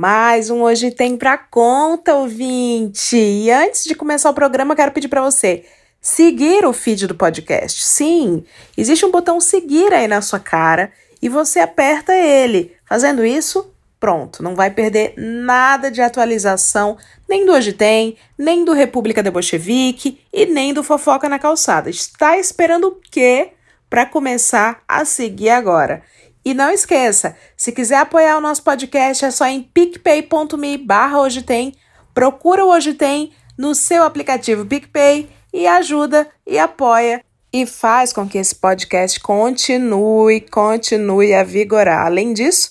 Mais um Hoje Tem Pra Conta, ouvinte! E antes de começar o programa, quero pedir para você seguir o feed do podcast. Sim, existe um botão seguir aí na sua cara e você aperta ele. Fazendo isso, pronto, não vai perder nada de atualização, nem do Hoje Tem, nem do República de Bolchevique e nem do Fofoca na Calçada. Está esperando o quê para começar a seguir agora? E não esqueça, se quiser apoiar o nosso podcast, é só em picpay.me barra hoje tem. Procura o Hoje Tem no seu aplicativo PicPay e ajuda e apoia e faz com que esse podcast continue, continue a vigorar. Além disso,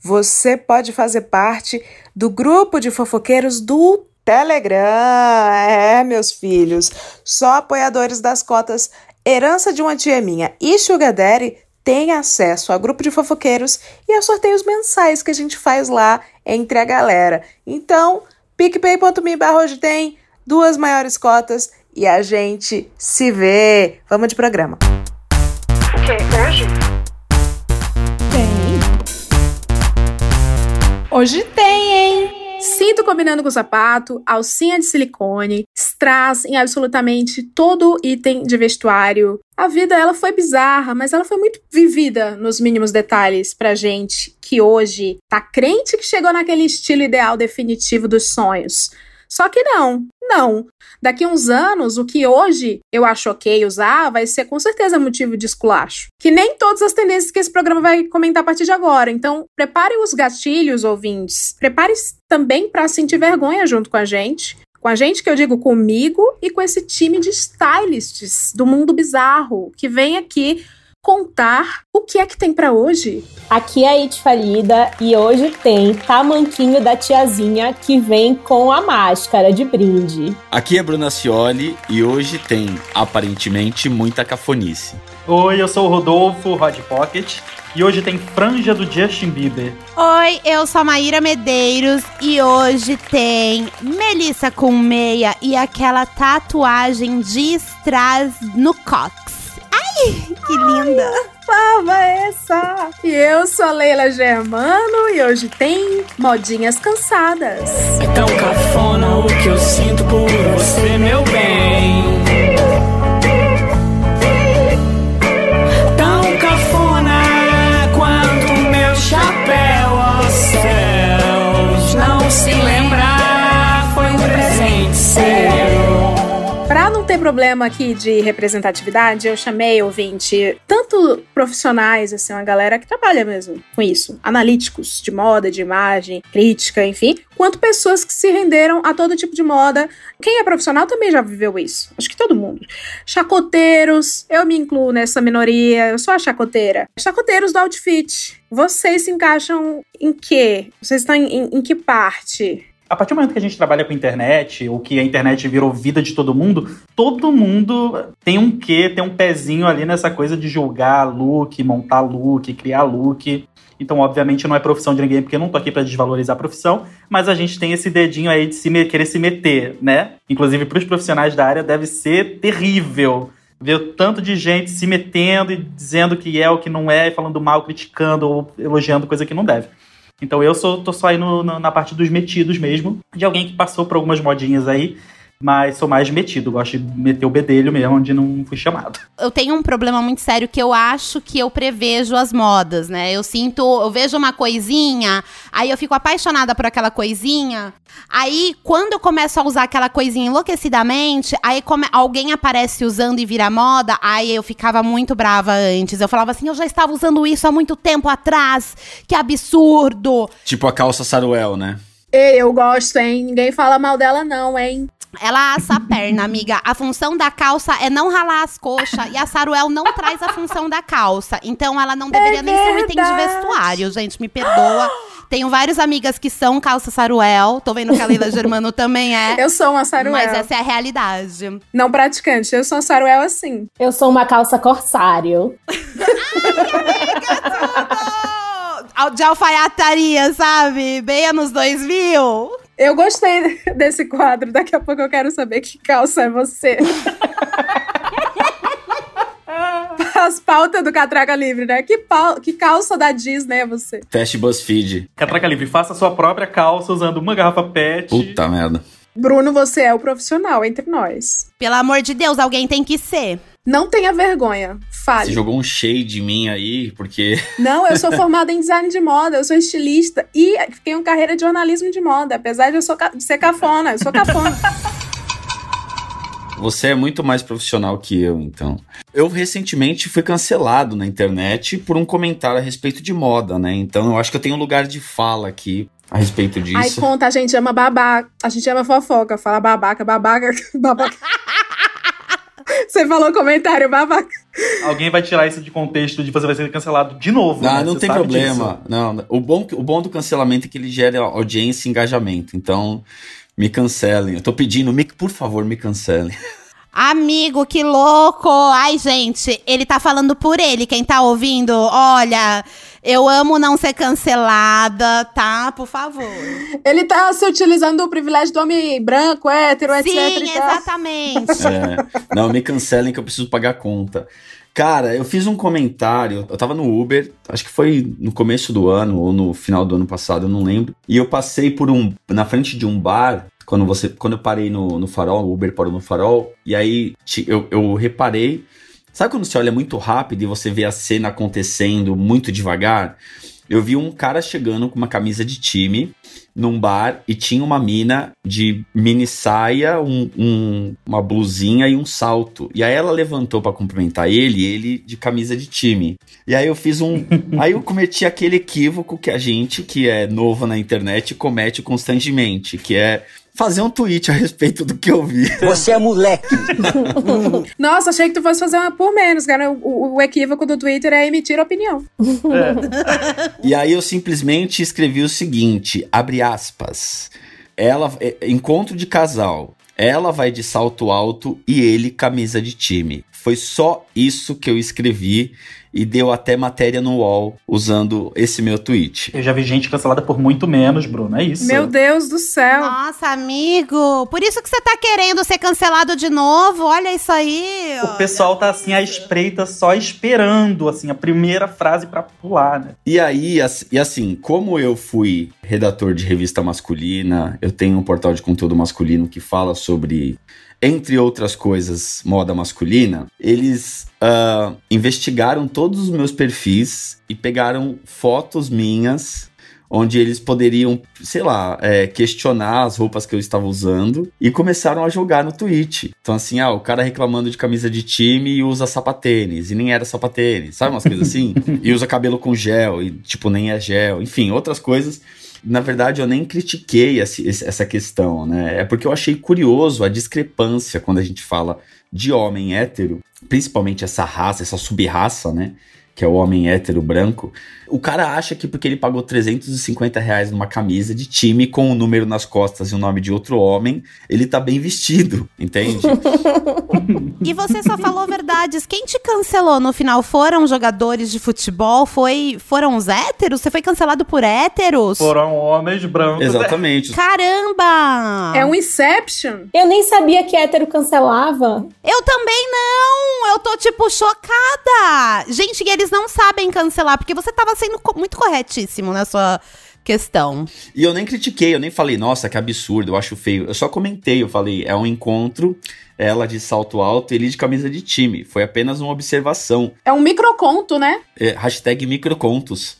você pode fazer parte do grupo de fofoqueiros do Telegram. É, meus filhos, só apoiadores das cotas Herança de uma Tia Minha e Sugar Daddy tem acesso a grupo de fofoqueiros e a sorteios mensais que a gente faz lá entre a galera. Então, picpay.me barra hoje tem duas maiores cotas e a gente se vê. Vamos de programa. O que? Hoje? Tem. Hoje tem, hein? Cinto combinando com sapato, alcinha de silicone, strass em absolutamente todo item de vestuário. A vida ela foi bizarra, mas ela foi muito vivida nos mínimos detalhes pra gente que hoje tá crente que chegou naquele estilo ideal definitivo dos sonhos. Só que não, não. Daqui uns anos, o que hoje eu acho ok usar vai ser com certeza motivo de esculacho. Que nem todas as tendências que esse programa vai comentar a partir de agora. Então, prepare os gatilhos, ouvintes. Prepare também para sentir vergonha junto com a gente. Com a gente, que eu digo comigo, e com esse time de stylists do mundo bizarro que vem aqui contar o que é que tem para hoje. Aqui é a It Falida e hoje tem tamanquinho da tiazinha que vem com a máscara de brinde. Aqui é Bruna Cioli e hoje tem, aparentemente, muita cafonice. Oi, eu sou o Rodolfo Rod Pocket e hoje tem franja do Justin Bieber. Oi, eu sou a Maíra Medeiros e hoje tem Melissa com meia e aquela tatuagem de strass no cox. Ai, que linda! Fava essa! E eu sou a Leila Germano e hoje tem modinhas cansadas. É tão cafona o que eu sinto por você, meu bem. Problema aqui de representatividade, eu chamei, ouvinte, tanto profissionais, assim, uma galera que trabalha mesmo com isso, analíticos de moda, de imagem, crítica, enfim, quanto pessoas que se renderam a todo tipo de moda. Quem é profissional também já viveu isso. Acho que todo mundo. Chacoteiros, eu me incluo nessa minoria, eu sou a chacoteira. Chacoteiros do outfit. Vocês se encaixam em quê? Vocês estão em, em, em que parte? A partir do momento que a gente trabalha com internet, ou que a internet virou vida de todo mundo, todo mundo tem um quê, tem um pezinho ali nessa coisa de julgar look, montar look, criar look. Então, obviamente, não é profissão de ninguém, porque eu não tô aqui para desvalorizar a profissão, mas a gente tem esse dedinho aí de se querer se meter, né? Inclusive, para os profissionais da área, deve ser terrível ver tanto de gente se metendo e dizendo que é o que não é, falando mal, criticando ou elogiando coisa que não deve. Então eu sou, tô só aí no, no, na parte dos metidos mesmo, de alguém que passou por algumas modinhas aí, mas sou mais metido, gosto de meter o bedelho mesmo, onde não fui chamado. Eu tenho um problema muito sério que eu acho que eu prevejo as modas, né? Eu sinto, eu vejo uma coisinha, aí eu fico apaixonada por aquela coisinha. Aí, quando eu começo a usar aquela coisinha enlouquecidamente, aí come, alguém aparece usando e vira moda, aí eu ficava muito brava antes. Eu falava assim, eu já estava usando isso há muito tempo atrás, que absurdo. Tipo a calça Saruel, né? Ei, eu gosto, hein? Ninguém fala mal dela, não, hein? Ela assa a perna, amiga. A função da calça é não ralar as coxas. E a Saruel não traz a função da calça. Então ela não deveria É nem ser um item de vestuário, gente. Me perdoa. Tenho várias amigas que são calça Saruel. Tô vendo que a Leila Germano também é. Eu sou uma Saruel. Mas essa é a realidade. Não praticante, eu sou uma Saruel assim. Eu sou uma calça corsário. Oh, de alfaiataria, sabe? Bem anos 2000. Eu gostei desse quadro, daqui a pouco eu quero saber que calça é você. aquelas pautas do Catraca Livre, né? Que, pau, que calça da Disney é você? Teste BuzzFeed. Catraca Livre, faça sua própria calça usando uma garrafa PET. Puta merda. Bruno, você é o profissional entre nós. Pelo amor de Deus, alguém tem que ser. Não tenha vergonha. Você Fale. jogou um shade em mim aí, porque Não, eu sou formada em design de moda, eu sou estilista e tenho carreira de jornalismo de moda, apesar de eu sou ca- de ser cafona, eu sou cafona. você é muito mais profissional que eu, então. Eu recentemente fui cancelado na internet por um comentário a respeito de moda, né? Então eu acho que eu tenho um lugar de fala aqui a respeito Aí disso. conta, a gente ama babaca, a gente ama fofoca, fala babaca, babaca, babaca. Você falou comentário babaca. Alguém vai tirar isso de contexto de você vai ser cancelado de novo. Ah, né? não Você tem problema. disso. Não, o bom, o bom do cancelamento é que ele gera audiência e engajamento. Então, me cancelem. Eu tô pedindo, me, por favor, me cancelem. Amigo, que louco! Ai, gente, ele tá falando por ele. Quem tá ouvindo, olha, eu amo não ser cancelada, tá? Por favor. Ele tá se utilizando do privilégio do homem branco, hétero, etc. Sim, e tal. exatamente. É, não, me cancelem que eu preciso pagar a conta. Cara, eu fiz um comentário, eu tava no Uber, acho que foi no começo do ano ou no final do ano passado, eu não lembro. E eu passei por um, na frente de um bar, quando você, quando eu parei no, no farol, o Uber parou no farol, e aí eu, eu reparei, sabe quando você olha muito rápido e você vê a cena acontecendo muito devagar? Eu vi um cara chegando com uma camisa de time num bar e tinha uma mina de mini saia, um- um- uma blusinha e um salto. E aí ela levantou pra cumprimentar ele, ele de camisa de time. E aí eu fiz um. aí eu cometi aquele equívoco que a gente, que é novo na internet, comete constantemente, que é fazer um tweet a respeito do que eu vi. Você é moleque. Nossa, achei que tu fosse fazer uma por menos, cara. O, o- equívoco do Twitter é emitir opinião. E aí eu simplesmente escrevi o seguinte, abre aspas. Ela é, encontro de casal. Ela vai de salto alto e ele camisa de time. Foi só isso que eu escrevi e deu até matéria no UOL usando esse meu tweet. Eu já vi gente cancelada por muito menos, Bruno. É isso. Meu Deus do céu. Nossa, amigo, por isso que você tá querendo ser cancelado de novo. Olha isso aí. O pessoal tá assim à espreita, só esperando, assim, a primeira frase pra pular, né? E aí, e assim, como eu fui redator de revista masculina, eu tenho um portal de conteúdo masculino que fala sobre, entre outras coisas, moda masculina, eles ah, investigaram todos os meus perfis e pegaram fotos minhas. Onde eles poderiam, sei lá, é, questionar as roupas que eu estava usando e começaram a jogar no tweet. Então, assim, ah, o cara reclamando de camisa de time e usa sapatênis, e nem era sapatênis, sabe umas coisas assim? e usa cabelo com gel, e tipo, nem é gel, enfim, outras coisas. Na verdade, eu nem critiquei essa questão, né? É porque eu achei curioso a discrepância quando a gente fala de homem hétero, principalmente essa raça, essa sub-raça, né? Que é o homem hétero branco. O cara acha que porque ele pagou 350 reais numa camisa de time com o número nas costas e o nome de outro homem, ele tá bem vestido, entende? E você só falou verdades. Quem te cancelou no final? Foram jogadores de futebol? Foi, foram os héteros? Você foi cancelado por héteros? Foram homens brancos. Exatamente. Caramba! É um Inception. Eu nem sabia que hétero cancelava. Eu também não! Eu tô, tipo, chocada! Gente, e eles não sabem cancelar, porque você tava sendo co- muito corretíssimo na sua questão. E eu nem critiquei, eu nem falei, nossa, que absurdo, eu acho feio. Eu só comentei, eu falei, é um encontro, ela de salto alto e ele de camisa de time. Foi apenas uma observação. É um microconto, né? É, hashtag microcontos.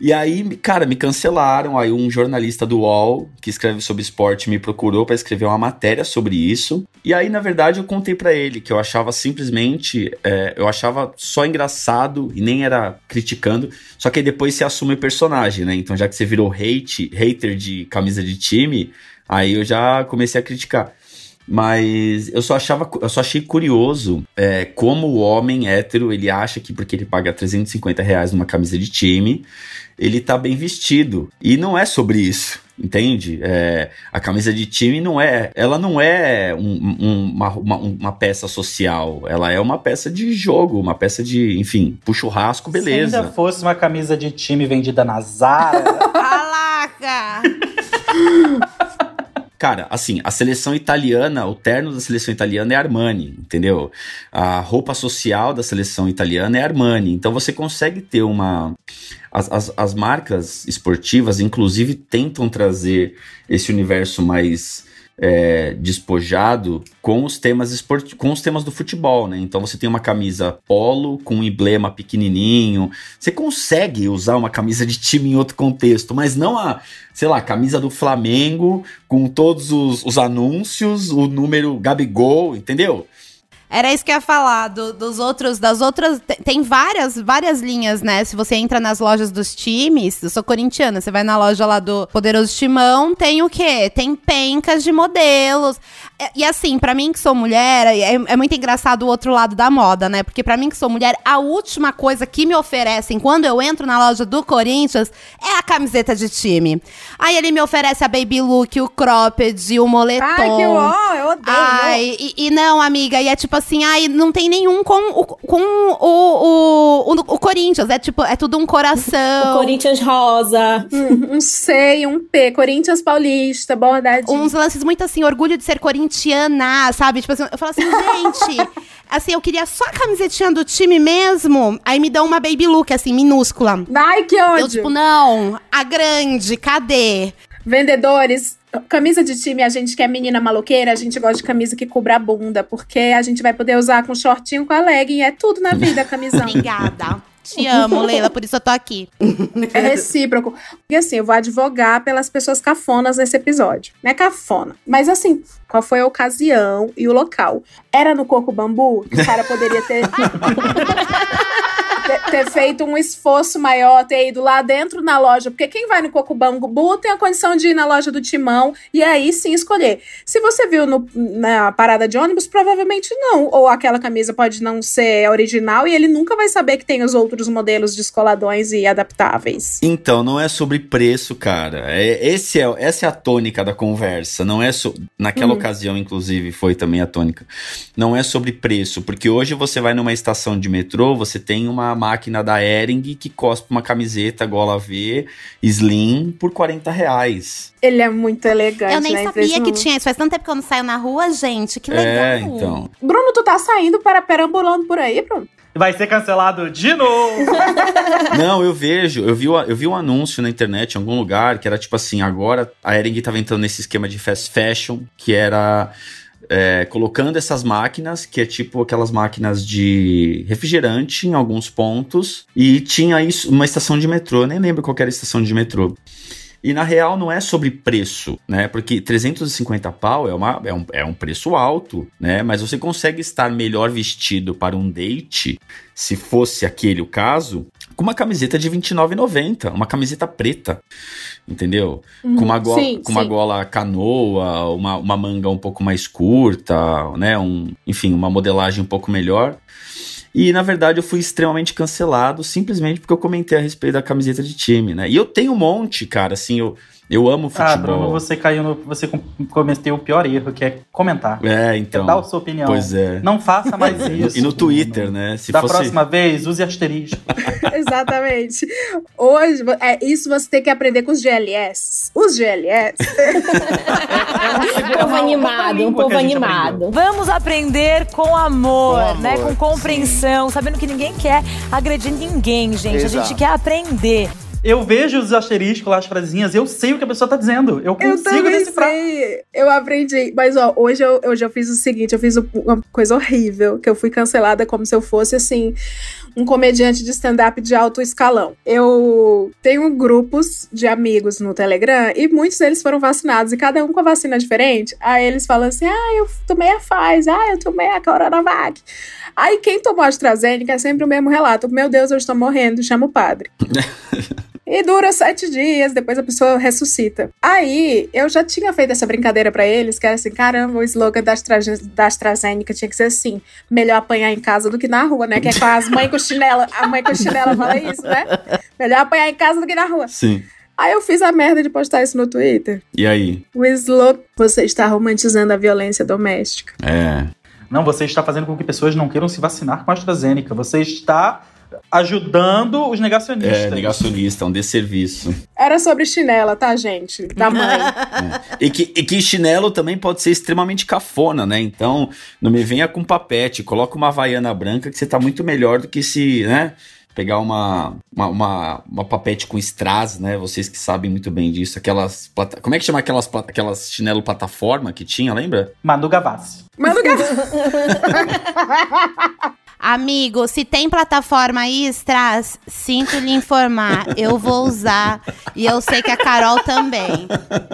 E aí, cara, me cancelaram. Aí um jornalista do UOL, que escreve sobre esporte, me procurou para escrever uma matéria sobre isso. E aí, na verdade, eu contei para ele que eu achava simplesmente, é, eu achava só engraçado e nem era criticando. Só que depois você assume o personagem, né? Então, já que você virou hate, hater de camisa de time, aí eu já comecei a criticar. Mas eu só achava, eu só achei curioso é, como o homem hétero, ele acha que porque ele paga 350 reais numa camisa de time, ele tá bem vestido. E não é sobre isso, entende? É, a camisa de time não é, ela não é um- um- uma, uma, uma peça social, ela é uma peça de jogo, uma peça de, enfim, pro churrasco, Se beleza. ainda fosse uma camisa de time vendida na Zara, Caraca! Cara, assim, a seleção italiana, o terno da seleção italiana é Armani, entendeu? A roupa social da seleção italiana é Armani. Então você consegue ter uma. As, as, as marcas esportivas, inclusive, tentam trazer esse universo mais é, despojado com os temas esport... com os temas do futebol, né? Então você tem uma camisa polo com um emblema pequenininho. Você consegue usar uma camisa de time em outro contexto, mas não a, sei lá, camisa do Flamengo com todos os, os anúncios, o número Gabigol, entendeu? Era isso que eu ia falar, do- dos outros, das outras. te- Tem várias, várias linhas, né? Se você entra nas lojas dos times, eu sou corintiana, você vai na loja lá do Poderoso Timão, tem o quê? Tem pencas de modelos. É, E, assim, pra mim que sou mulher, é, é muito engraçado o outro lado da moda, né? Porque pra mim que sou mulher, a última coisa que me oferecem quando eu entro na loja do Corinthians é a camiseta de time. Aí ele me oferece a baby look, o cropped, o moletom. Ai, que eu odeio. Ai, e, e não, amiga, e é tipo assim, ai, não tem nenhum com, o, com o, o, o, o Corinthians. É tipo, é tudo um coração. Corinthians rosa. Um C, um P, Corinthians Paulista, bordadinho. Uns lances muito assim, orgulho de ser corintiana, sabe? Tipo assim, eu falo assim, gente, assim, eu queria só a camisetinha do time mesmo. Aí me dão uma baby look, assim, minúscula. Ai, que Eu, ódio. tipo, não, a grande, cadê? Vendedores, camisa de time, a gente que é menina maloqueira, a gente gosta de camisa que cubra a bunda, porque a gente vai poder usar com shortinho, com a legging, é tudo na vida, camisão. Obrigada. Te amo, Leila, por isso eu tô aqui. É recíproco. Porque assim, eu vou advogar pelas pessoas cafonas nesse episódio. Não é cafona. Mas assim, qual foi a ocasião e o local? Era no Coco Bambu? que O cara poderia ter. ter- ter feito um esforço maior, ter ido lá dentro na loja, porque quem vai no Coco Bambu tem a condição de ir na loja do Timão e aí sim escolher. Se você viu no- na parada de ônibus, provavelmente não. Ou aquela camisa pode não ser original e ele nunca vai saber que tem os outros modelos descoladões e adaptáveis. Então, não é sobre preço, cara. É, esse é, essa é a tônica da conversa. Não é so, Naquela Hum. ocasião, inclusive, foi também a tônica. Não é sobre preço, porque hoje você vai numa estação de metrô, você tem uma máquina da Ering que cospe uma camiseta gola V, slim, por 40 reais. Ele é muito elegante, Eu nem né? sabia que tinha isso. Faz tanto tempo que eu não saio na rua, gente. Que legal. É, então. Bruno, tu tá saindo para perambulando por aí, Bruno? Vai ser cancelado de novo. Não, eu vejo, eu vi, o- eu vi um anúncio na internet em algum lugar que era tipo assim, agora a Ering tava entrando nesse esquema de fast fashion, que era é, colocando essas máquinas, que é tipo aquelas máquinas de refrigerante em alguns pontos, e tinha isso, uma estação de metrô, nem lembro qual era a estação de metrô. E na real não é sobre preço, né? Porque 350 pau é, uma, é, um, é um preço alto, né? Mas você consegue estar melhor vestido para um date, se fosse aquele o caso, com uma camiseta de R$29,90, uma camiseta preta, entendeu? com uma, gola, Sim, com uma sim. gola canoa, uma, uma manga um pouco mais curta, né? Um, enfim, uma modelagem um pouco melhor. E na verdade eu fui extremamente cancelado simplesmente porque eu comentei a respeito da camiseta de time, né? E eu tenho um monte, cara, assim, eu, eu amo futebol. Ah, Bruno, você caiu no. Você com- cometeu o pior erro, que é comentar. É, então. dar a sua opinião. Pois é. Não faça mais isso. E no Twitter, né? Se da fosse. próxima vez, use asterisco. Exatamente. Hoje, é, isso você tem que aprender com os GLS. Os GLS. Um povo animado, um povo animado. Vamos aprender com amor, Com amor, né? Com compreensão, sabendo que ninguém quer agredir ninguém, gente. A Exato. gente quer aprender. Eu vejo os asteriscos lá, as frasinhas, eu sei o que a pessoa tá dizendo. Eu Eu consigo também decifrar. sei. Eu aprendi. Mas, ó, hoje eu, hoje eu fiz o seguinte: eu fiz uma coisa horrível, que eu fui cancelada como se eu fosse, assim, um comediante de stand-up de alto escalão. Eu tenho grupos de amigos no Telegram e muitos deles foram vacinados, e cada um com a vacina diferente. Aí eles falam assim: ah, eu tomei a Pfizer, ah, eu tomei a Coronavac. Aí quem tomou a AstraZeneca é sempre o mesmo relato: meu Deus, eu estou morrendo, chama o padre. E dura sete dias, depois a pessoa ressuscita. Aí, eu já tinha feito essa brincadeira pra eles, que era assim, caramba, o slogan da, Astra, da AstraZeneca tinha que ser assim, melhor apanhar em casa do que na rua, né? Que é com as mães com chinela, a mãe com chinela fala isso, né? Melhor apanhar em casa do que na rua. Sim. Aí eu fiz a merda de postar isso no Twitter. E aí? O slogan, você está romantizando a violência doméstica. É. Não, você está fazendo com que pessoas não queiram se vacinar com a AstraZeneca. Você está ajudando os negacionistas. É, negacionista, um desserviço. Era sobre chinela, tá, gente? Da mãe. E que, e que chinelo também pode ser extremamente cafona, né? Então, não me venha com papete, coloca uma havaiana branca que você tá muito melhor do que se, né? Pegar uma, uma, uma, uma papete com strass, né? Vocês que sabem muito bem disso. Aquelas. plata- Como é que chama aquelas, plata- aquelas chinelo plataforma que tinha, lembra? Manu Gavassi. Mas não Amigo, se tem plataforma aí, Strass, sinto lhe informar. Eu vou usar. E eu sei que a Carol também.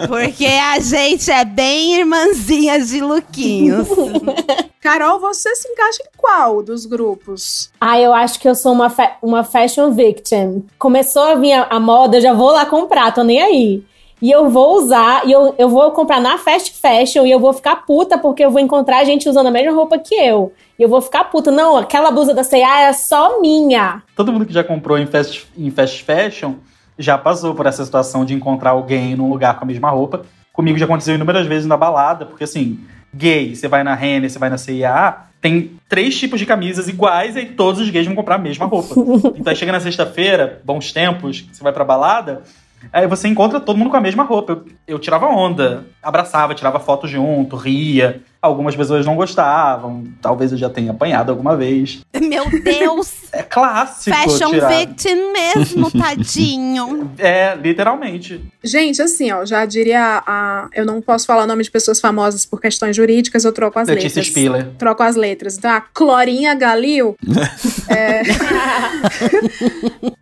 Porque a gente é bem irmãzinha de lookinhos. Carol, você se encaixa em qual dos grupos? Ah, eu acho que eu sou uma, fa- uma fashion victim. Começou a vir a, a moda, eu já vou lá comprar, tô nem aí. E eu vou usar, e eu, eu vou comprar na fast fashion, e eu vou ficar puta porque eu vou encontrar gente usando a mesma roupa que eu. E eu vou ficar puta. Não, aquela blusa da C&A é só minha. Todo mundo que já comprou em fast, em fast fashion já passou por essa situação de encontrar alguém num lugar com a mesma roupa. Comigo já aconteceu inúmeras vezes na balada, porque assim, gay, você vai na Renner, você vai na CIA, tem três tipos de camisas iguais e todos os gays vão comprar a mesma roupa. então aí chega na sexta-feira, bons tempos, você vai pra balada, aí você encontra todo mundo com a mesma roupa. Eu, eu tirava onda, abraçava, tirava foto junto, ria. Algumas pessoas não gostavam, talvez eu já tenha apanhado alguma vez. Meu Deus! É clássico Fashion tirar. victim mesmo, tadinho. É, literalmente. Gente, assim, ó, já diria a. Eu não posso falar o nome de pessoas famosas por questões jurídicas, eu troco as Letícia letras. Spiller. Troco as letras. Então, a Clorinha Galil. é...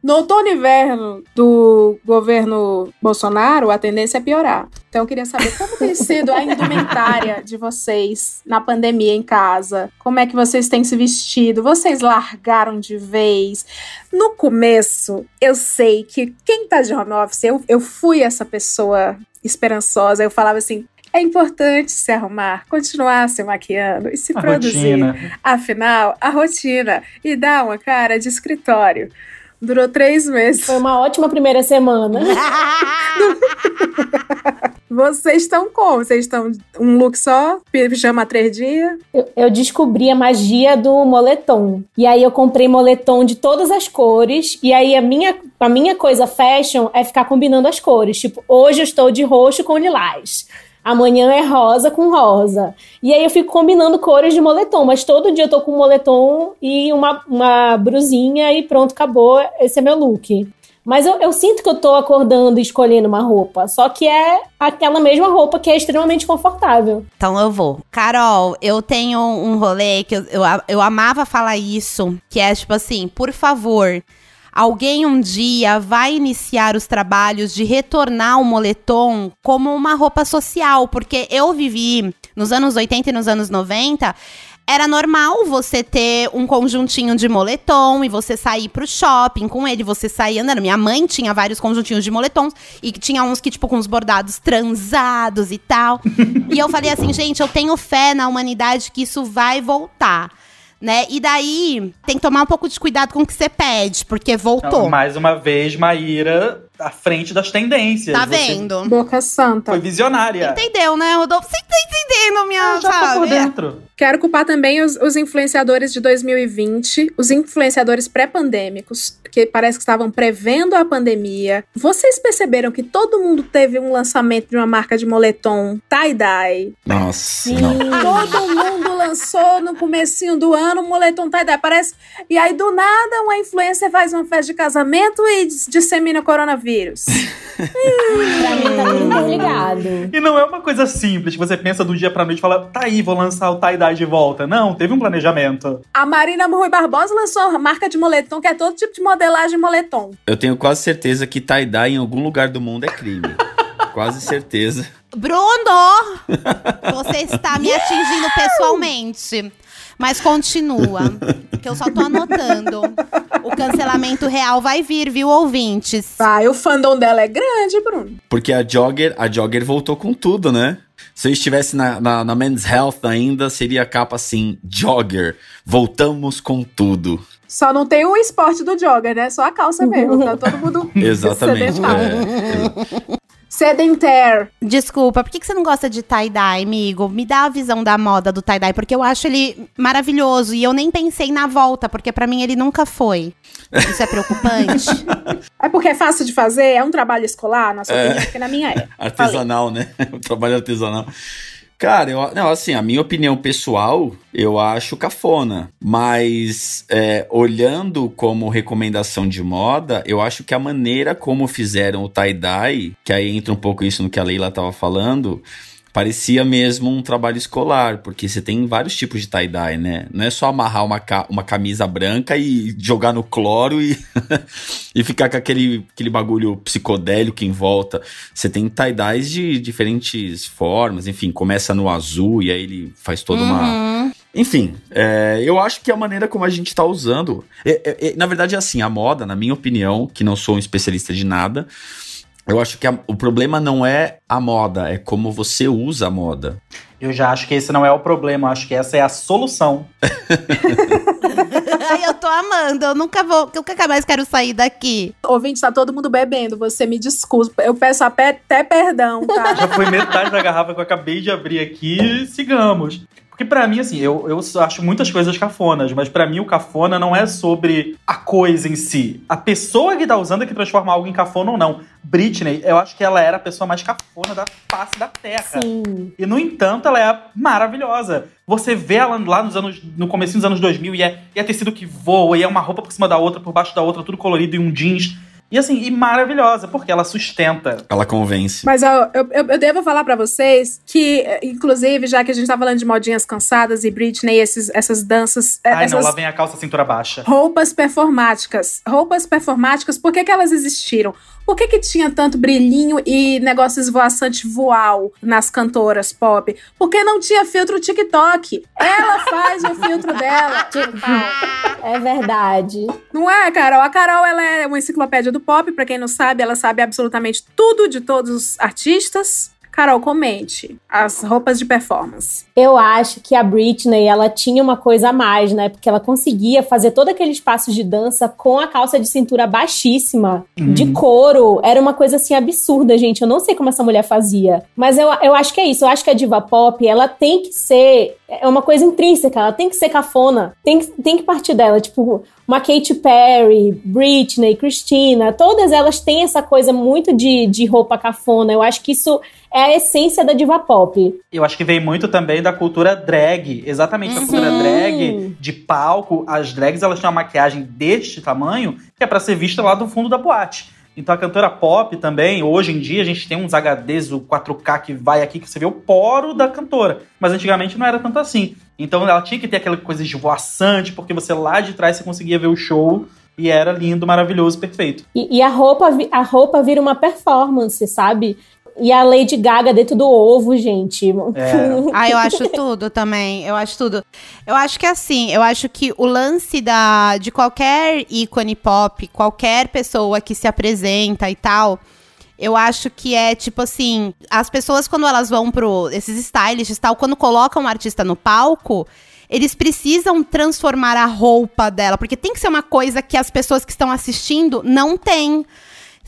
no outono e inverno do governo Bolsonaro, a tendência é piorar. Então, eu queria saber como tem sido a indumentária de vocês na pandemia em casa. Como é que vocês têm se vestido? Vocês largaram de vez? No começo, eu sei que quem tá de home office, eu, eu fui essa pessoa esperançosa. Eu falava assim. É importante se arrumar, continuar se maquiando e se A produzir. rotina. Afinal, a rotina e dá uma cara de escritório. Durou três meses. Foi uma ótima primeira semana. Vocês estão como? Vocês estão um look só? Pijama três dias? Eu, eu descobri a magia do moletom. E aí eu comprei moletom de todas as cores. E aí a minha, a minha coisa fashion é ficar combinando as cores. Tipo, hoje eu estou de roxo com lilás. Amanhã é rosa com rosa. E aí eu fico combinando cores de moletom. Mas todo dia eu tô com um moletom e uma, uma brusinha e pronto, acabou. Esse é meu look. Mas eu, eu sinto que eu tô acordando e escolhendo uma roupa. Só que é aquela mesma roupa que é extremamente confortável. Então eu vou. Carol, eu tenho um rolê que eu, eu, eu amava falar isso, que é tipo assim, por favor, alguém um dia vai iniciar os trabalhos de retornar o moletom como uma roupa social, porque eu vivi nos anos 80 e nos anos 90, era normal você ter um conjuntinho de moletom e você sair pro shopping com ele, você sair andando. Minha mãe tinha vários conjuntinhos de moletons e tinha uns que, tipo, com os bordados transados e tal. e eu falei assim, gente, eu tenho fé na humanidade que isso vai voltar. Né? E daí tem que tomar um pouco de cuidado com o que você pede, porque voltou. Mais uma vez, Maíra à frente das tendências. Tá Você vendo? Boca Santa. Foi visionária. Entendeu, né, Rodolfo? Você tá entendendo, minha. Ah, já tô por sabe? dentro. Quero culpar também os, os influenciadores de 2020, os influenciadores pré-pandêmicos, que parece que estavam prevendo a pandemia. Vocês perceberam que todo mundo teve um lançamento de uma marca de moletom tie-dye? Nossa, Sim. não. Todo mundo lançou no comecinho do ano um moletom tie-dye. Parece. E aí, do nada, uma influencer faz uma festa de casamento e dis- dissemina coronavírus. Pra mim tá tudo interligado. E não é uma coisa simples, que você pensa do dia pra noite e fala, tá aí, vou lançar o tie-dye de volta. Não, teve um planejamento. A Marina Rui Barbosa lançou uma marca de moletom que é todo tipo de modelagem moletom. Eu tenho quase certeza que tie-dye em algum lugar do mundo é crime. quase certeza. Bruno! Você está me atingindo pessoalmente. Mas continua, que eu só tô anotando. O cancelamento real vai vir, viu, ouvintes? Vai, o fandom dela é grande, Bruno. Porque a Jogger, a Jogger voltou com tudo, né? Se eu estivesse na, na, na Men's Health ainda, seria a capa assim, Jogger, voltamos com tudo. Só não tem o esporte do jogger, né? Só a calça mesmo. Tá todo mundo Exatamente. é. Sedentaire. Desculpa, por que, que você não gosta de tie-dye, amigo? Me dá a visão da moda do tie-dye, porque eu acho ele maravilhoso e eu nem pensei na volta, porque pra mim ele nunca foi. Isso é preocupante? É porque é fácil de fazer? É um trabalho escolar, na sua opinião? Porque na minha é. Artesanal, né? O trabalho artesanal. Cara, eu, não, assim, a minha opinião pessoal, eu acho cafona. Mas, é, olhando como recomendação de moda, eu acho que a maneira como fizeram o tie-dye, que aí entra um pouco isso no que a Leila tava falando, parecia mesmo um trabalho escolar, porque você tem vários tipos de tie-dye, né? Não é só amarrar uma, ca uma camisa branca e jogar no cloro e, e ficar com aquele, aquele bagulho psicodélico em volta. Você tem tie-dyes de diferentes formas, enfim, começa no azul e aí ele faz toda uma. Uhum. Enfim, é, eu acho que a maneira como a gente tá usando. é- é- é- na verdade, é assim, a moda, na minha opinião, que não sou um especialista de nada, eu acho que a- o problema não é a moda, é como você usa a moda. Eu já acho que esse não é o problema, eu acho que essa é a solução. Ai, eu tô amando, eu nunca vou, eu nunca mais quero sair daqui. Ouvinte, tá todo mundo bebendo. Você me desculpa. Eu peço até, até perdão, tá? Já foi metade da garrafa que eu acabei de abrir aqui, sigamos. Porque pra mim, assim, eu, eu acho muitas coisas cafonas, mas pra mim o cafona não é sobre a coisa em si. A pessoa que tá usando é que transforma algo em cafona ou não. Britney, eu acho que ela era a pessoa mais cafona da face da Terra. Sim. E, no entanto, ela é maravilhosa. Você vê ela lá nos anos, no começo dos anos 2000 e é, e é tecido que voa, e é uma roupa por cima da outra, por baixo da outra, tudo colorido e um jeans. E assim, e maravilhosa, porque ela sustenta. Ela convence. Mas ó, eu, eu, eu devo falar pra vocês que, eh, inclusive, já que a gente tá falando de modinhas cansadas e Britney, esses, essas danças, eh, Ai, essas não, lá vem a calça cintura baixa. roupas performáticas. Roupas performáticas, por que, que elas existiram? Por que, que tinha tanto brilhinho e negócio esvoaçante voal nas cantoras pop? Porque não tinha filtro TikTok. Ela faz o filtro dela. É verdade. Não é, Carol? A Carol ela é uma enciclopédia do pop, pra quem não sabe, ela sabe absolutamente tudo de todos os artistas. Carol, comente as roupas de performance. Eu acho que a Britney, ela tinha uma coisa a mais, né? Porque ela conseguia fazer todo aquele espaço de dança com a calça de cintura baixíssima, de couro. Era uma coisa assim absurda, gente. Eu não sei como essa mulher fazia. Mas eu, eu acho que é isso. Eu acho que a diva pop, ela tem que ser. É uma coisa intrínseca. Ela tem que ser cafona. Tem que, tem que partir dela. Tipo, uma Katy Perry, Britney, Christina. Todas elas têm essa coisa muito de, de roupa cafona. Eu acho que isso é a essência da diva pop. Eu acho que vem muito também da cultura drag. Exatamente, a cultura drag de palco. As drags, elas têm uma maquiagem deste tamanho que é pra ser vista lá do fundo da boate. Então a cantora pop também, hoje em dia, a gente tem uns HDs, o 4K que vai aqui, que você vê o poro da cantora. Mas antigamente não era tanto assim. Então ela tinha que ter aquela coisa esvoaçante, porque você lá de trás você conseguia ver o show e era lindo, maravilhoso, perfeito. E, e a, roupa, a roupa vira uma performance, sabe? E a Lady Gaga dentro do ovo, gente. É. Ah, eu acho tudo também. Eu acho tudo. Eu acho que assim, eu acho que o lance da, de qualquer ícone pop, qualquer pessoa que se apresenta e tal, eu acho que é tipo assim, as pessoas quando elas vão pro esses stylists e tal, quando colocam um artista no palco, eles precisam transformar a roupa dela, porque tem que ser uma coisa que as pessoas que estão assistindo não têm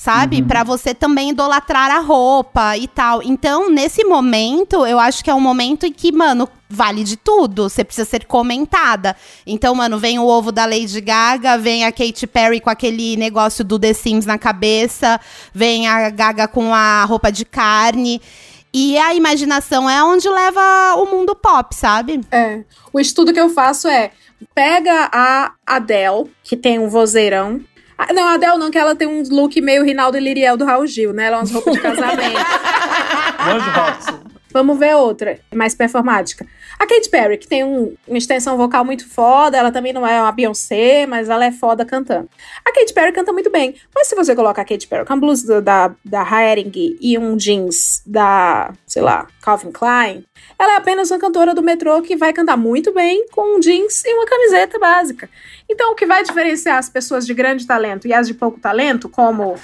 sabe? Pra você também idolatrar a roupa e tal. Então, nesse momento, eu acho que é um momento em que, mano, vale de tudo. Você precisa ser comentada. Então, mano, vem o ovo da Lady Gaga, vem a Katy Perry com aquele negócio do The Sims na cabeça, vem a Gaga com a roupa de carne. E a imaginação é onde leva o mundo pop, sabe? É. O estudo que eu faço é: pega a Adele, que tem um vozeirão. Ah, não, a Adele não, que ela tem um look meio Rinaldo e Liriel do Raul Gil, né? Ela é umas roupas de casamento. Vamos ver outra, mais performática. A Katy Perry, que tem um- uma extensão vocal muito foda, ela também não é uma Beyoncé, mas ela é foda cantando. A Katy Perry canta muito bem, mas se você colocar a Katy Perry com a blusa da, da Haring e um jeans da, sei lá, Calvin Klein, ela é apenas uma cantora do metrô que vai cantar muito bem com um jeans e uma camiseta básica. Então, o que vai diferenciar as pessoas de grande talento e as de pouco talento, como.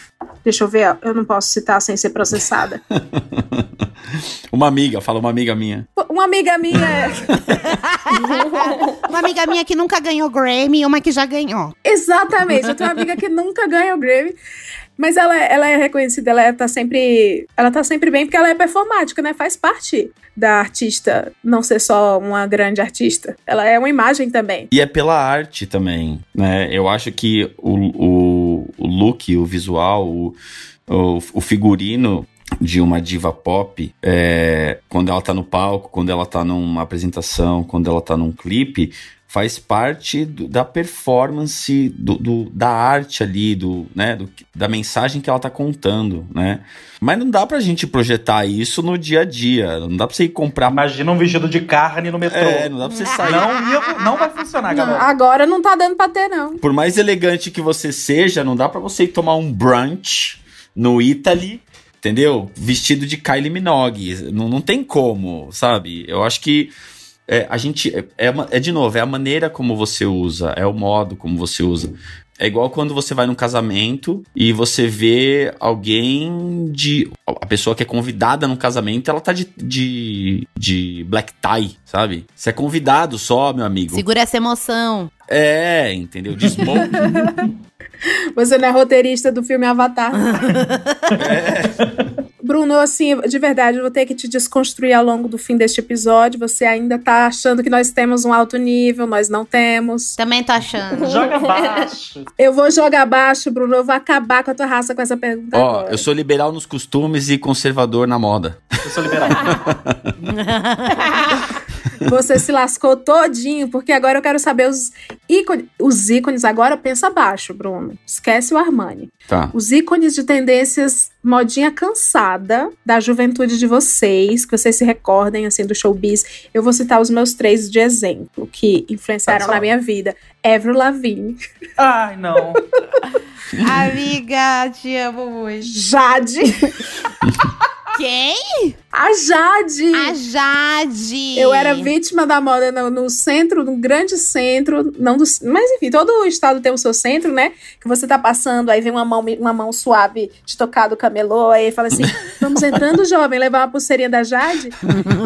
Deixa eu ver, eu não posso citar sem ser processada. Uma amiga, fala uma amiga minha. Uma amiga minha. é Uma amiga minha que nunca ganhou Grammy e uma que já ganhou. Exatamente. Eu tenho uma amiga que nunca ganha o Grammy. Mas ela, ela é reconhecida, ela tá sempre. Ela tá sempre bem porque ela é performática, né? Faz parte da artista não ser só uma grande artista. Ela é uma imagem também. E é pela arte também, né? Eu acho que o, o, o look, o visual, o, o, o figurino de uma diva pop, é, quando ela tá no palco, quando ela tá numa apresentação, quando ela tá num clipe, faz parte do- da performance, do, do- da arte ali, do, né, do- da mensagem que ela tá contando, né? Mas não dá pra gente projetar isso no dia a dia, não dá pra você ir comprar... Imagina um vestido de carne no metrô. É, não dá pra você sair... Não, ia- não vai funcionar, Não, galera. agora não tá dando pra ter, não. Por mais elegante que você seja, não dá pra você ir tomar um brunch no Italy, entendeu? Vestido de Kylie Minogue. Não, não tem como, sabe? Eu acho que é, a gente. É, é, é de novo, é a maneira como você usa, é o modo como você usa. É igual quando você vai num casamento e você vê alguém de. A pessoa que é convidada no casamento, ela tá de, de, de black tie, sabe? Você é convidado só, meu amigo. Segura essa emoção. É, entendeu? De smoke. Você não é roteirista do filme Avatar. Bruno, assim, de verdade, eu vou ter que te desconstruir ao longo do fim deste episódio. Você ainda tá achando que nós temos um alto nível, nós não temos. Também tô achando. Joga baixo. Eu vou jogar baixo, Bruno. Eu vou acabar com a tua raça com essa pergunta. Ó, agora. eu sou liberal nos costumes e conservador na moda. Eu sou liberal. Você se lascou todinho, porque agora eu quero saber os ícones. Os ícones, agora pensa baixo, Bruno. Esquece o Armani. Tá. Os ícones de tendências modinha cansada da juventude de vocês, que vocês se recordem, assim, do showbiz. Eu vou citar os meus três de exemplo, que influenciaram Tá na minha vida. Avril Lavigne, Ai, não. Amiga, te amo muito. Jade, Quem? a Jade. A Jade. Eu era vítima da moda no, no centro, no grande centro, não do, mas enfim, todo o estado tem o seu centro, né? Que você tá passando, aí vem uma mão, uma mão suave de tocar do camelô, aí fala assim: vamos entrando, jovem, levar uma pulseirinha da Jade.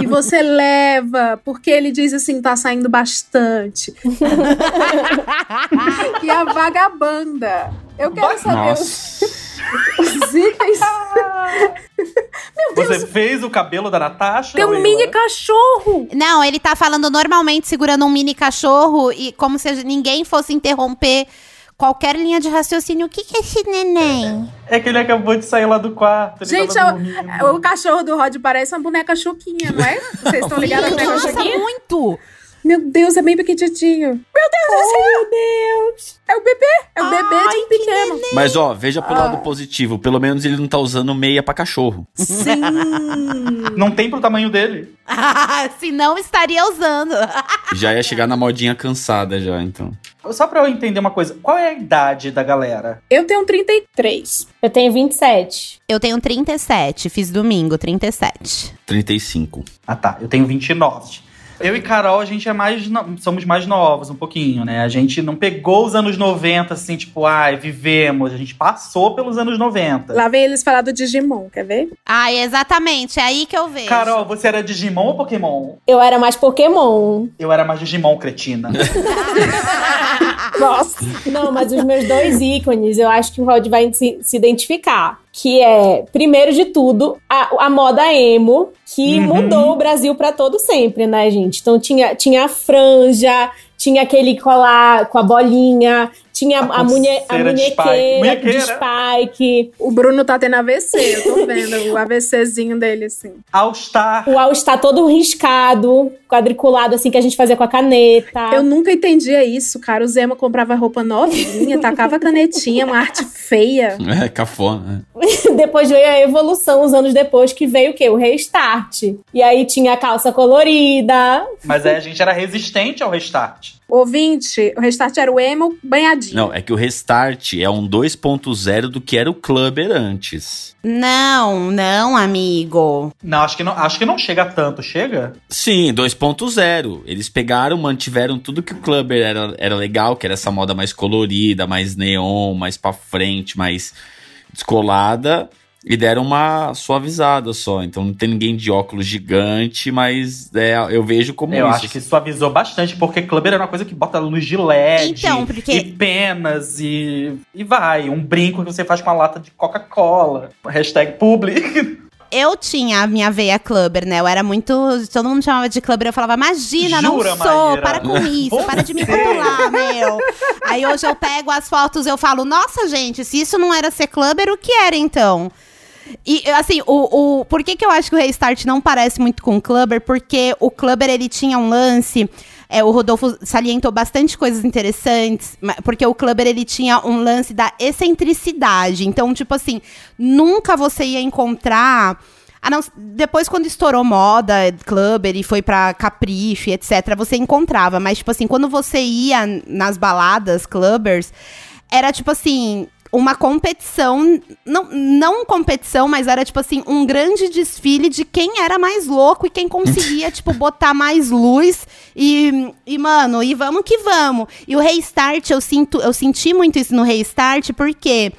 e você leva, porque ele diz assim: tá saindo bastante. e a vagabanda. Eu quero saber os, Nossa. os itens. Você fez o cabelo da Natasha? Tem um Leila? mini cachorro. Não, ele tá falando normalmente segurando um mini cachorro e como se ninguém fosse interromper qualquer linha de raciocínio. O que, que é esse neném? É que ele acabou de sair lá do quarto. Ele Gente, dormindo. O cachorro do Rod parece uma boneca chuquinha, não é? Vocês estão ligados na boneca Nossa, chuquinha? muito! Meu Deus, é bem pequititinho. Meu Deus do céu! Meu Deus! É o bebê! É o bebê de um pequeno. Mas ó, veja pelo Ah. lado positivo. Pelo menos ele não tá usando meia pra cachorro. Sim! Não tem pro tamanho dele. Se não, estaria usando. Já ia chegar na modinha cansada já, então. Só pra eu entender uma coisa, qual é a idade da galera? Eu tenho 33. Eu tenho 27. Eu tenho 37, fiz domingo, 37. 35. Ah tá, eu tenho 29. Eu e Carol, a gente é mais. no- Somos mais novos, um pouquinho, né? A gente não pegou os anos 90, assim, tipo, ai, vivemos. A gente passou pelos anos 90. Lá vem eles falar do Digimon, quer ver? Ah, exatamente, é aí que eu vejo. Carol, você era Digimon ou Pokémon? Eu era mais Pokémon. Eu era mais Digimon, cretina. Nossa! Não, mas os meus dois ícones, eu acho que o Rod vai se, se identificar. Que é, primeiro de tudo, a, a moda emo, que Uhum. mudou o Brasil pra todo sempre, né, gente? Então tinha, tinha a franja, tinha aquele colar com a bolinha, tinha a, A munhe, a de munhequeira de Munhequeira. Spike, O Bruno tá tendo AVC, eu tô vendo o AVCzinho dele, assim. All Star. o All Star todo riscado, quadriculado, assim, que a gente fazia com a caneta. Eu nunca entendia isso, cara. O Zema comprava roupa novinha, tacava canetinha, uma arte feia. É, cafona. né? depois veio a evolução, uns anos depois, que veio o quê? O restart. E aí tinha a calça colorida. Mas aí a gente era resistente ao restart. Ouvinte, o restart era o emo banhadinho. Não, é que o Restart é um 2.0 do que era o Clubber antes. Não, não, amigo. Não, acho que não, acho que não chega tanto. Chega? Sim, 2.0. Eles pegaram, mantiveram tudo que o Clubber era, era legal, que era essa moda mais colorida, mais neon, mais pra frente, mais descolada. E deram uma suavizada só. Então não tem ninguém de óculos gigante, mas é, eu vejo como Eu isso. acho que suavizou bastante, porque clubber era uma coisa que bota luz de LED Então, porque- e penas e, e vai. Um brinco que você faz com a lata de Coca-Cola. Hashtag public. Eu tinha a minha veia clubber, né? Eu era muito. Todo mundo chamava de clubber. Eu falava, imagina, Jura, não sou, Maíra? para com isso, para de me Você? rotular, meu. Aí hoje eu pego as fotos eu falo, nossa, gente, se isso não era ser clubber, o que era então? E, assim, o, o, por que, que eu acho que o Restart não parece muito com o Clubber? Porque o Clubber, ele tinha um lance... é, o Rodolfo salientou bastante coisas interessantes, porque o Clubber, ele tinha um lance da excentricidade. Então, tipo assim, nunca você ia encontrar... Ah, não, depois quando estourou moda, Clubber e foi pra Capricho, etc, você encontrava. Mas, tipo assim, quando você ia nas baladas, Clubbers, era tipo assim, uma competição, não, não competição, mas era tipo assim, um grande desfile de quem era mais louco e quem conseguia, tipo, botar mais luz e, e, mano, e vamos que vamos. E o Restart, eu sinto, eu senti muito isso no Restart, porque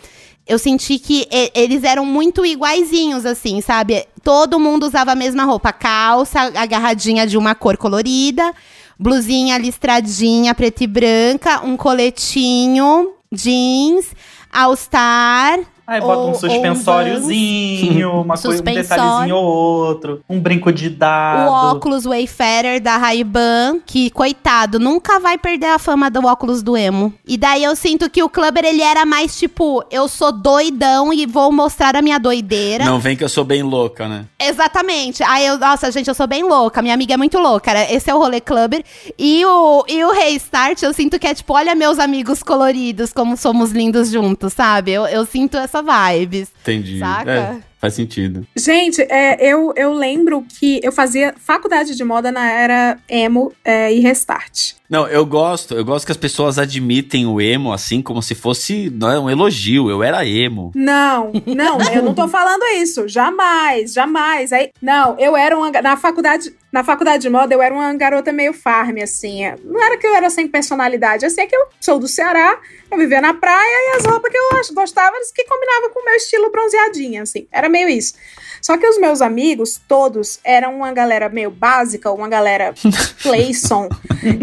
eu senti que eles eram muito iguaizinhos, assim, sabe? Todo mundo usava a mesma roupa, calça agarradinha de uma cor colorida, blusinha listradinha, preta e branca, um coletinho, jeans, all-star. Aí bota ou- um ou suspensóriozinho, uma coisa, um detalhezinho ou outro, um brinco de O dado. óculos Wayfarer da Ray-Ban, que, coitado, nunca vai perder a fama do óculos do emo. E daí eu sinto que o Clubber, ele era mais tipo, eu sou doidão e vou mostrar a minha doideira. Não vem que eu sou bem louca, né? Exatamente. Aí eu, nossa, gente, eu sou bem louca. Minha amiga é muito louca. né? Esse é o rolê clubber. E o, e o Restart, eu sinto que é tipo, olha meus amigos coloridos, como somos lindos juntos, sabe? Eu, eu sinto essa vibes. Entendi. Saca? É, faz sentido. Gente, é, eu, eu lembro que eu fazia faculdade de moda na era emo é, e restart. Não, eu gosto, eu gosto que as pessoas admitem o emo assim como se fosse não é, um elogio. Eu era emo. Não, não, eu não tô falando isso. Jamais, jamais. Aí, não, eu era uma. Na faculdade, na faculdade de moda, eu era uma garota meio farm, assim. Não era que eu era sem personalidade, assim, é que eu sou do Ceará, eu vivia na praia e as roupas que eu gostava que combinavam com o meu estilo bronzeadinha, assim. Era meio isso. Só que os meus amigos, todos, eram uma galera meio básica, uma galera playson.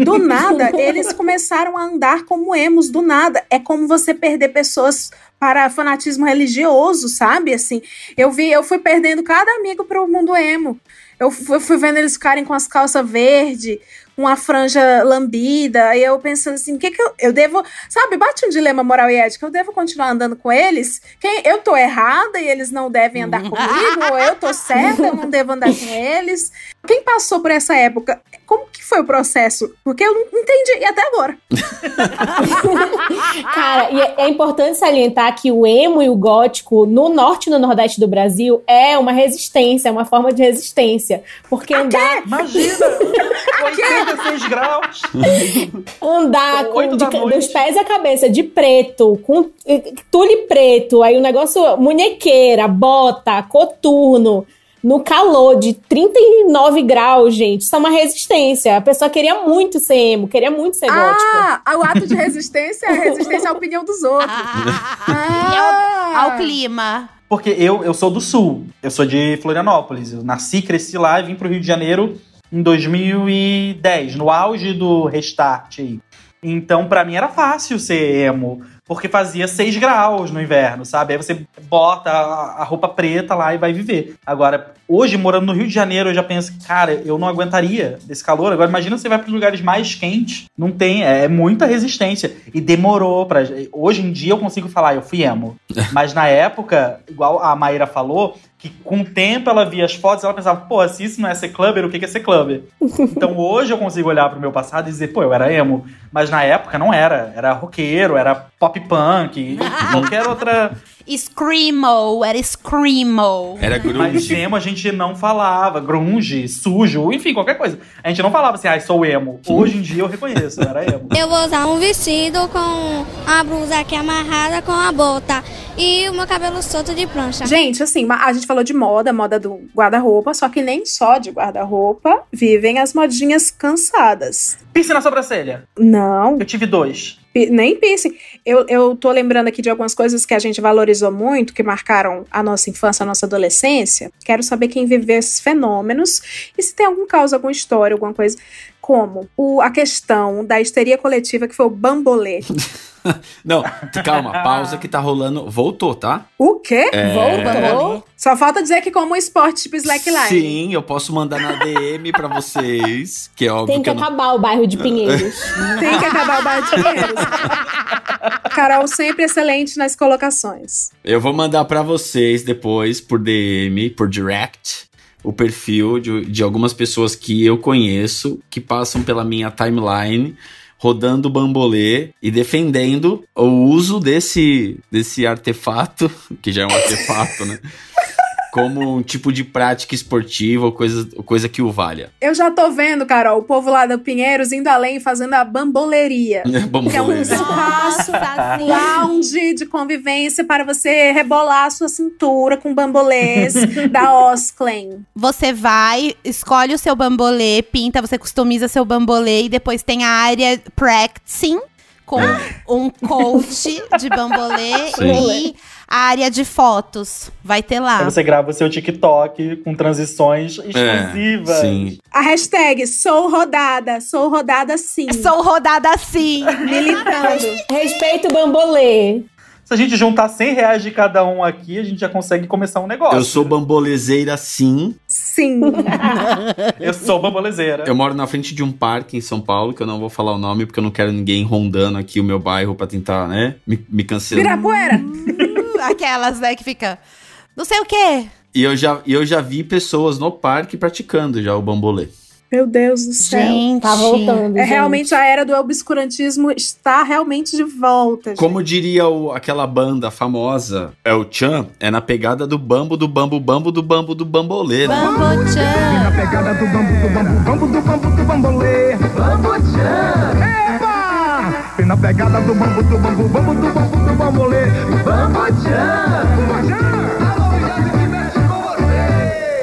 Do nada, eles começaram a andar como emos, do nada. É como você perder pessoas para fanatismo religioso, sabe? Assim, eu vi, eu fui perdendo cada amigo pro mundo emo. Eu fui, fui vendo eles ficarem com as calças verde, com a franja lambida, aí eu pensando assim, o que que eu, eu devo, sabe, bate um dilema moral e ético, eu devo continuar andando com eles? Quem, eu tô errada e eles não devem andar comigo? ou eu tô certa, eu não devo andar com eles? Quem passou por essa época, como que foi o processo? Porque eu não entendi, e até agora. Cara, e é, é importante salientar que o emo e o gótico, no norte e no nordeste do Brasil, é uma resistência, é uma forma de resistência. Porque andar, Imagina! 86 graus! andar com, de dos pés à cabeça de preto, com tule preto, aí o negócio munhequeira, bota, coturno, no calor de 39 graus, gente, isso é uma resistência. A pessoa queria muito ser emo, queria muito ser gótico. Ah, o ato de resistência é resistência à opinião dos outros. E ao, ao clima. Porque eu, eu sou do sul, eu sou de Florianópolis. Eu nasci, cresci lá e vim pro Rio de Janeiro em 2010, no auge do restart aí. Então, pra mim era fácil ser emo, porque fazia 6 graus no inverno, sabe? Aí você bota a, a roupa preta lá e vai viver. Agora, hoje, morando no Rio de Janeiro, eu já penso, cara, eu não aguentaria desse calor. Agora, imagina você vai para lugares mais quentes, não tem, é, muita resistência. E demorou pra. Hoje em dia eu consigo falar, eu fui emo. Mas na época, igual a Maíra falou, que com o tempo ela via as fotos ela pensava, pô, se isso não é ser clubber, o que que é ser clubber? então hoje eu consigo olhar pro meu passado e dizer, pô, eu era emo. Mas na época não era. Era roqueiro, era pop punk, qualquer outra. Screamo, era Screamo. Era Mas grunge. emo a gente não falava, grunge, sujo, enfim, qualquer coisa. A gente não falava assim, ai, sou emo. Hoje em dia eu reconheço, era emo. Eu vou usar um vestido com a blusa aqui amarrada com a bota e o meu cabelo solto de prancha. Gente, assim, a gente falou de moda, moda do guarda-roupa, só que nem só de guarda-roupa vivem as modinhas cansadas. Piercing na sobrancelha. Não. Eu tive dois. Nem piercing. Eu, eu tô lembrando aqui de algumas coisas que a gente valorizou muito, que marcaram a nossa infância, a nossa adolescência. Quero saber quem viveu esses fenômenos e se tem algum caso, alguma história, alguma coisa. Como o, a questão da histeria coletiva, que foi o bambolê. Não, calma, pausa que tá rolando. Voltou, tá? O quê? É. Voltou. Só falta dizer que como um esporte tipo slackline. Sim, eu posso mandar na DM pra vocês, que é óbvio Tem que não- acabar o bairro de Pinheiros. Tem que acabar o bar de Pinheiros. Carol sempre excelente nas colocações. Eu vou mandar pra vocês depois por DM, por direct, o perfil de, de algumas pessoas que eu conheço, que passam pela minha timeline, rodando bambolê e defendendo o uso desse, desse artefato, que já é um artefato, né? Como um tipo de prática esportiva ou coisa, coisa que o valha. Eu já tô vendo, Carol, o povo lá do Pinheiros indo além e fazendo a bamboleria. Que é um espaço, Nossa, sim. lounge de convivência para você rebolar a sua cintura com bambolês da Osclen. Você vai, escolhe o seu bambolê, pinta, você customiza seu bambolê e depois tem a área practicing com um coach de bambolê Sim. e a área de fotos. Vai ter Aí lá. você grava o seu TikTok com transições exclusivas. É, sim. A hashtag sou rodada, sou rodada sim. Sou rodada assim. Militando. Respeito o bambolê. Se a gente juntar 100 reais de cada um aqui, a gente já consegue começar um negócio. Eu sou bambolezeira sim. Sim. Eu sou bambolezeira. Eu moro na frente de um parque em São Paulo, que eu não vou falar o nome, porque eu não quero ninguém rondando aqui o meu bairro pra tentar, né, me, me cancelar. Virapuera. Aquelas, né, que fica. Não sei o quê. E eu já, e eu já vi pessoas no parque praticando já o bambolê. Meu Deus do céu. Gente. Tá voltando. É gente. realmente a era do obscurantismo está realmente de volta. gente. Como diria o- aquela banda famosa, é o Chan, é na pegada do bambo, do bambo, bambo, do bambo, do bambolê, né? Bambochan. pegada do bambu, do bambu, bambu, do bambu, do bambolê. Bambujã! Eba! Vem na pegada do bambu, do bambu, bambu, do bambu, do bambolê. Bambujã! Alô, já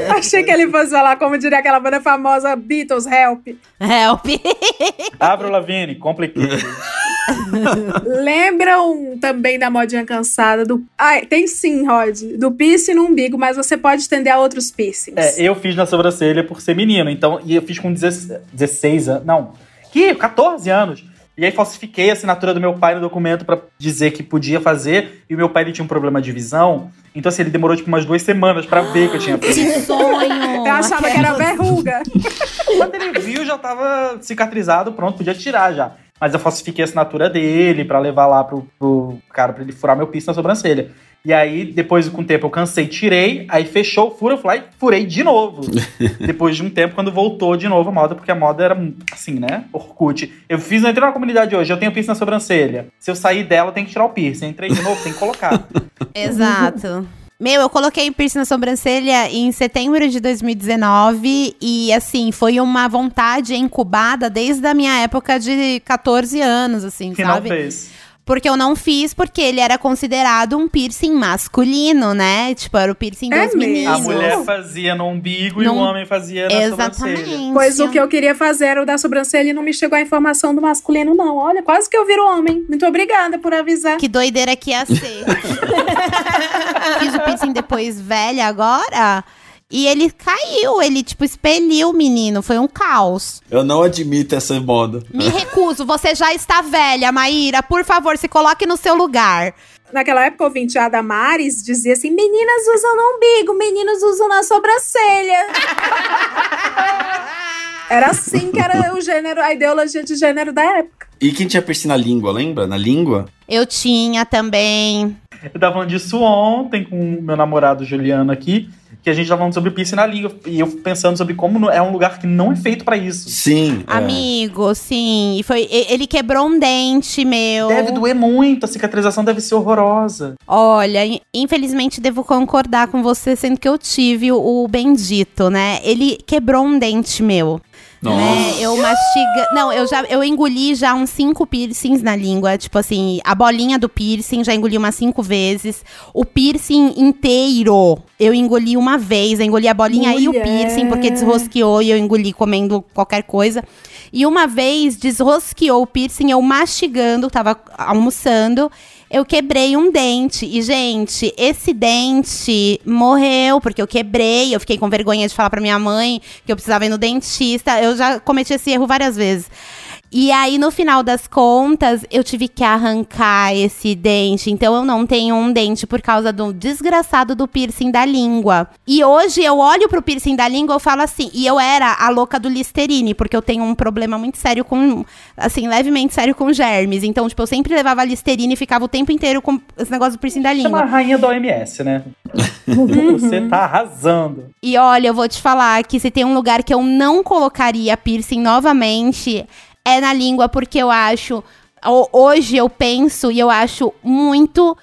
Achei que ele fosse falar, como diria aquela banda famosa Beatles, Help. Help. Abre o Lavigne, compliquei. Lembram também da modinha cansada do. Ai, tem sim, Rod. Do piercing no umbigo, mas você pode estender a outros piercings. É, eu fiz na sobrancelha por ser menino, então, e eu fiz com 16, 16 anos, não, que 14 anos. E aí falsifiquei a assinatura do meu pai no documento pra dizer que podia fazer, e o meu pai ele tinha um problema de visão, então assim, ele demorou tipo umas duas semanas pra ver que eu tinha feito. Que sonho. Eu achava que era verruga. Quando ele viu, já tava cicatrizado, pronto, podia tirar já. Mas eu falsifiquei a assinatura dele pra levar lá pro, pro cara pra ele furar meu piercing na sobrancelha. E aí, depois, com o tempo, eu cansei, tirei, aí fechou o furo, fui lá e furei de novo. depois de um tempo, quando voltou de novo a moda, porque a moda era assim, né? Orkut. Eu fiz, eu entrei na comunidade hoje, eu tenho piercing na sobrancelha. Se eu sair dela, eu tenho que tirar o piercing. Entrei de novo, tem que colocar. Exato. Meu, eu coloquei piercing na sobrancelha em setembro de 2019 e, assim, foi uma vontade incubada desde a minha época de 14 anos, assim, que não sabe? fez. Porque eu não fiz porque ele era considerado um piercing masculino, né? Tipo, era o piercing É dos mesmo? meninos. A mulher fazia no umbigo e o Não- homem fazia na sobrancelha. Exatamente. Pois o que eu queria fazer era o da sobrancelha e não me chegou a informação do masculino, não. Olha, quase que eu viro homem. Muito obrigada por avisar. Que doideira que ia ser. Fiz o piercing depois velha agora. E ele caiu, ele, tipo, expeliu o menino. Foi um caos. Eu não admito essa moda. Me recuso, você já está velha, Maíra. Por favor, se coloque no seu lugar. Naquela época, o ouvinte a Damares dizia assim: meninas usam no umbigo, meninos usam na sobrancelha. era assim que era o gênero, a ideologia de gênero da época. E quem tinha piercing na língua, lembra? Na língua? Eu tinha também. Eu tava falando disso ontem com o meu namorado Juliano aqui, que a gente tava falando sobre piercing na língua. E eu pensando sobre como é um lugar que não é feito pra isso. Sim. é. Amigo, sim. E foi, ele quebrou um dente meu. Deve doer muito, a cicatrização deve ser horrorosa. Olha, in- infelizmente devo concordar com você, sendo que eu tive o, o bendito, né? Ele quebrou um dente meu. Nossa. Né? Eu mastiga. Não, eu já eu engoli já uns cinco piercings na língua. Tipo assim, a bolinha do piercing já engoli umas cinco vezes. O piercing inteiro eu engoli uma vez. Eu engoli a bolinha e o Mulher. piercing, porque desrosqueou e eu engoli comendo qualquer coisa. E uma vez desrosqueou o piercing, eu mastigando, tava almoçando. Eu quebrei um dente. E, gente, esse dente morreu, porque eu quebrei. Eu fiquei com vergonha de falar pra minha mãe que eu precisava ir no dentista. Eu já cometi esse erro várias vezes. E aí, no final das contas, eu tive que arrancar esse dente. Então, eu não tenho um dente por causa do desgraçado do piercing da língua. E hoje, eu olho pro piercing da língua e falo assim. E eu era a louca do Listerine, porque eu tenho um problema muito sério com. Assim, levemente sério com germes. Então, tipo, eu sempre levava Listerine e ficava o tempo inteiro com esse negócio do piercing da Chama a língua. rainha da OMS, né? Você tá arrasando. E olha, eu vou te falar que se tem um lugar que eu não colocaria piercing novamente, é na língua, porque eu acho. ho- Hoje eu penso e eu acho muito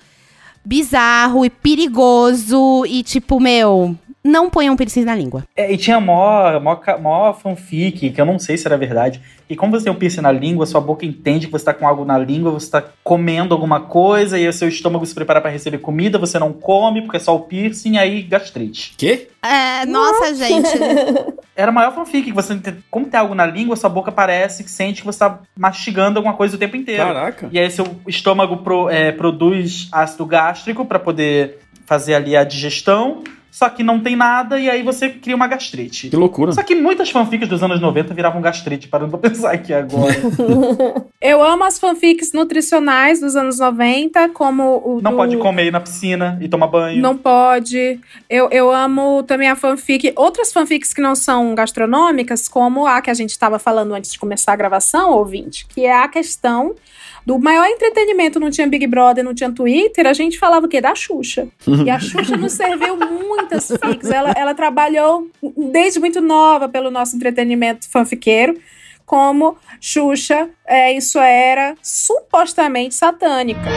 bizarro e perigoso. E tipo, meu, não ponham piercing na língua. É, e tinha mó, mó, mó fanfic, que eu não sei se era verdade. E como você tem um piercing na língua, sua boca entende que você tá com algo na língua, você tá comendo alguma coisa, e aí o seu estômago se prepara pra receber comida, você não come, porque é só o piercing, aí gastrite. Quê? É, nossa, gente. Era a maior fanfic, que você tem- como tem algo na língua, sua boca parece que sente que você tá mastigando alguma coisa o tempo inteiro. Caraca. E aí seu estômago pro- é, produz ácido gástrico pra poder fazer ali a digestão, só que não tem nada e aí você cria uma gastrite. Que loucura. Só que muitas fanfics dos anos 90 viravam gastrite, parando pra pensar aqui agora. Eu amo as fanfics nutricionais dos anos 90, como o Não do- pode comer na piscina e tomar banho. Não pode. Eu, eu amo também a fanfic. Outras fanfics que não são gastronômicas, como a que a gente estava falando antes de começar a gravação, ouvinte, que é a questão do maior entretenimento. Não tinha Big Brother, não tinha Twitter. A gente falava o quê? Da Xuxa. E a Xuxa nos serviu muitas fics. Ela, ela trabalhou desde muito nova pelo nosso entretenimento fanfiqueiro. Como Xuxa, é, isso era supostamente satânica.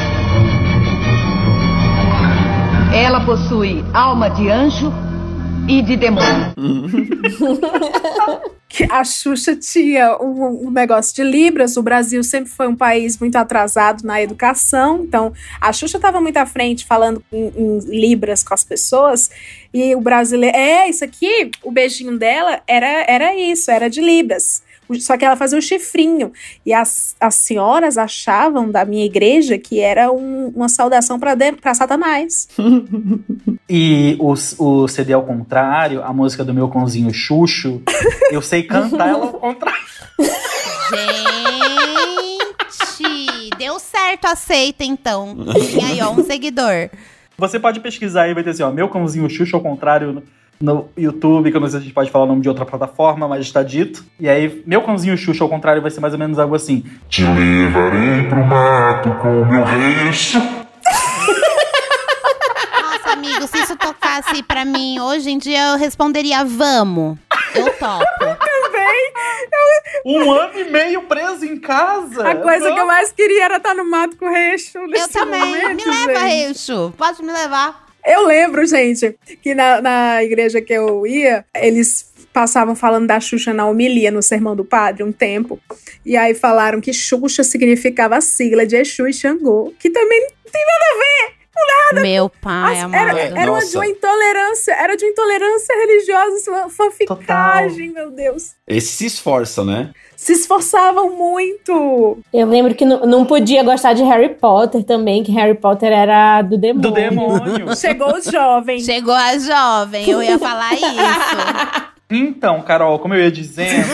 Ela possui alma de anjo e de demônio. a Xuxa tinha um, um negócio de Libras. O Brasil sempre foi um país muito atrasado na educação, então a Xuxa estava muito à frente falando em, em Libras com as pessoas. E o brasileiro, é, isso aqui, o beijinho dela era, era isso, era de Libras. Só que ela fazia o chifrinho. E as, as senhoras achavam da minha igreja que era um- uma saudação para Satanás. E o, o CD ao contrário, a música do meu cãozinho Xuxo, eu sei cantar ela ao contrário. Gente, deu certo, aceita então. E aí, ó, um seguidor. Você pode pesquisar aí, vai ter assim, ó, meu cãozinho Xuxo ao contrário no, YouTube, que eu não sei se a gente pode falar o nome de outra plataforma, mas está dito. E aí, meu cãozinho Xuxo ao contrário vai ser mais ou menos algo assim. Te levarei pro mato com meu recho. Nossa, amigo, se isso tocasse pra mim hoje em dia, eu responderia vamos. Eu topo. Também. Um ano e meio preso em casa. A coisa que eu mais queria era estar no mato com o Reixo. Eu também. momento, Me leva, gente. Reixo. Pode me levar. Eu lembro, gente, que na, na igreja que eu ia, eles passavam falando da Xuxa na homilia, no Sermão do Padre, um tempo. E aí falaram que Xuxa significava a sigla de Exu e Xangô, que também não tem nada a ver. Meu pai, As- amado. era, era uma de uma intolerância, era de uma intolerância religiosa, uma fanficagem, meu Deus. Esse se esforça, né? Se esforçavam muito. Eu lembro que não, não podia gostar de Harry Potter também, que Harry Potter era do demônio. Do demônio. Chegou o jovem. Chegou a jovem, eu ia falar isso. Então, Carol, como eu ia dizendo,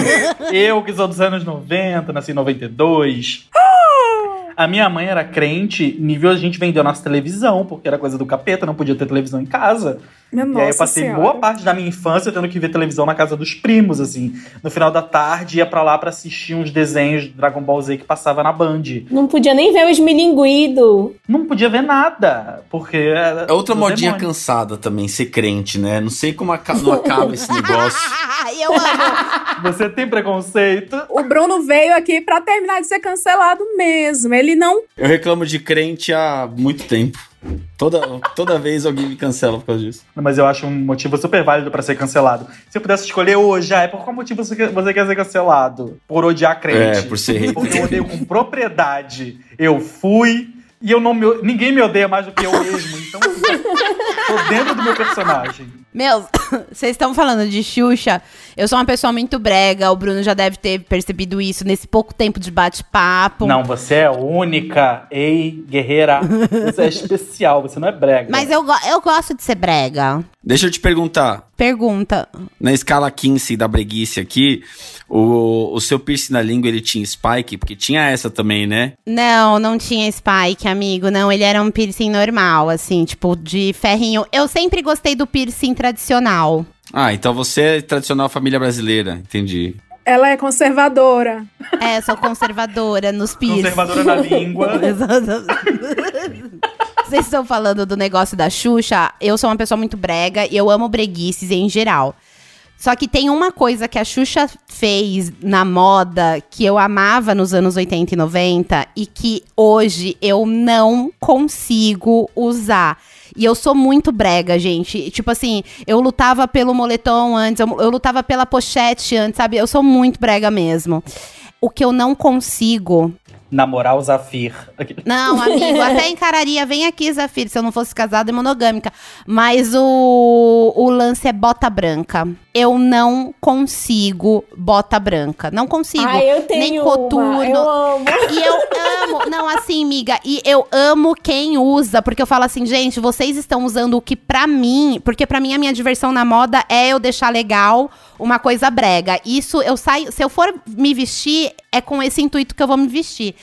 eu que sou dos anos 90, nasci em 92. A minha mãe era crente, nível a gente vendeu nossa televisão, porque era coisa do capeta, não podia ter televisão em casa. Meu e aí eu passei senhora. boa parte da minha infância tendo que ver televisão na casa dos primos, assim. No final da tarde ia pra lá pra assistir uns desenhos de Dragon Ball Z que passava na Band. Não podia nem ver os milinguidos. Não podia ver nada, porque era É outra modinha demônio. cansada também, ser crente, né? Não sei como aca- não acaba esse negócio. eu amo. Você tem preconceito? O Bruno veio aqui pra terminar de ser cancelado mesmo. Ele não Eu reclamo de crente há muito tempo. Toda, toda vez alguém me cancela por causa disso. Mas eu acho um motivo super válido pra ser cancelado. Se eu pudesse escolher hoje, ah, é por qual motivo você quer, você quer ser cancelado? Por odiar crente. É, por ser hater. Porque eu odeio com propriedade. Eu fui e eu não me, ninguém me odeia mais do que eu mesmo. Então, tô dentro do meu personagem. Meu, vocês estão falando de Xuxa. Eu sou uma pessoa muito brega. O Bruno já deve ter percebido isso nesse pouco tempo de bate-papo. Não, você é única. Ei, guerreira. Você é especial, você não é brega. Mas eu, go- eu gosto de ser brega. Deixa eu te perguntar. Pergunta. Na escala 15 da breguice aqui, o, o seu piercing na língua, ele tinha spike? Porque tinha essa também, né? Não, não tinha spike, amigo. Não, ele era um piercing normal, assim, tipo, de ferrinho. Eu sempre gostei do piercing tradicional. Ah, então você é tradicional família brasileira, entendi. Ela é conservadora. É, sou conservadora nos piercing. Conservadora na língua. Vocês estão falando do negócio da Xuxa. Eu sou uma pessoa muito brega e eu amo breguices em geral. Só que tem uma coisa que a Xuxa fez na moda que eu amava nos anos 80 e 90 e que hoje eu não consigo usar. E eu sou muito brega, gente. Tipo assim, eu lutava pelo moletom antes, eu, eu lutava pela pochete antes, sabe? Eu sou muito brega mesmo. O que eu não consigo Namorar o Zafir. não, amigo, até encararia. Vem aqui, Zafir, se eu não fosse casada e monogâmica. Mas o, o lance é bota branca. Eu não consigo bota branca. Não consigo. Ah, eu tenho Nem uma. coturno. Eu amo. E eu amo. Não, assim, miga. E eu amo quem usa. Porque eu falo assim, gente, vocês estão usando o que pra mim. Porque pra mim a minha diversão na moda é eu deixar legal uma coisa brega. Isso eu saio. Se eu for me vestir, é com esse intuito que eu vou me vestir.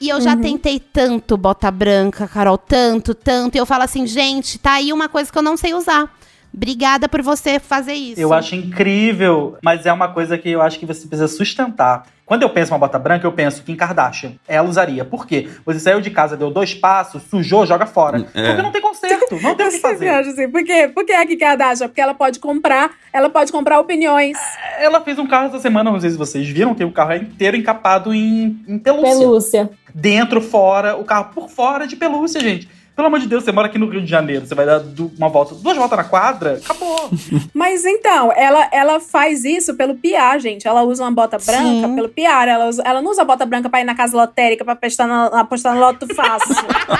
E eu já tentei tanto bota branca, Carol, tanto, tanto. E eu falo assim, gente, tá aí uma coisa que eu não sei usar. Obrigada por você fazer isso. Eu acho incrível, mas é uma coisa que eu acho que você precisa sustentar. Quando eu penso em uma bota branca, eu penso que em Kardashian. Ela usaria. Por quê? Você saiu de casa, deu dois passos, sujou, joga fora. É. Porque não tem conserto, não tem o que fazer. acho assim, por quê? Por que a Kim Kardashian? Porque ela pode comprar, ela pode comprar opiniões. Ela fez um carro essa semana, não sei se vocês viram, que o carro é inteiro encapado em, em pelúcia. Pelúcia. Dentro, fora, o carro por fora de pelúcia, gente. Pelo amor de Deus, você mora aqui no Rio de Janeiro, você vai dar uma volta, duas voltas na quadra, acabou. Mas então, ela, ela faz isso pelo PR, gente. Ela usa uma bota branca Sim. pelo PR. Ela, usa- ela não usa bota branca pra ir na casa lotérica, pra apostar na, apostar no loto fácil.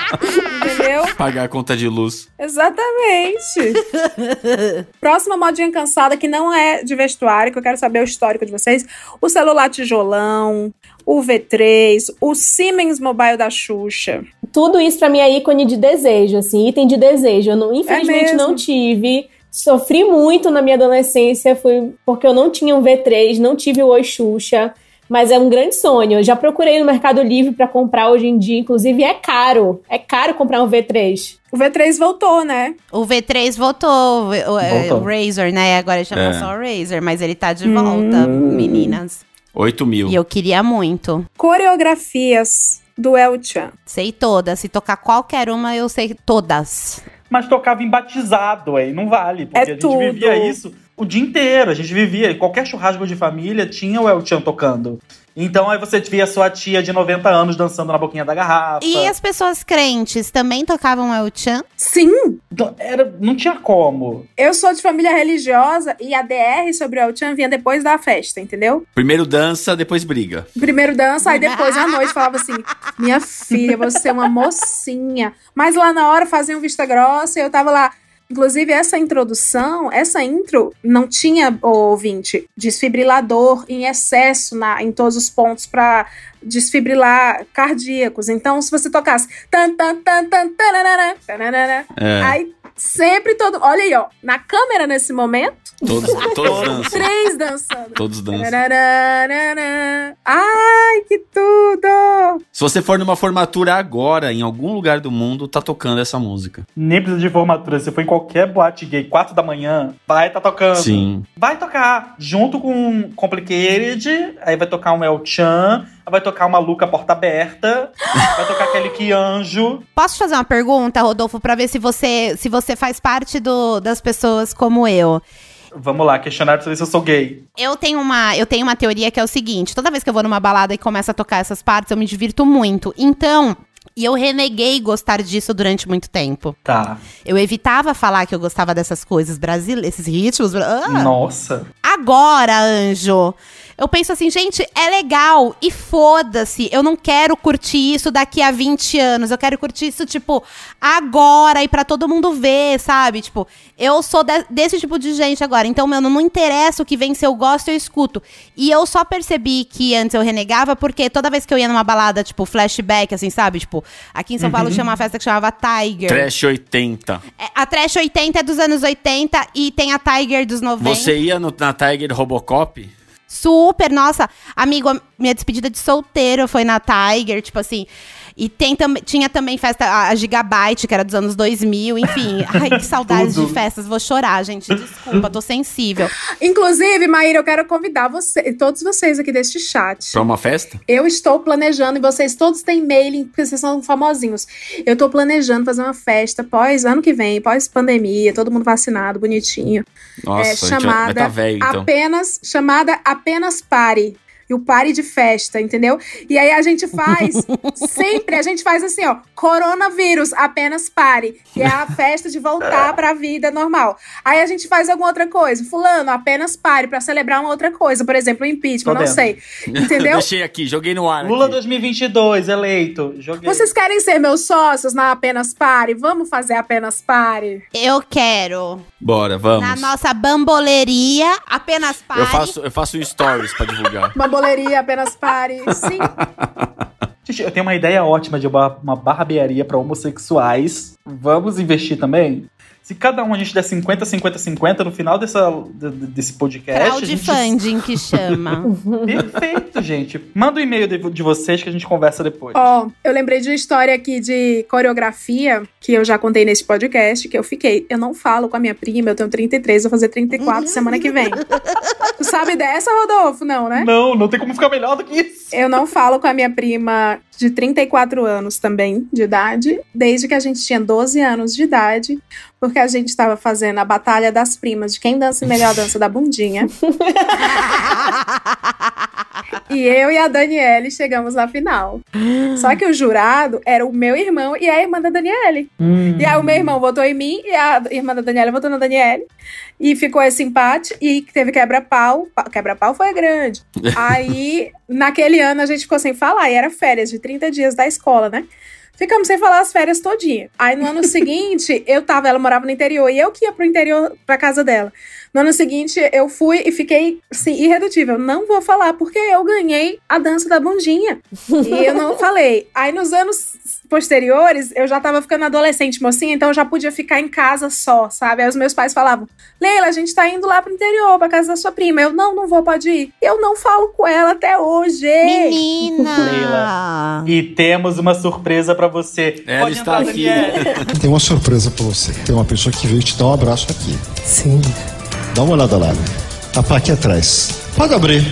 Entendeu? Pagar a conta de luz. Exatamente. Próxima modinha cansada, que não é de vestuário, que eu quero saber o histórico de vocês. O celular tijolão, o V3, o Siemens Mobile da Xuxa. Tudo isso pra mim é ícone de desejo, assim, item de desejo. Eu não, infelizmente mesmo? não tive. Sofri muito na minha adolescência, foi porque eu não tinha um V3, não tive o Oi Xuxa. Mas é um grande sonho. Eu já procurei no Mercado Livre pra comprar hoje em dia, inclusive é caro. É caro comprar um V3. O V3 voltou, né? O V3 voltou, o, o- Voltou. o Razer, né? Agora chama É. só Razer, mas ele tá de volta, meninas. 8 mil. E eu queria muito. Coreografias do El Chan. Sei todas. Se tocar qualquer uma, eu sei todas. Mas tocava em batizado, aí não vale. Porque É a gente tudo. vivia isso o dia inteiro. A gente vivia, qualquer churrasco de família tinha o El Chan tocando. Então aí você via sua tia de 90 anos dançando na boquinha da garrafa. E as pessoas crentes também tocavam El Chan? Sim, Era, não tinha como. eu sou de família religiosa e a DR sobre o El Chan vinha depois da festa, entendeu? Primeiro dança, depois briga. Primeiro dança, aí depois à noite falava assim: Minha filha, você é uma mocinha. Mas lá na hora faziam vista grossa e eu tava lá. Inclusive, essa introdução, essa intro, não tinha, ô, ouvinte, desfibrilador em excesso na, em todos os pontos pra desfibrilar cardíacos. Então, se você tocasse. Tan, tan, tan, tan, tararara, tararara, É. Aí sempre todo. Olha aí, ó. Na câmera nesse momento, Todos, todos dançam. três dançando. Todos dançam. Tararara. Ai, que tudo! Se você for numa formatura agora, em algum lugar do mundo, tá tocando essa música. Nem precisa de formatura. Se for em qualquer boate gay, 4 da manhã, vai tá tocando. Sim. Vai tocar. Junto com Complicated, aí vai tocar um El Chan, vai tocar uma Luca Porta Aberta, vai tocar aquele que anjo. Posso te fazer uma pergunta, Rodolfo, pra ver se você, se você faz parte do, das pessoas como eu? Vamos lá, questionário pra saber se eu sou gay. Eu tenho, uma, eu tenho uma teoria que é o seguinte: toda vez que eu vou numa balada e começa a tocar essas partes, eu me divirto muito. Então, E eu reneguei gostar disso durante muito tempo. Tá. Eu evitava falar que eu gostava dessas coisas brasileiras, esses ritmos. Ah. Nossa. Agora, anjo, eu penso assim, gente, é legal e foda-se. Eu não quero curtir isso daqui a 20 anos. Eu quero curtir isso, tipo, agora e pra todo mundo ver, sabe? Tipo, eu sou de- desse tipo de gente agora. Então, meu, não, não interessa o que vem, se eu gosto, eu escuto. E eu só percebi que antes eu renegava porque toda vez que eu ia numa balada, tipo, flashback, assim, sabe? Tipo, aqui em São Paulo Uhum. tinha uma festa que chamava Tiger. Trash 80. É, A Trash 80 é dos anos 80 e tem a Tiger dos 90. Você ia no- na Tiger Robocop? Super, nossa, amigo, minha despedida de solteiro foi na Tiger, tipo assim. E tem tam tinha também festa, a a Gigabyte, que era dos anos 2000, enfim. Ai, que saudades de festas, vou chorar, gente. Desculpa, tô sensível. Inclusive, Maíra, eu quero convidar você, todos vocês aqui deste chat. Pra uma festa? Eu estou planejando, e vocês todos têm mailing, porque vocês são famosinhos. Eu estou planejando fazer uma festa pós ano que vem, pós pandemia, todo mundo vacinado, bonitinho. Nossa, é, a gente vai- vai chamada tá velho, então. apenas chamada apenas pare. E o pare de festa, entendeu? E aí a gente faz, sempre a gente faz assim, ó, coronavírus, apenas pare. Que é a festa de voltar pra vida normal. Aí a gente faz alguma outra coisa. Fulano, apenas pare pra celebrar uma outra coisa. Por exemplo, o impeachment, Tô não dentro. sei. Entendeu? Deixei aqui, joguei no ar. Lula aqui. 2022, eleito. Joguei. Vocês querem ser meus sócios na Apenas Pare? Vamos fazer Apenas Pare? Eu quero. Bora, vamos. Na nossa bamboleria, apenas pare. Eu faço, eu faço stories pra divulgar. Bamboleria, Apenas Pare. Sim. Gente, eu tenho uma ideia ótima de uma, uma barbearia pra homossexuais. Vamos investir também? Se cada um a gente der 50, 50, 50 no final dessa, de- de- desse podcast. a gente- Crowdfunding que chama. Perfeito, gente. Manda o e-mail de, de vocês que a gente conversa depois. Ó, eu lembrei de uma história aqui de coreografia que eu já contei nesse podcast, que eu fiquei. Eu não falo com a minha prima, eu tenho 33, vou fazer 34 semana que vem. Tu sabe dessa, Rodolfo? Não, né? Não, não tem como ficar melhor do que isso. Eu não falo com a minha prima de 34 anos também, de idade, desde que a gente tinha 12 anos de idade, porque a gente estava fazendo a batalha das primas de quem dança melhor dança da bundinha. e eu e a Daniele chegamos na final. Só que o jurado era o meu irmão e a irmã da Daniele. E aí o meu irmão votou em mim e a irmã da Daniela votou na Daniele. E ficou esse empate e teve quebra-pau. Pa- Quebra-pau foi grande. Aí, naquele ano, a gente ficou sem falar. E era férias de 30 dias da escola, né? Ficamos sem falar as férias todinha. Aí no ano seguinte, eu tava, ela morava no interior, e eu que ia pro interior, pra casa dela. No ano seguinte, eu fui e fiquei, assim, irredutível. Não vou falar, porque eu ganhei a dança da bundinha. E eu não falei. Aí nos anos posteriores, eu já tava ficando adolescente, mocinha, então eu já podia ficar em casa só, sabe? Aí os meus pais falavam: Leila, a gente tá indo lá pro interior, pra casa da sua prima. Eu, não, não vou, pode ir. Eu não falo com ela até hoje. Menina! Leila. E temos uma surpresa pra você. Ela Pode está entrar, aqui. Tem uma surpresa pra você. Tem uma pessoa que veio te dar um abraço aqui. Sim. Dá uma olhada lá. A pá aqui atrás. Pode abrir.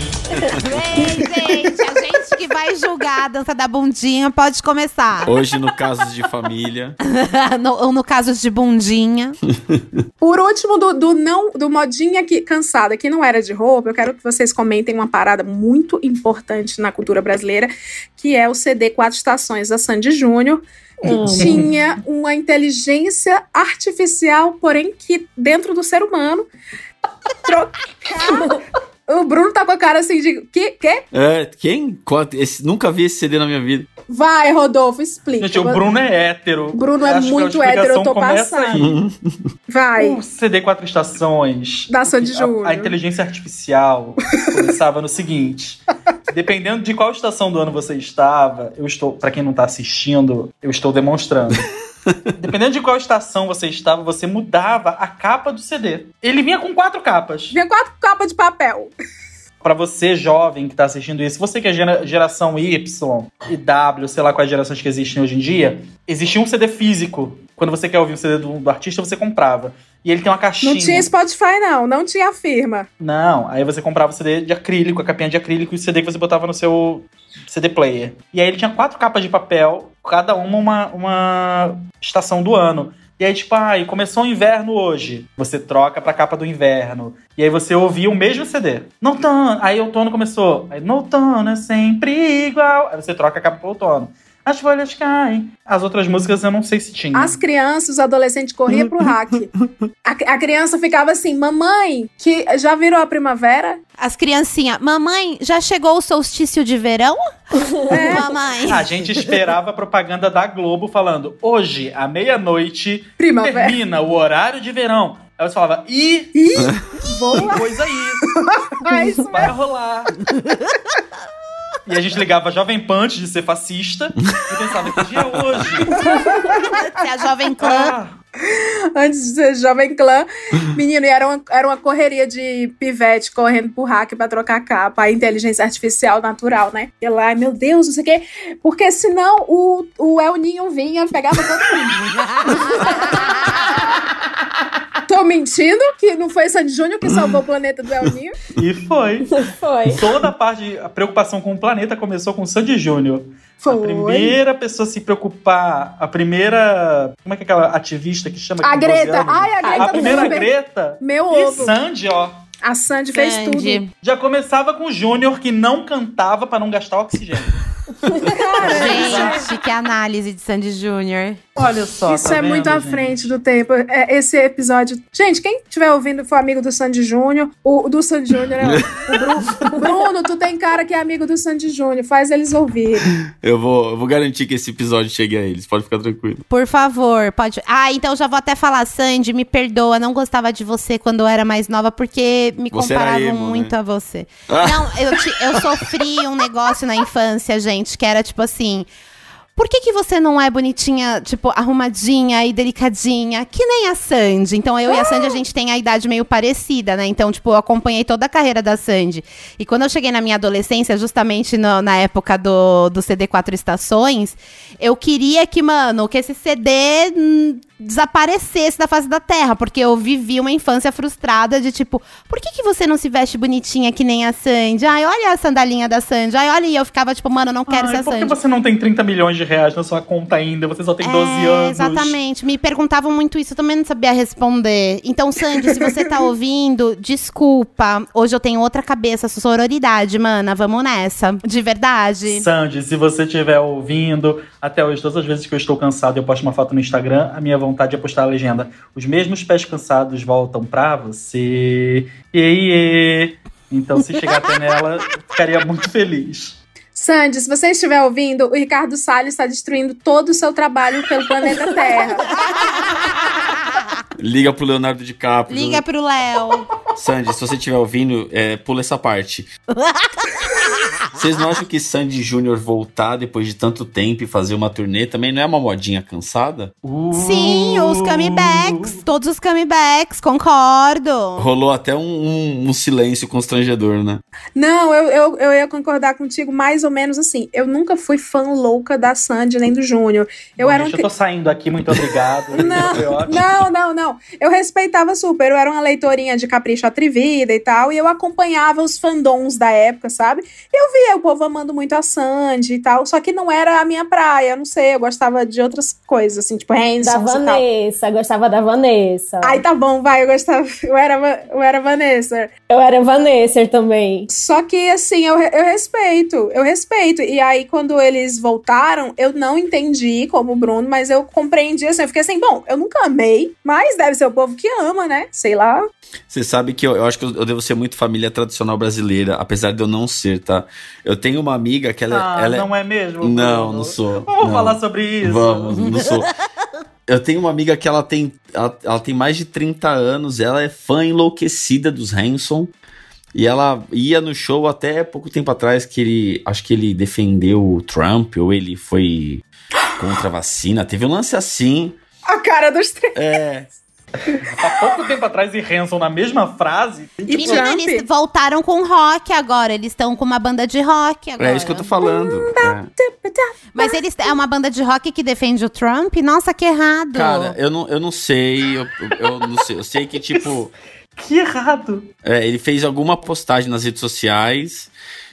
Ei, gente, a gente que vai julgar a dança da bundinha pode começar. Hoje, no caso de família. no, ou no caso de bundinha. Por último, do, do não do modinha que, cansada, que não era de roupa, eu quero que vocês comentem uma parada muito importante na cultura brasileira, que é o CD Quatro Estações da Sandy Júnior. Que Hum. tinha uma inteligência artificial, porém que dentro do ser humano trocar. O Bruno tá com a cara assim de. Que? que? É, quem? Esse- nunca vi esse CD na minha vida. Vai, Rodolfo, explica. Gente, o Bruno é hétero. O Bruno é a muito hétero, eu tô passando. aí. Vai. O CD Quatro Estações. Da Sandy a- Júnior. A, inteligência artificial começava no seguinte: dependendo de qual estação do ano você estava, eu estou, para quem não tá assistindo, eu estou demonstrando. Dependendo de qual estação você estava, você mudava a capa do CD. Ele vinha com quatro capas. Vinha quatro capas de papel. Pra você, jovem, que tá assistindo isso, você que é gera- geração Y e W, sei lá quais gerações que existem hoje em dia, existia um CD físico. Quando você quer ouvir o CD do, do artista, você comprava. E ele tem uma caixinha. Não tinha Spotify, não. Não tinha firma. Não, aí você comprava o CD de acrílico, a capinha de acrílico e o CD que você botava no seu CD player. E aí ele tinha quatro capas de papel, cada uma uma, uma estação do ano. E aí, tipo, ah, começou o inverno hoje. Você troca pra capa do inverno. E aí você ouvia o mesmo CD. Outono. Aí outono começou. Aí no outono é sempre igual. Aí você troca a capa pro outono. As folhas caem. As outras músicas eu não sei se tinha. As crianças, os adolescentes corriam pro hack. A, a criança ficava assim, mamãe, que já virou a primavera? As criancinhas, mamãe, já chegou o solstício de verão? É. Mamãe. A gente esperava a propaganda da Globo falando: hoje, à meia-noite, termina o horário de verão. Aí você falava, ih, tem coisa aí. Isso Vai rolar. E a gente ligava Jovem Pan antes de ser fascista e pensava, que dia é hoje? Se a Jovem Clã. Ah, Antes de ser jovem clã. Menino, e era uma, era uma correria de pivete correndo pro hack pra trocar capa. A inteligência artificial natural, né? E lá, meu Deus, não sei o quê. Porque senão o, o El Ninho vinha, pegava todo mundo. Tô mentindo que não foi Sandy Júnior que salvou o planeta do El Ninho? e foi. Foi. Toda a parte, a preocupação com o planeta começou com o Sandy Júnior. Foi. A primeira pessoa a se preocupar, a primeira. Como é que é aquela ativista que chama? A com 12 Greta. Ai, a Greta A primeira. Greta. Meu E ovo. Sandy, ó. A Sandy fez tudo. Sandy. Já começava com o Júnior que não cantava pra não gastar oxigênio. Gente, que análise de Sandy Júnior. Olha só. Isso tá é vendo, muito à gente? frente do tempo. É, esse episódio. Gente, quem estiver ouvindo for amigo do Sandy Júnior, o do Sandy Júnior, é o Bruno. Bruno, tu tem cara que é amigo do Sandy Júnior, faz eles ouvirem. Eu vou, eu vou garantir que esse episódio chegue a eles, pode ficar tranquilo. Por favor, pode. Ah, então já vou até falar, Sandy, me perdoa, não gostava de você quando eu era mais nova, porque me Você comparavam emo, muito né? a você. Ah. Não, eu, ti- eu sofri um negócio na infância, gente, que era tipo assim. Por que, que você não é bonitinha, tipo, arrumadinha e delicadinha, que nem a Sandy? Então, eu e a Sandy, a gente tem a idade meio parecida, né? Então, tipo, eu acompanhei toda a carreira da Sandy. E quando eu cheguei na minha adolescência, justamente no- na época do, do CD Quatro Estações, eu queria que, mano, que esse CD desaparecesse da face da terra, porque eu vivi uma infância frustrada de tipo, por que, que você não se veste bonitinha que nem a Sandy? Ai, olha a sandalinha da Sandy. Ai, olha, e eu ficava tipo, mano, eu não quero Ai, ser a por que Sandy. você não tem 30 milhões de reais na sua conta ainda? Você só tem 12 É, anos. Exatamente. Me perguntavam muito isso, eu também não sabia responder. Então, Sandy, se você tá ouvindo, desculpa. Hoje eu tenho outra cabeça, sororidade, mana. Vamos nessa. De verdade. Sandy, se você estiver ouvindo, até hoje, todas as vezes que eu estou cansado eu posto uma foto no Instagram, a minha vontade é postar a legenda. Os mesmos pés cansados voltam pra você. E aí, Então, se chegar até nela, ficaria muito feliz. Sandy, se você estiver ouvindo, o Ricardo Salles está destruindo todo o seu trabalho pelo planeta Terra. Liga pro Leonardo DiCaprio. Liga pro Léo. Sandy, se você estiver ouvindo, é, pula essa parte. Vocês não acham que Sandy Júnior voltar depois de tanto tempo e fazer uma turnê também não é uma modinha cansada? Sim, os comebacks. Todos os comebacks, concordo. Rolou até um, um- um silêncio constrangedor, né? Não, eu, eu, eu ia concordar contigo mais ou menos assim. Eu nunca fui fã louca da Sandy nem do Júnior. Eu Bom, era um gente, eu tô saindo aqui, muito obrigado. Ótimo. Não, não, não. Eu respeitava super. Eu era uma leitorinha de Capricho Atrevida e tal. E eu acompanhava os fandoms da época, sabe? Eu via o povo amando muito a Sandy e tal. Só que não era a minha praia. Não sei. Eu gostava de outras coisas, assim, tipo Da Hanson e tal. Vanessa, gostava da Vanessa. Ai, tá bom, vai. Eu gostava. Eu era, eu era Vanessa. Eu era Vanessa também. Só que, assim, eu, eu respeito, eu respeito. E aí, quando eles voltaram, eu não entendi como o Bruno, mas eu compreendi, assim, eu fiquei assim, bom, eu nunca amei, mas deve ser o povo que ama, né? Sei lá. Você sabe que eu, eu acho que eu, eu devo ser muito família tradicional brasileira, apesar de eu não ser, tá? Eu tenho uma amiga que ela, Ah, ela não é mesmo? Não, não sou. Vamos não. falar sobre isso. Vamos, não sou. Eu tenho uma amiga que ela tem, ela, ela tem mais de 30 anos, ela é fã enlouquecida dos Hanson. E ela ia no show até pouco tempo atrás que ele, acho que ele defendeu o Trump ou ele foi contra a vacina. Teve um lance assim. A cara dos três. É. Há pouco tempo atrás e Hanson na mesma frase. E Menina, Trump? eles voltaram com rock agora. Eles estão com uma banda de rock agora. É isso que eu tô falando. É. Mas eles é uma banda de rock que defende o Trump? Nossa, que errado. Cara, eu não, eu não sei. Eu, eu não sei. Eu sei que, tipo. Que errado. É, ele fez alguma postagem nas redes sociais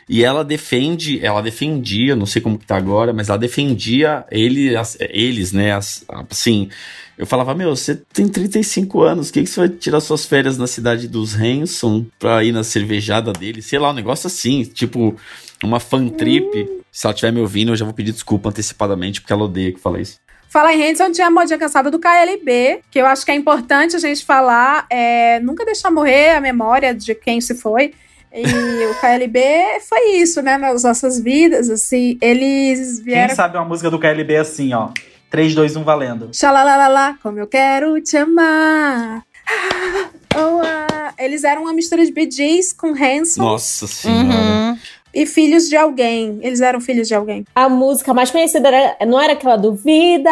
e ela defende, ela defendia, não sei como que tá agora, mas ela defendia ele, as- eles, né? as- assim, eu falava, meu, você tem 35 anos, o que, que você vai tirar suas férias na cidade dos Hanson pra ir na cervejada dele? Sei lá, um negócio assim, tipo, uma fan trip. Se ela estiver me ouvindo, eu já vou pedir desculpa antecipadamente, porque ela odeia que falei isso. Falar em Hanson, tinha a modinha cansada do KLB, que eu acho que é importante a gente falar, é, nunca deixar morrer a memória de quem se foi. E o KLB foi isso, né, nas nossas vidas, assim, eles Quem vieram... sabe uma música do KLB assim, ó. 3, 2, 1, valendo. Xalalalala, como eu quero te amar. Oh, ah. Eles eram uma mistura de Bee Gees com Hanson Nossa senhora. Uhum. e filhos de alguém. Eles eram filhos de alguém. A música mais conhecida era, não era aquela do Vida.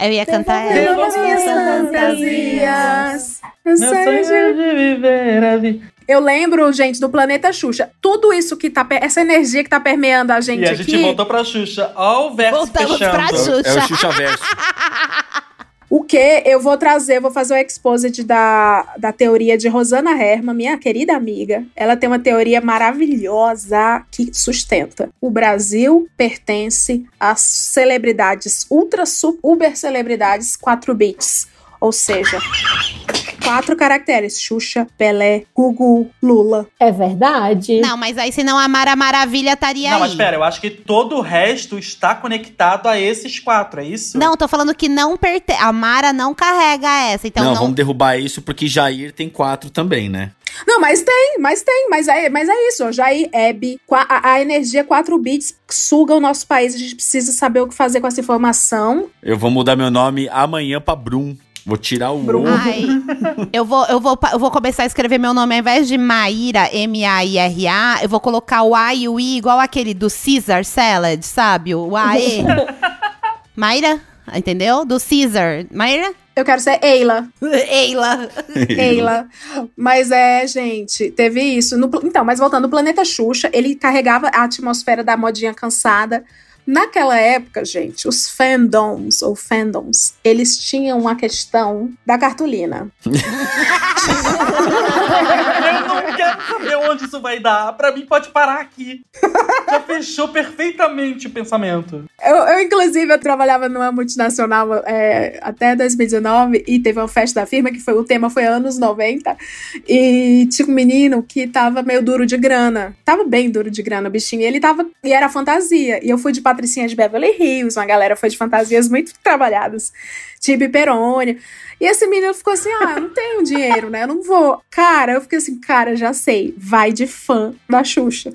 Eu ia cantar ela. as minhas fantasias. Eu Meu sei sonho é de viver a vida. Eu lembro, gente, do Planeta Xuxa. Tudo isso que tá. Essa energia que tá permeando a gente E a aqui. gente voltou pra Xuxa. Ó o verso Voltamos fechando. pra Xuxa. É o Xuxa Verso. O que eu vou trazer, vou fazer o exposit da, da teoria de Rosana Herman, minha querida amiga. Ela tem uma teoria maravilhosa que sustenta. O Brasil pertence às celebridades ultra su- uber celebridades 4 bits. Ou seja, quatro caracteres: Xuxa, Pelé, Gugu, Lula. É verdade. Não, mas aí senão a Mara Maravilha estaria Não, aí. mas pera, eu acho que todo o resto está conectado a esses quatro, é isso? Não, tô falando que não pertence. A Mara não carrega essa, então não, não. vamos derrubar isso porque Jair tem quatro também, né? Não, mas tem, mas tem, mas é, mas é isso. ó, Jair, Hebe, a, a energia 4 bits suga o nosso país. A gente precisa saber o que fazer com essa informação. Eu vou mudar meu nome amanhã pra Brum. Vou tirar o Brum. O. Ai, eu vou, eu, vou, eu vou começar a escrever meu nome ao invés de Maíra, M-A-I-R-A, eu vou colocar o A e o I igual aquele do Caesar Salad, sabe? O A-E. Maíra, entendeu? Do Caesar. Maíra? Eu quero ser Eila. Eila. Eila. Mas é, gente, teve isso. No então, mas voltando, o Planeta Xuxa, ele carregava a atmosfera da modinha cansada. Naquela época, gente, os fandoms ou fandoms, eles tinham uma questão da cartolina. Eu não quero saber onde isso vai dar. Pra mim, pode parar aqui. Já fechou perfeitamente o pensamento. Eu, eu, inclusive, eu trabalhava numa multinacional é, até 2019 e teve uma festa da firma que foi o tema foi anos 90 e tinha um menino que tava meio duro de grana. Tava bem duro de grana, o bichinho. E ele tava. E era fantasia. E eu fui de Patricinha de Beverly Hills, uma galera foi de fantasias muito trabalhadas. Tipo Perônia. E esse menino ficou assim: ah, eu não tenho dinheiro, né? Eu não vou. Cara, eu fiquei assim, cara, já sei. Vai de fã da Xuxa.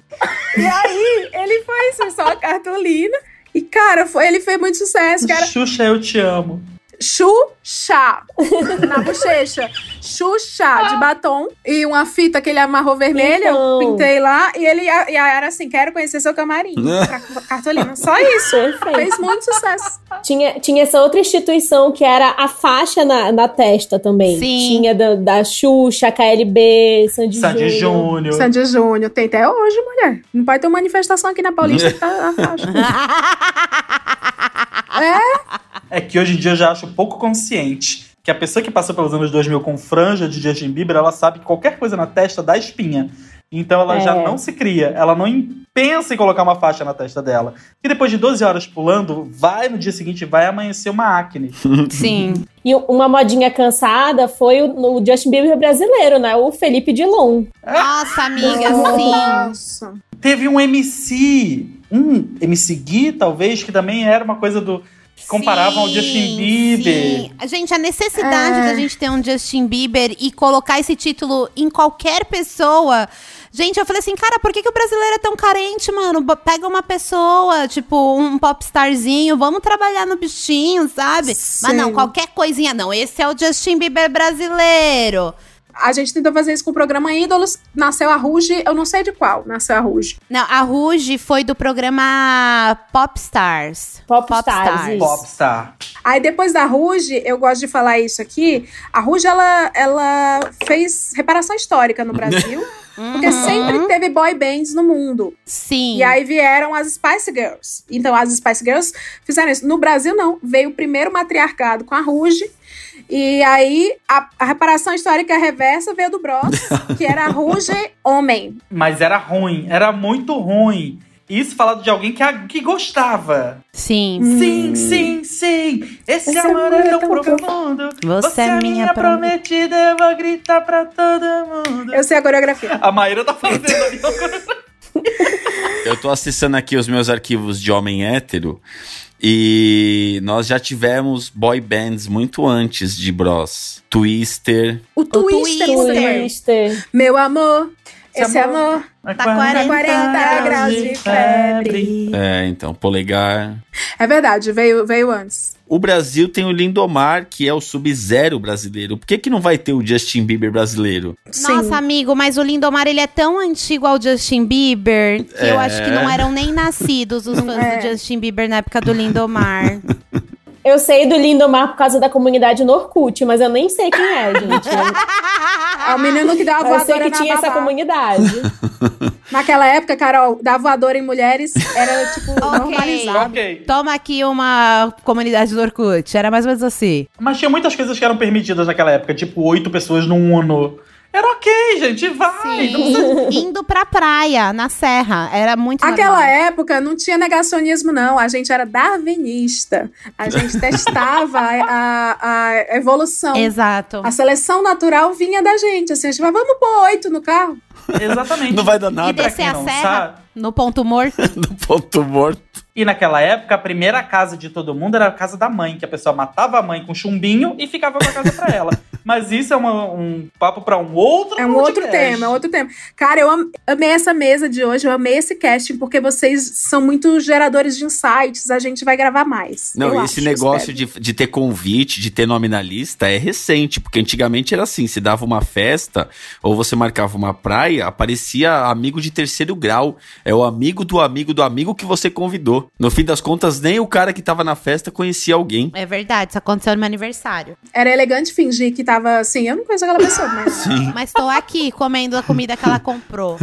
E aí, ele foi assim, só a cartolina. E, cara, foi, ele fez muito sucesso, cara. Xuxa, eu te amo. Xuxa na bochecha. Xuxa de batom e uma fita que ele amarrou vermelha. Então. Eu pintei lá e ele e era assim: quero conhecer seu camarim. Pra- cartolina. Só isso. Perfeito. Fez muito sucesso. Tinha, tinha essa outra instituição que era a faixa na, na testa também. Sim. Tinha da, da Xuxa, KLB, Sandy, Sandy Júnior. Júnior. Sandy Júnior tem até hoje, mulher. Não pode ter uma manifestação aqui na Paulista que tá a faixa. é? É que hoje em dia eu já acho pouco consciente que a pessoa que passou pelos anos 2000 com franja de Justin Bieber, ela sabe que qualquer coisa na testa dá espinha. Então ela já É. não se cria, ela não pensa em colocar uma faixa na testa dela. E depois de 12 horas pulando, vai no dia seguinte, vai amanhecer uma acne. Sim. E uma modinha cansada foi o, o Justin Bieber brasileiro, né? O Felipe Dilon. Nossa, amiga, sim. Nossa. Teve um MC, um MC Gui, talvez, que também era uma coisa do. Que comparavam ao Sim, Justin Bieber. sim. Gente, a necessidade É. da gente ter um Justin Bieber e colocar esse título em qualquer pessoa. Gente, eu falei assim, cara, por que, que o brasileiro é tão carente, mano? Pega uma pessoa, tipo, um popstarzinho, vamos trabalhar no bichinho, sabe? Mas não, Sim. qualquer coisinha, não. Esse é o Justin Bieber brasileiro. A gente tentou fazer isso com o programa Ídolos. Nasceu a Ruge, eu não sei de qual nasceu a Ruge. Não, a Ruge foi do programa Popstars. Popstars. Popstar. Aí depois da Ruge, eu gosto de falar isso aqui. A Ruge, ela, ela fez reparação histórica no Brasil. Porque Uhum. sempre teve boy bands no mundo. Sim. E aí vieram as Spice Girls. Então as Spice Girls fizeram isso. No Brasil, não. Veio o primeiro matriarcado com a Ruge. E aí a, a reparação histórica reversa veio do Bros, que era a Ruge homem. Mas era ruim, era muito ruim. Isso falado de alguém que, a- que gostava. Sim. Sim, sim, sim. Esse, Esse amor é é tão tão profundo. Você é minha prometida, eu vou gritar pra todo mundo. Eu sei a coreografia. A Maíra tá fazendo ali. Eu eu tô acessando aqui os meus arquivos de homem hétero e nós já tivemos boy bands muito antes de Bros. Twister. O Twister, Twister. Twister. Meu amor, Esse esse amor Tá tá 40 graus de febre. É, então, polegar. É verdade, veio, veio antes. O Brasil tem o Lindomar, que é o Sub-Zero brasileiro. Por que, que não vai ter o Justin Bieber brasileiro? Nossa, amigo, mas o Lindomar, ele é tão antigo ao Justin Bieber que eu É. acho que não eram nem nascidos os fãs É. do Justin Bieber na época do Lindomar. Eu sei do Lindomar por causa da comunidade no Orkut, mas eu nem sei quem é, gente. É o menino que dá a Eu sei voadora que na tinha essa babá. comunidade. Naquela época, Carol, dar voadora em mulheres era, tipo, normalizado. Ok. Toma aqui uma comunidade do Orkut. Era mais ou menos assim. Mas tinha muitas coisas que eram permitidas naquela época, tipo oito pessoas num Uno. Era ok, gente, vai. Não precisa- Indo pra praia, na serra. Era muito Aquela normal. época não tinha negacionismo, não. A gente era darwinista. A gente testava a, a evolução. Exato. A seleção natural vinha da gente. Assim, a gente vai, vamos pôr oito no carro. Exatamente. Não vai dar E nada descer quem a não serra sabe. no ponto morto. no ponto morto. E naquela época, a primeira casa de todo mundo era a casa da mãe, que a pessoa matava a mãe com chumbinho e ficava com a casa pra ela. Mas isso é uma- um papo pra um outro É um outro podcast. tema, é outro tema. Cara, eu am- amei essa mesa de hoje, eu amei esse casting, porque vocês são muito geradores de insights. A gente vai gravar mais. Não, eu esse acho, negócio de, de ter convite, de ter nome na lista é recente, porque antigamente era assim, se dava uma festa ou você marcava uma praia, aparecia amigo de terceiro grau. É o amigo do amigo do amigo que você convidou. No fim das contas, nem o cara que tava na festa conhecia alguém. É verdade, isso aconteceu no meu aniversário. Era elegante fingir que tava assim. Eu não conheço aquela pessoa, mas. Sim. Mas tô aqui comendo a comida que ela comprou.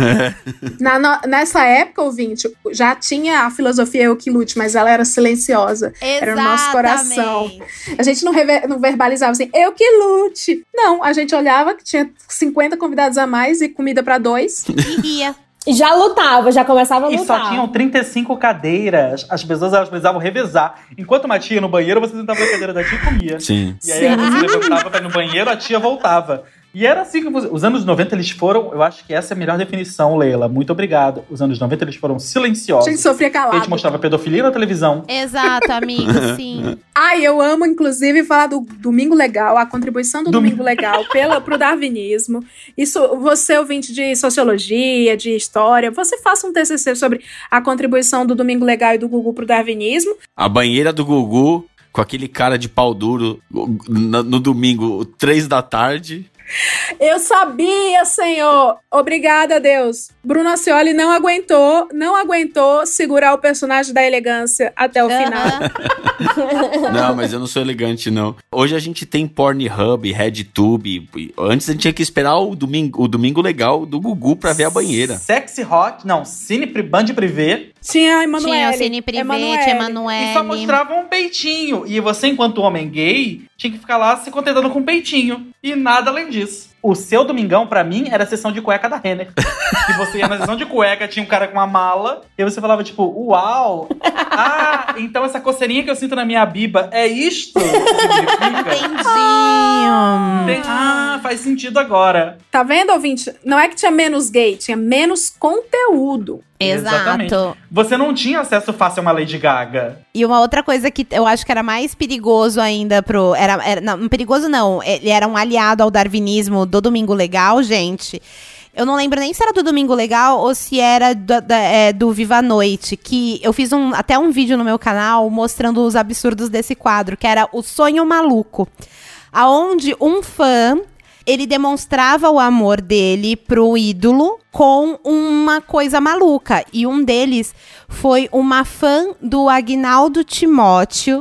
Na- no- nessa época, ouvinte, já tinha a filosofia eu que lute, mas ela era silenciosa. Era no nosso coração. Exatamente. A gente não, rever- não verbalizava assim, eu que lute. Não, a gente olhava que tinha 50 convidados a mais e comida pra dois. E ria. E já lutava, já começava a E lutar. só tinham 35 cadeiras. As pessoas elas precisavam revezar. Enquanto uma tia ia no banheiro, você sentava na cadeira da tia e comia. Sim. E aí você levantava pra ir no banheiro, a tia voltava. E era assim que os anos 90 eles foram, eu acho que essa é a melhor definição, Leila. Muito obrigado. Os anos 90 eles foram A silenciosos. gente sofria A calado. gente mostrava pedofilia na televisão. Exato, amigo, sim. Ai, eu amo, inclusive, falar do Domingo Legal, a contribuição do Domingo- Domingo Legal pela, pro darwinismo. Isso, você, ouvinte de sociologia, de história, você faça um TCC sobre a contribuição do Domingo Legal e do Gugu pro darwinismo. A banheira do Gugu, com aquele cara de pau duro, no, no domingo, três da tarde. Eu sabia, senhor! Obrigada, Deus. Bruno Ascioli não aguentou, não aguentou segurar o personagem da elegância até o final. Não, mas eu não sou elegante, não. Hoje a gente tem Pornhub, RedTube. Antes a gente tinha que esperar o domingo, o domingo legal do Gugu pra ver a banheira. Sexy Hot, não, Cine Band Privé. Tinha a Emanuele. Tinha o Cine Privé, Emanuele. tinha Emanuele. E só mostrava um peitinho. E você, enquanto homem gay, tinha que ficar lá se contentando com um peitinho. E nada além disso. O seu domingão, pra mim, era a sessão de cueca da Renner. que você ia na sessão de cueca, tinha um cara com uma mala. E aí você falava, tipo, uau! Ah, então essa coceirinha que eu sinto na minha biba é isto? Entendi. Tem- ah, faz sentido agora. Tá vendo, ouvinte? Não é que tinha menos gay, tinha menos conteúdo. Exatamente. Exato. Você não tinha acesso fácil a uma Lady Gaga. E uma outra coisa que eu acho que era mais perigoso ainda pro. Era, era, não, perigoso não. Ele era um aliado ao darwinismo do Domingo Legal, gente. Eu não lembro nem se era do Domingo Legal ou se era do, da- é, do Viva a Noite. Que eu fiz um, até um vídeo no meu canal mostrando os absurdos desse quadro, que era O Sonho Maluco. Aonde um fã ele demonstrava o amor dele pro ídolo com uma coisa maluca. E um deles foi uma fã do Agnaldo Timóteo,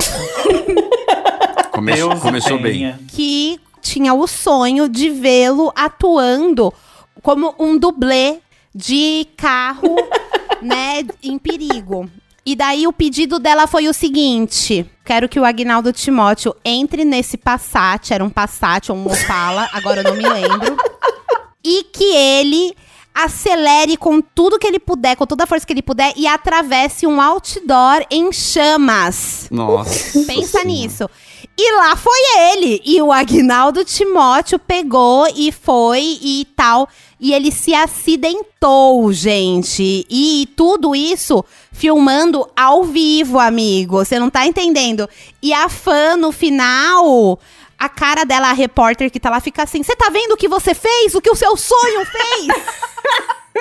Come- Deus começou bem. que tinha o sonho de vê-lo atuando como um dublê de carro, né, em perigo. E daí o pedido dela foi o seguinte: quero que o Agnaldo Timóteo entre nesse Passat, era um Passat ou um Opala, agora eu não me lembro, e que ele acelere com tudo que ele puder, com toda a força que ele puder e atravesse um outdoor em chamas. Nossa. Pensa nisso. E lá foi ele. E o Agnaldo Timóteo pegou e foi e tal. E ele se acidentou, gente. E tudo isso filmando ao vivo, amigo. Você não tá entendendo. E a fã, no final, a cara dela, a repórter que tá lá, fica assim: Você tá vendo o que você fez? O que o seu sonho fez?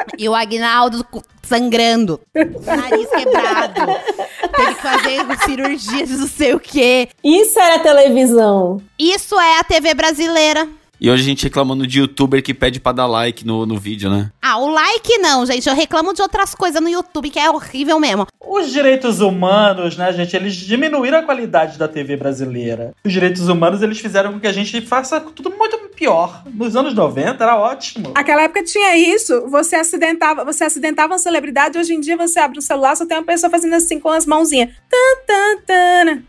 e o Agnaldo sangrando, nariz quebrado. Teve que fazer cirurgia de não sei o quê. Isso era televisão. Isso é a TV brasileira. E hoje a gente reclamando de youtuber que pede pra dar like no, no vídeo, né? Ah, o like não, gente. Eu reclamo de outras coisas no YouTube que é horrível mesmo. Os direitos humanos, né, gente, eles diminuíram a qualidade da TV brasileira. Os direitos humanos, eles fizeram com que a gente faça tudo muito pior. Nos anos 90 era ótimo. Aquela época tinha isso, você acidentava, você acidentava uma celebridade, hoje em dia você abre o celular, só tem uma pessoa fazendo assim com as mãozinhas. Tan, tan, tararara.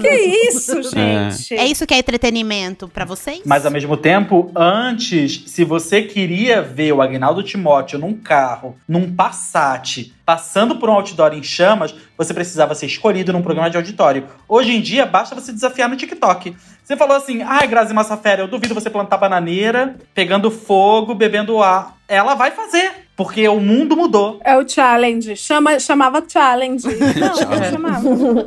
que isso, gente? É isso que é entretenimento pra vocês? Mas ao mesmo tempo, antes, se você queria ver o Agnaldo Timóteo num carro, num Passat, passando por um outdoor em chamas, você precisava ser escolhido num programa de auditório. Hoje em dia, basta você desafiar no TikTok. Você falou assim, ai, Grazi Massafera, eu duvido você plantar bananeira, pegando fogo, bebendo ar. Ela vai fazer, porque o mundo mudou. É o challenge. Chama, chamava challenge. Não, Challenge. chamava.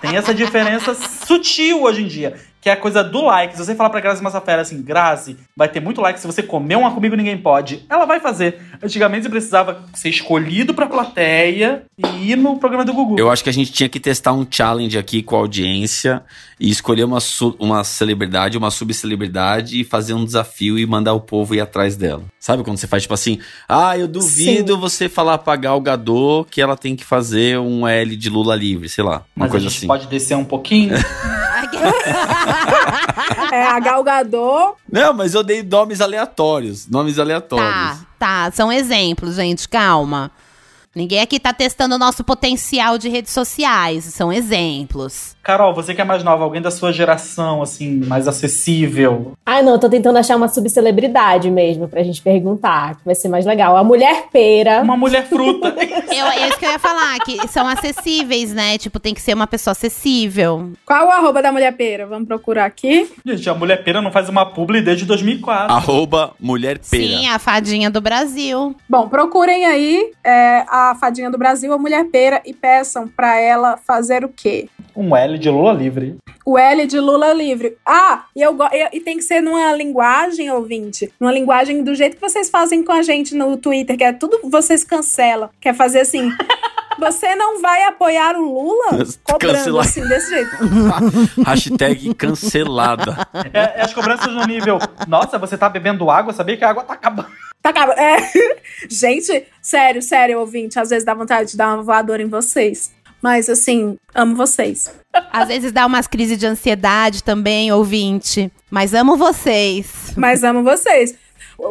Tem essa diferença sutil hoje em dia. Que é a coisa do like. Se você falar pra Grazi Massafera assim, Grazi, vai ter muito like se você comer uma comigo ninguém pode. Ela vai fazer. Antigamente você precisava ser escolhido pra plateia e ir no programa do Gugu. Eu acho que a gente tinha que testar um challenge aqui com a audiência e escolher uma, uma celebridade, uma subcelebridade e fazer um desafio e mandar o povo ir atrás dela. Sabe quando você faz tipo assim, ah, eu duvido você falar pra Gal Gadot que ela tem que fazer um L de Lula livre, sei lá, uma Mas coisa a gente assim. pode descer um pouquinho? É a Galgador. Não, mas eu dei nomes aleatórios, nomes aleatórios. Tá, tá. São exemplos, gente. Calma. Ninguém aqui tá testando o nosso potencial de redes sociais. São exemplos. Carol, você que é mais nova, alguém da sua geração, assim, mais acessível. Ai, não, eu tô tentando achar uma subcelebridade mesmo pra gente perguntar, que vai ser mais legal. A mulher pera. Uma mulher fruta. Eu, é isso que eu ia falar, que são acessíveis, né? Tipo, tem que ser uma pessoa acessível. Qual o arroba da mulher pera? Vamos procurar aqui. Gente, a Mulher Pera não faz uma publi desde 2004. Arroba Mulher Pera. Sim, a fadinha do Brasil. Bom, procurem aí é, a fadinha do Brasil, a mulher pera, e peçam pra ela fazer o quê? Um L de Lula livre. O L de Lula livre. Ah, e, eu, e, e tem que ser numa linguagem, ouvinte. Numa linguagem do jeito que vocês fazem com a gente no Twitter, que é tudo vocês cancelam. Quer fazer assim. Você não vai apoiar o Lula? Cobrando Cancelar. assim, desse jeito. Hashtag cancelada. É, é as cobranças no nível. Nossa, você tá bebendo água? Sabia que a água tá acabando. Tá acabando. É. Gente, sério, sério, ouvinte. Às vezes dá vontade de dar uma voadora em vocês. Mas assim, amo vocês. Às vezes dá umas crises de ansiedade também, ouvinte. Mas amo vocês. Mas amo vocês.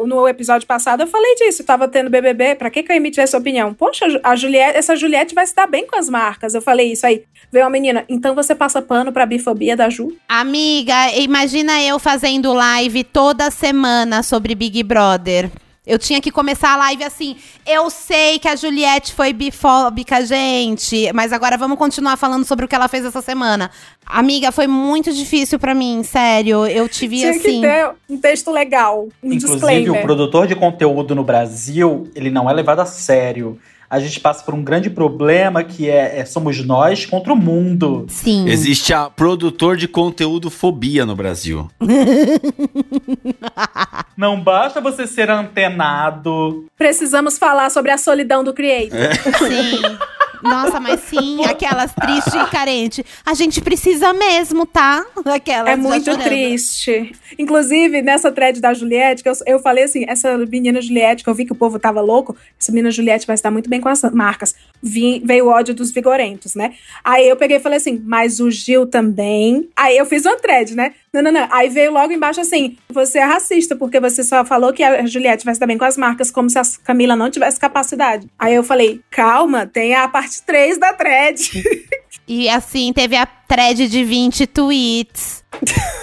No episódio passado eu falei disso, tava tendo BBB, pra que que eu emiti essa opinião? Poxa, a Juliette, essa Juliette vai se dar bem com as marcas. Eu falei isso aí. Veio uma menina, então você passa pano pra bifobia da Ju? Amiga, imagina eu fazendo live toda semana sobre Big Brother. Eu tinha que começar a live assim. Eu sei que a Juliette foi bifóbica, gente, mas agora vamos continuar falando sobre o que ela fez essa semana. Amiga, foi muito difícil pra mim, sério. Eu tive Tinha assim. que ter um texto legal, um Inclusive, disclaimer. o produtor de conteúdo no Brasil, ele não é levado a sério. A gente passa por um grande problema que é, é somos nós contra o mundo. Sim. Existe a produtor de conteúdo fobia no Brasil. Não basta você ser antenado. Precisamos falar sobre a solidão do creator. Sim. Nossa, mas sim, aquelas tristes e carentes. A gente precisa mesmo, tá? Aquelas É muito chorando. triste. Inclusive, nessa thread da Juliette, que eu, eu falei assim: essa menina Juliette, que eu vi que o povo tava louco, essa menina Juliette vai se dar muito bem com as marcas. Vi- veio o ódio dos vigorentos, né? Aí eu peguei e falei assim: mas o Gil também. Aí eu fiz uma thread, né? Não, não, não. Aí veio logo embaixo assim: você é racista, porque você só falou que a Juliette vai dar bem com as marcas, como se a Camila não tivesse capacidade. Aí eu falei: calma, tem a parte 3 da thread. E assim, teve a thread de 20 tweets.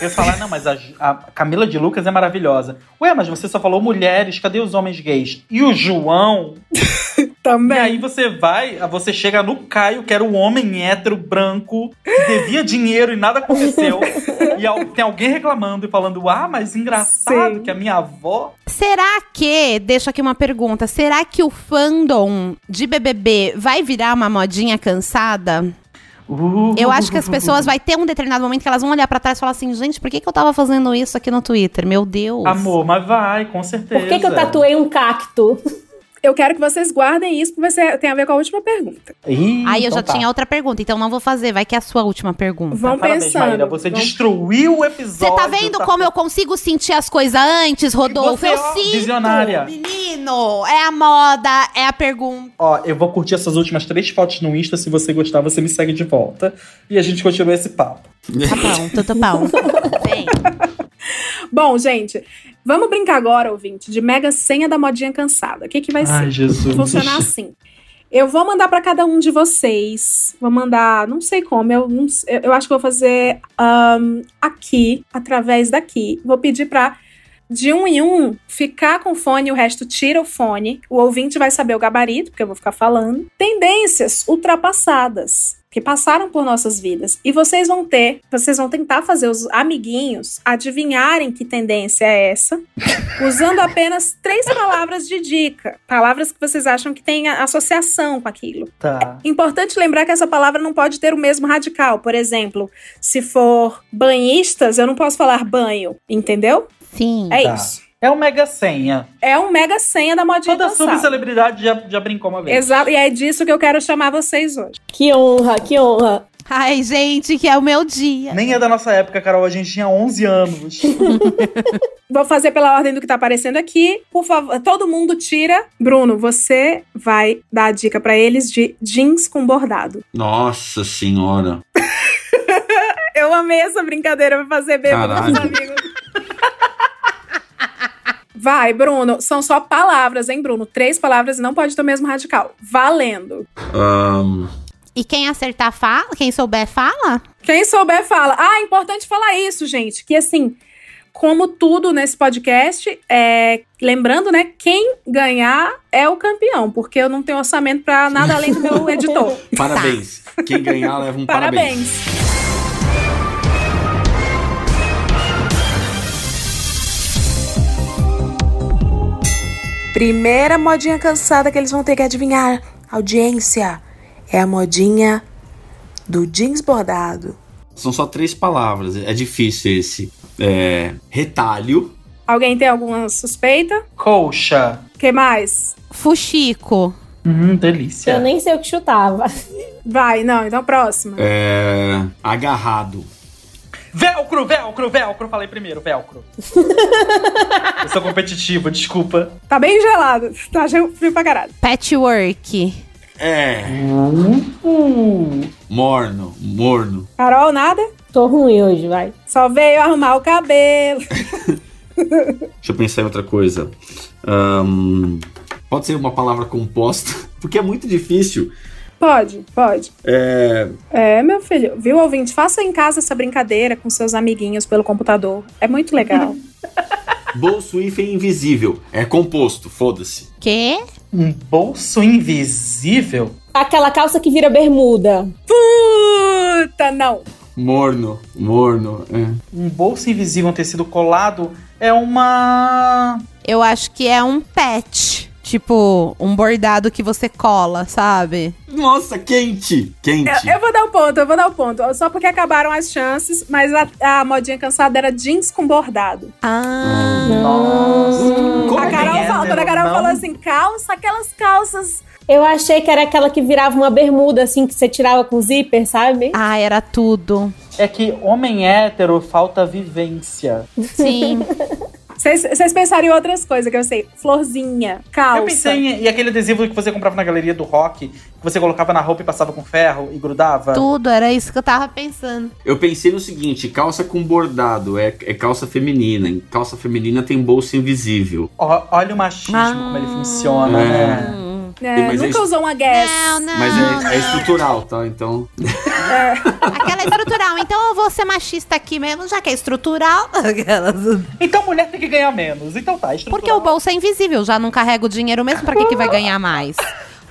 Eu ia falar, não, mas a, a Camila de Lucas é maravilhosa. Ué, mas você só falou mulheres, cadê os homens gays? E o João? Também. E aí você vai, você chega no Caio, que era o homem hétero, branco, que devia dinheiro e nada aconteceu. e al- tem alguém reclamando e falando, ah, mas engraçado Sim. que a minha avó... Será que, deixa aqui uma pergunta, será que o fandom de BBB vai virar uma modinha cansada? Uh, Eu acho que as pessoas vai ter um determinado momento que elas vão olhar pra trás e falar assim, gente, por que, que eu tava fazendo isso aqui no Twitter? Meu Deus. Amor, mas vai, com certeza. Por que, que eu tatuei um cacto? Eu quero que vocês guardem isso, porque ser- tem a ver com a última pergunta. Ih, Aí eu então já tá. tinha outra pergunta, então não vou fazer, vai que é a sua última pergunta. Vão Parabéns, pensando. Maíra, você Vão- destruiu o Você episódio. tá vendo como eu consigo sentir as coisas antes, Rodolfo? Você, eu ó, sinto. visionária. Menino, é a moda, é a pergunta. Ó, eu vou curtir essas últimas três fotos no Insta. Se você gostar, você me segue de volta. E a gente continua esse papo. Tá bom, tudo bom. Vem. Bom, gente, vamos brincar agora, ouvinte, de mega senha da modinha cansada. O que, que vai Ai, ser? Jesus. Funcionar assim. Eu vou mandar pra cada um de vocês. Vou mandar, não sei como, eu, não eu, acho que vou fazer ahn, aqui, através daqui. Vou pedir pra, de um em um, ficar com o fone, o resto tira o fone. O ouvinte vai saber o gabarito, porque eu vou ficar falando. Tendências ultrapassadas. Que passaram por nossas vidas. E vocês vão ter, vocês vão tentar fazer os amiguinhos adivinharem que tendência é essa, usando apenas três palavras de dica. Palavras que vocês acham que têm associação com aquilo. Tá. Importante lembrar que essa palavra não pode ter o mesmo radical. Por exemplo, se for banhistas, eu não posso falar banho, entendeu? Sim. É Tá. isso. É o Mega Senha. É um mega senha da modinha Toda subcelebridade já, já brincou uma vez. Exato, e é disso que eu quero chamar vocês hoje. Que honra, que honra. Ai, gente, que é o meu dia. Nem é da nossa época, Carol. A gente tinha 11 anos. Vou fazer pela ordem do que tá aparecendo aqui. Por favor, todo mundo tira. Bruno, você vai dar a dica pra eles de jeans com bordado. Nossa senhora. Eu amei essa brincadeira pra fazer bem com meus amigos. Vai, Bruno. São só palavras, hein, Bruno? Três palavras e não pode ter o mesmo radical. Valendo. Ahn, E quem acertar, fala? Quem souber, fala? Quem souber, fala. Ah, é importante falar isso, gente. Que assim, como tudo nesse podcast, é, lembrando, né? Quem ganhar é o campeão, porque eu não tenho orçamento pra nada além do meu editor. parabéns. Quem ganhar leva um parabéns. Parabéns. Primeira modinha cansada que eles vão ter que adivinhar. Audiência. É a modinha do jeans bordado. São só três palavras. É difícil esse. É, retalho. Alguém tem alguma suspeita? Colcha. O que mais? Fuxico. Hum, delícia. Eu nem sei o que chutava. Vai, não, então próxima. É, agarrado. Velcro, velcro, velcro. Falei primeiro, velcro. eu sou competitivo, desculpa. Tá bem gelado. Tá frio pra caralho. Patchwork. É. Uh, Morno. Morno. Carol, nada? Tô ruim hoje, vai. Só veio arrumar o cabelo. Deixa eu pensar em outra coisa. Ahn, pode ser uma palavra composta, porque é muito difícil. Pode, pode. É, É, meu filho. Viu, ouvinte? Faça em casa essa brincadeira com seus amiguinhos pelo computador. É muito legal. bolso hífen invisível. É composto, foda-se. Quê? um bolso invisível? Aquela calça que vira bermuda. Puta, não. Morno. Morno. É. Um bolso invisível, um tecido colado é uma. Eu acho que é um patch. Tipo, um bordado que você cola, sabe? Nossa, quente. Quente. Eu, eu vou dar o ponto, eu vou dar o ponto. Só porque acabaram as chances, mas a, a modinha cansada era jeans com bordado. Ah. Nossa. Como a Carol, falou, quando a Carol não? falou assim, calça, aquelas calças. Eu achei que era aquela que virava uma bermuda, assim, que você tirava com zíper, sabe? Ah, era tudo. É que homem hétero falta vivência. Sim. Vocês pensaram em outras coisas que eu sei. Florzinha, calça. Eu pensei em e aquele adesivo que você comprava na galeria do rock, que você colocava na roupa e passava com ferro e grudava. tudo, era isso que eu tava pensando. Eu pensei no seguinte: calça com bordado é, é calça feminina. Em calça feminina tem bolso invisível. Ó, olha o machismo, como ele funciona, É. né? É, Mas é nunca isso. usou uma guess. Não, não. Mas é, é estrutural, tá? Então. Aquela estrutural. Então eu vou ser machista aqui mesmo, já que é estrutural. Aquelas- Então mulher tem que ganhar menos. Então tá, estrutural. Porque o bolso é invisível, já não carrega o dinheiro mesmo, pra que, que vai ganhar mais?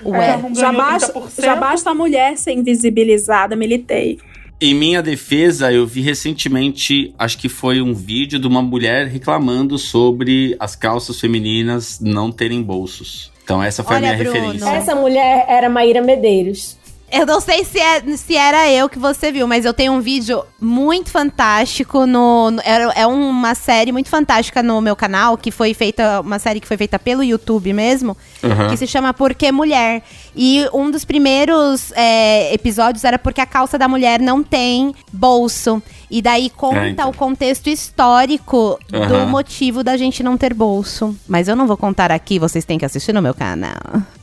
Ué. É, já, basta, já basta a mulher ser invisibilizada, militei. Em minha defesa, eu vi recentemente, acho que foi um vídeo de uma mulher reclamando sobre as calças femininas não terem bolsos. Então essa foi Olha, a minha Bruno. referência. Essa mulher era Maíra Medeiros. Eu não sei se, é, se era eu que você viu, mas eu tenho um vídeo muito fantástico no. no- é, é uma série muito fantástica no meu canal, que foi feita. Uma série que foi feita pelo YouTube mesmo, Uhum. que se chama Porque Mulher. E um dos primeiros é, episódios era porque a calça da mulher não tem bolso. E daí conta É, então. o contexto histórico do Aham. motivo da gente não ter bolso. Mas eu não vou contar aqui, vocês têm que assistir no meu canal.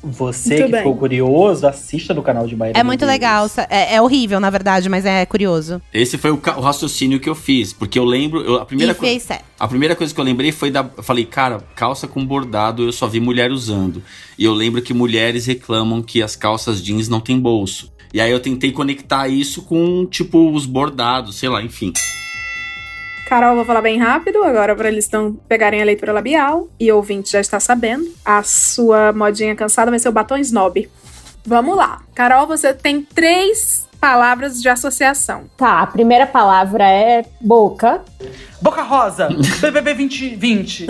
Você Muito que bem. ficou curioso, assista no canal de Maíra É muito Medeiros. legal. É, é horrível, na verdade, mas é curioso. Esse foi o, o raciocínio que eu fiz, porque eu lembro, eu- a primeira E coisa, fez certo. a primeira coisa que eu lembrei foi da, eu falei, cara, calça com bordado eu só vi mulher usando. E eu lembro que mulheres reclamam que as calças jeans não têm bolso. E aí eu tentei conectar isso com tipo os bordados, sei lá, enfim. Carol, vou falar bem rápido agora para eles não pegarem a leitura labial. E o ouvinte já está sabendo. A sua modinha cansada vai ser o batom snob. Vamos lá. Carol, você tem três palavras de associação. Tá, a primeira palavra é boca. Boca Rosa, BBB 2020.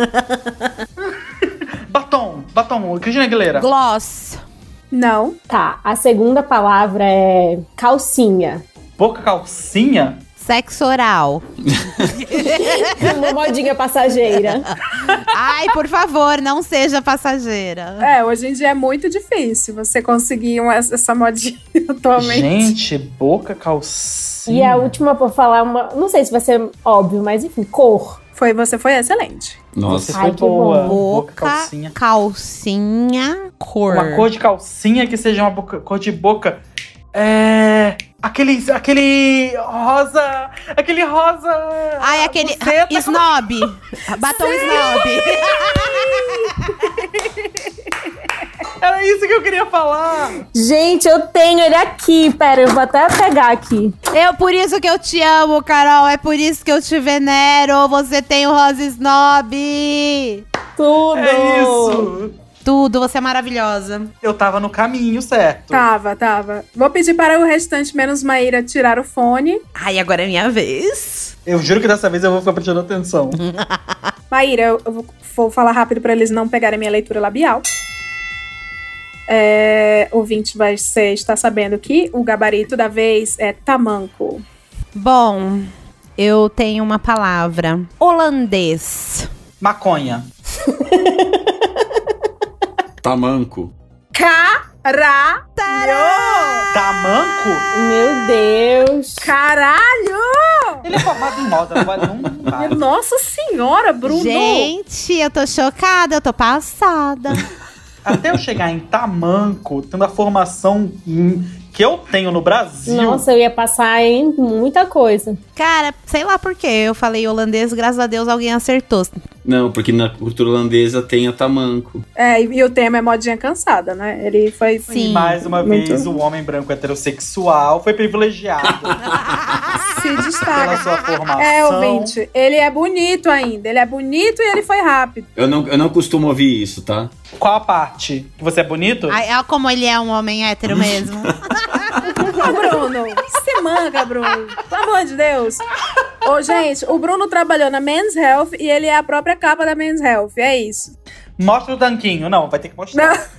batom, batom, Cristina Aguilera. Gloss. Não. Tá, a segunda palavra é calcinha. Boca calcinha? Sexo oral. Uma modinha passageira. Ai, por favor, não seja passageira. É, hoje em dia é muito difícil você conseguir uma- essa modinha atualmente. Gente, boca calcinha. E a última pra falar uma. Não sei se vai ser óbvio, mas enfim, cor. Foi, você foi excelente. Nossa. Você foi boa. Boca, Boca, calcinha. calcinha, cor. Uma cor de calcinha que seja uma boca- cor de boca. É. Aquele. Aquele. Rosa. Aquele rosa. Ai, aquele. buceta, Snob. Batom snob. Era isso que eu queria falar. Gente, eu tenho ele aqui. Pera, eu vou até pegar aqui. Eu, por isso que eu te amo, Carol. É por isso que eu te venero. Você tem o rosa snob. Tudo. É isso. Tudo, você é maravilhosa. Eu tava no caminho certo. Tava, tava. Vou pedir para o restante, menos Maíra, tirar o fone. Ai, agora é minha vez. Eu juro que dessa vez eu vou ficar prestando atenção. Maíra, eu, eu vou, vou falar rápido para eles não pegarem minha leitura labial. É, o ouvinte vai ser, está sabendo que o gabarito da vez é tamanco. Bom, eu tenho uma palavra. Holandês. Maconha. Tamanco. Caralho! Tamanco? Meu Deus. Caralho! Ele é formado em moda, não um. Nossa senhora, Bruno! Gente, eu tô chocada, eu tô passada. Até eu chegar em tamanco, tendo a formação que eu tenho no Brasil. Nossa, eu ia passar em muita coisa. Cara, sei lá por quê. Eu falei holandês, graças a Deus alguém acertou. Não, porque na cultura holandesa tem a tamanco. É, e, e o tema é modinha cansada, né? Ele foi. Sim. Mais uma Muito. vez, o homem branco heterossexual foi privilegiado Se pela destaca. sua formação. É, ouvinte, ele é bonito ainda. Ele é bonito e ele foi rápido. Eu não, eu não costumo ouvir isso, tá? Qual a parte? Que você é bonito? Ai, é como ele é um homem hétero mesmo. Ô, Bruno, se manga, Bruno. Pelo amor de Deus. Ô, gente, o Bruno trabalhou na Men's Health e ele é a própria capa da Men's Health. É isso. Mostra o tanquinho. Não, vai ter que mostrar.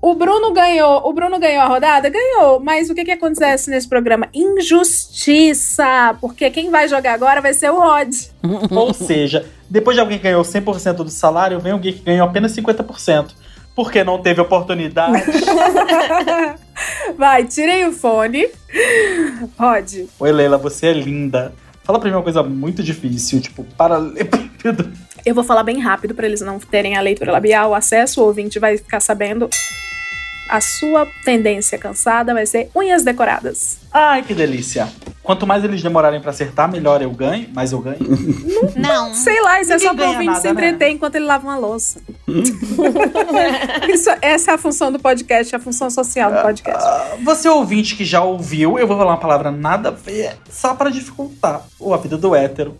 O Bruno ganhou, o Bruno ganhou a rodada? Ganhou, mas o que que acontece nesse programa? Injustiça, porque quem vai jogar agora vai ser o Rod. Ou seja, depois de alguém que ganhou 100% do salário, vem alguém que ganhou apenas 50%. Porque não teve oportunidade. Vai, tirem o fone. Rod. Oi, Leila, você é linda. Fala pra mim uma coisa muito difícil, tipo, paralelepípedo. Eu vou falar bem rápido para eles não terem a leitura labial, o acesso, o ouvinte vai ficar sabendo. A sua tendência cansada vai ser unhas decoradas. Ai, que delícia. Quanto mais eles demorarem pra acertar, melhor eu ganho, mais eu ganho. Não. Sei lá, isso é Ninguém só pro ganha ouvinte se né? entreter enquanto ele lava uma louça. Isso- essa é a função do podcast, a função social do podcast. Você ouvinte que já ouviu, eu vou falar uma palavra nada a ver, só pra dificultar Ou a vida do hétero.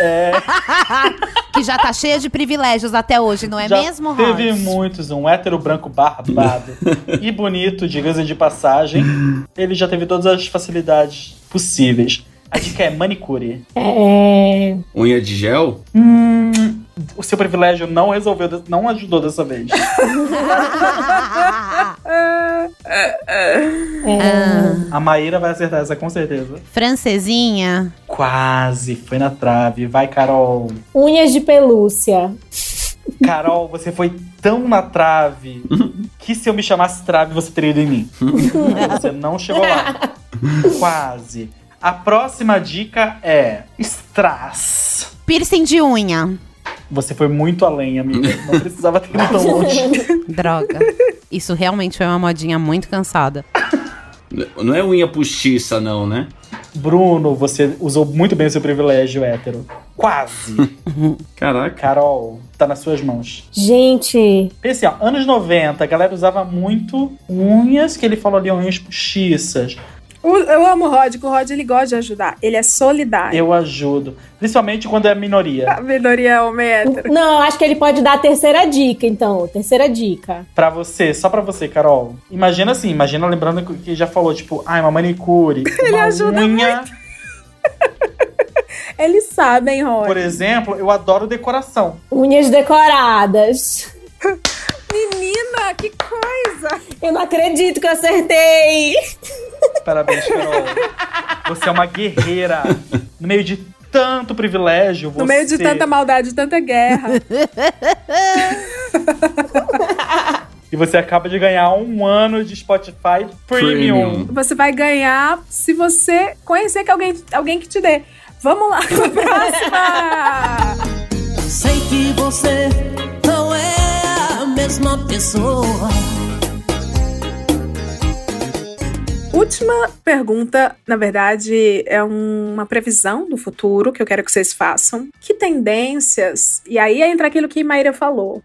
É, Que já tá cheia de privilégios até hoje, não é já mesmo, Rod? teve muitos, um hétero branco barbado e bonito, diga-se de passagem. Ele já teve todas as facilidades possíveis. A dica é manicure. É. Unha de gel? Hum, o seu privilégio não resolveu, não ajudou dessa vez. A Maíra vai acertar essa com certeza. Francesinha. Quase, foi na trave. Vai, Carol. Unhas de pelúcia. Carol, você foi tão na trave que se eu me chamasse trave, você teria ido em mim. Você não chegou lá. Quase. A próxima dica é strass. Piercing de unha. Você foi muito além, amiga. Não precisava ter ido tão longe. Droga. Isso realmente foi uma modinha muito cansada. Não é unha postiça, não, né? Bruno, você usou muito bem o seu privilégio hétero. Quase. Caraca. Carol, tá nas suas mãos. Gente, Pense, ó, anos 90, a galera usava muito unhas, que ele falou ali, unhas postiças. Eu amo o Rod, que o Rod ele gosta de ajudar. Ele é solidário. Eu ajudo. Principalmente quando é minoria. A minoria homem hétero. não, acho que ele pode dar a terceira dica, então. Terceira dica. Pra você, só pra você, Carol. Imagina assim, imagina lembrando que já falou, tipo, ai, uma manicure. Ele uma ajuda unha. Eles sabem, Rod. Por exemplo, eu adoro decoração. Unhas decoradas. Menina, que coisa! Eu não acredito que eu acertei. Parabéns, Carol. Você é uma guerreira. No meio de tanto privilégio, você... No meio de tanta maldade, de tanta guerra. E você acaba de ganhar um ano de Spotify Premium. Premium. Você vai ganhar se você conhecer que alguém, alguém que te dê. Vamos lá pra próxima! Sei que você não é a mesma pessoa. Última pergunta, na verdade, é um- uma previsão do futuro que eu quero que vocês façam. Que tendências, e aí entra aquilo que Maíra falou.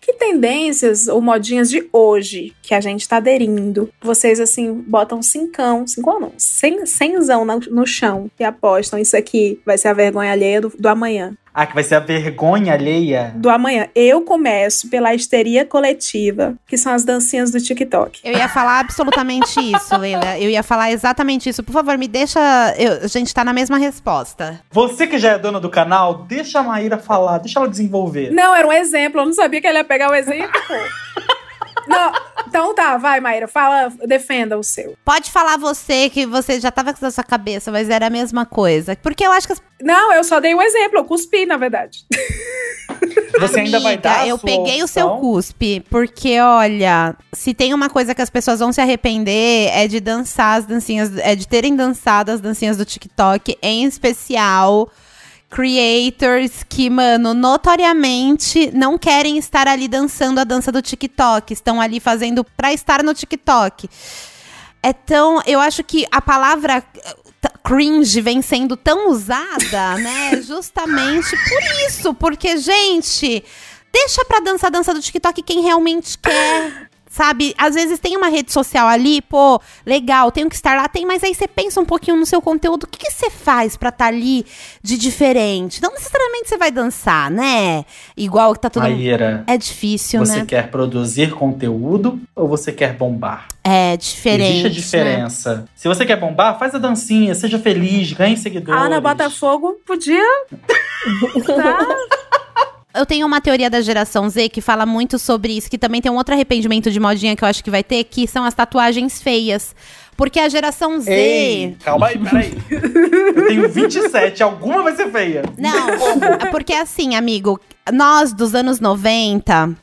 Que tendências ou modinhas de hoje que a gente tá aderindo? Vocês, assim, botam cincão, cincão não, cem, cenzão no, no chão e apostam isso aqui vai ser a vergonha alheia do, do amanhã. Ah, que vai ser a vergonha alheia. Do amanhã. Eu começo pela histeria coletiva, que são as dancinhas do TikTok. Eu ia falar absolutamente isso, Leila. Eu ia falar exatamente isso. Por favor, me deixa. eu- a gente tá na mesma resposta. Você que já é dona do canal, deixa a Maíra falar, deixa ela desenvolver. Não, era um exemplo. Eu não sabia que ele ia pegar o exemplo. não, então tá, vai, Maíra. Fala, defenda o seu. Pode falar você que você já tava com essa cabeça, mas era a mesma coisa. Porque eu acho que as Não, eu só dei um exemplo. Eu cuspi, na verdade. Você ainda vai Amiga, dar a eu sua peguei o seu opção? cuspe, porque olha, se tem uma coisa que as pessoas vão se arrepender é de dançar as dancinhas, é de terem dançado as dancinhas do TikTok, em especial creators que, mano, notoriamente não querem estar ali dançando a dança do TikTok, estão ali fazendo pra estar no TikTok. É tão, eu acho que a palavra eh, cringe vem sendo tão usada, né? Justamente por isso, porque gente, deixa pra dançar a dança do TikTok quem realmente quer. Sabe, às vezes tem uma rede social ali, pô, legal, tenho que estar lá, tem, mas aí você pensa um pouquinho no seu conteúdo, o que, que você faz pra estar ali de diferente? Não necessariamente você vai dançar, né? Igual que tá todo Maíra, É difícil, você né? quer produzir conteúdo ou você quer bombar? É diferente. Existe a né? diferença. Se você quer bombar, faz a dancinha, seja feliz, ganhe seguidores. A Ana Botafogo podia. tá. Eu tenho uma teoria da geração Z que fala muito sobre isso, que também tem um outro arrependimento de modinha que eu acho que vai ter, que são as tatuagens feias. Porque a geração Z. Ei, calma aí, peraí. Eu tenho 27, alguma vai ser feia. Não, porque assim, amigo, nós dos anos 90,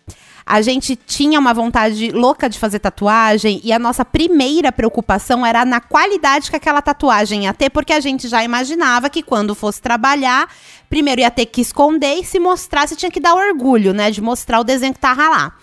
a gente tinha uma vontade louca de fazer tatuagem e a nossa primeira preocupação era na qualidade que aquela tatuagem ia ter, porque a gente já imaginava que quando fosse trabalhar, primeiro ia ter que esconder e se mostrasse tinha que dar orgulho, né, de mostrar o desenho que tava lá.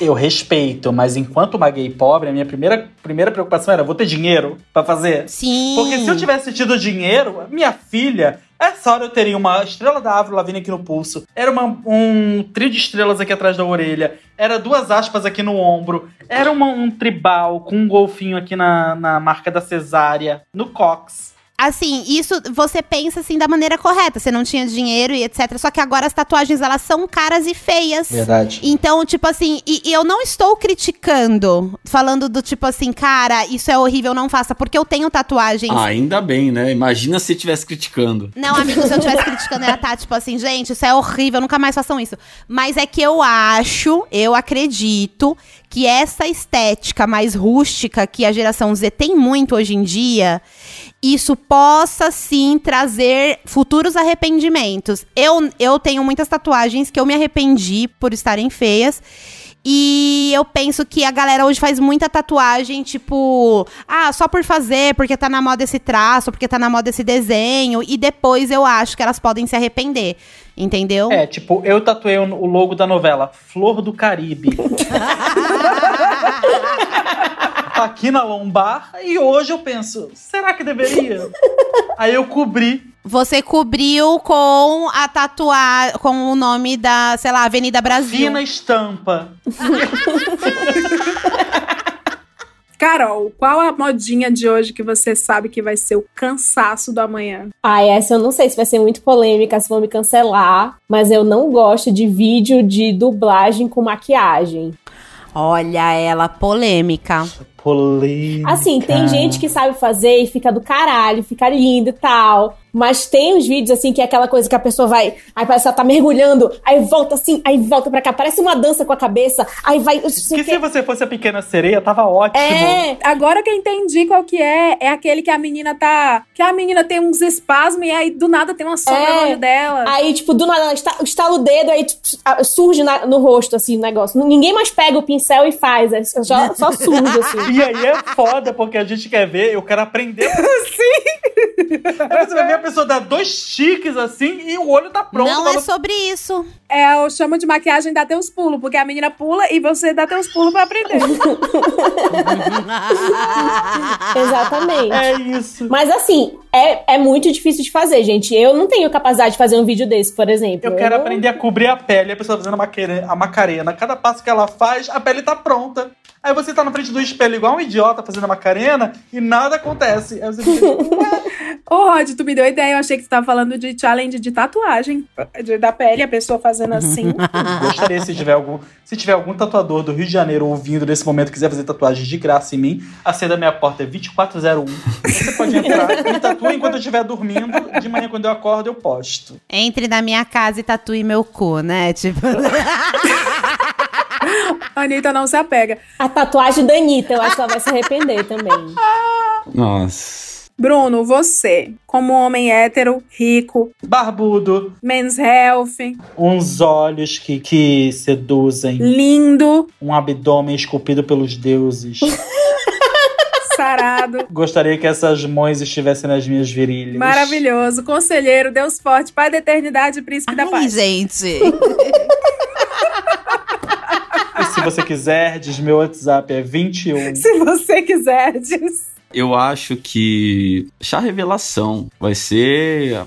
Eu respeito, mas enquanto uma gay pobre, a minha primeira, primeira preocupação era: vou ter dinheiro pra fazer? Sim. Porque se eu tivesse tido dinheiro, minha filha, essa hora eu teria uma estrela da Avril Lavigne aqui no pulso, era uma- um trio de estrelas aqui atrás da orelha, era duas aspas aqui no ombro, era uma- um tribal com um golfinho aqui na, na marca da cesárea, no cox. Assim, isso você pensa assim da maneira correta. Você não tinha dinheiro e etc. Só que agora as tatuagens elas são caras e feias. Verdade. Então, tipo assim, e, e eu não estou criticando, falando do tipo assim, cara, isso é horrível, não faça, porque eu tenho tatuagens. Ah, ainda bem, né? Imagina se estivesse criticando. Não, amigo, se eu estivesse criticando, ela tá tipo assim, gente, isso é horrível, nunca mais façam isso. Mas é que eu acho, eu acredito que essa estética mais rústica que a geração Z tem muito hoje em dia, isso possa sim trazer futuros arrependimentos. Eu, eu tenho muitas tatuagens que eu me arrependi por estarem feias. E eu penso que a galera hoje faz muita tatuagem, tipo, ah, só por fazer, porque tá na moda esse traço, porque tá na moda esse desenho, e depois eu acho que elas podem se arrepender. Entendeu? É, tipo, eu tatuei o logo da novela Flor do Caribe. Tá aqui na lombar, e hoje eu penso, será que deveria? Aí eu cobri. Você cobriu com a tatuar com o nome da, sei lá, Avenida Brasil. Fina estampa. Carol, qual a modinha de hoje que você sabe que vai ser o cansaço do amanhã? Ah, essa eu não sei se vai ser muito polêmica, se vão me cancelar, mas eu não gosto de vídeo de dublagem com maquiagem. Olha ela, polêmica. Polêmica. Assim, tem gente que sabe fazer e fica do caralho, fica lindo e tal. Mas tem uns vídeos assim que é aquela coisa que a pessoa vai. Aí parece que ela tá mergulhando, aí volta assim, aí volta pra cá. Parece uma dança com a cabeça, aí vai. Que se você fosse a pequena sereia, tava ótimo. É, agora que eu entendi qual que é, é aquele que a menina tá. Que a menina tem uns espasmos e aí do nada tem uma sombra É. no olho dela. Aí, tipo, do nada, ela esta- estala o dedo, aí tipo, surge na- no rosto, assim, o negócio. Ninguém mais pega o pincel e faz, é só, só surge, assim. E aí é foda, porque a gente quer ver, eu quero aprender. Sim! Aí você vai ver pessoa dar dois tiques assim e o olho tá pronto. Não é sobre isso. É, eu chamo de maquiagem dá teus pulos, porque a menina pula e você dá teus pulos pra aprender. Exatamente. É isso. Mas assim, é, é muito difícil de fazer, gente. Eu não tenho capacidade de fazer um vídeo desse, por exemplo. Eu quero não- aprender a cobrir a pele, a pessoa fazendo a macarena. Cada passo que ela faz, a pele tá pronta. Aí você tá na frente do espelho igual um idiota fazendo a macarena e nada acontece. Aí você fica, Ô, Rod, tu me deu ideia. Eu achei que tu tava falando de challenge de tatuagem. De- da pele, a pessoa fazendo assim. Gostaria se tiver algum, se tiver algum tatuador do Rio de Janeiro ouvindo nesse momento e quiser fazer tatuagem de graça em mim, a senha da minha porta é 2401. Você pode entrar e tatua enquanto eu estiver dormindo. De manhã quando eu acordo eu posto. Entre na minha casa e tatue meu cu, né? Tipo. A Anitta não se apega. A tatuagem da Anitta, eu acho que ela vai se arrepender também. Nossa. Bruno, você, como homem hétero, rico, Barbudo, men's health, uns olhos que, que seduzem, lindo, um abdômen esculpido pelos deuses. sarado, Gostaria que essas mãos estivessem nas minhas virilhas. maravilhoso, conselheiro, Deus forte, pai da eternidade, príncipe da Ai, paz. gente. E se você quiser, diz meu WhatsApp é 21. Se você quiser, diz. Eu acho que chá revelação vai ser.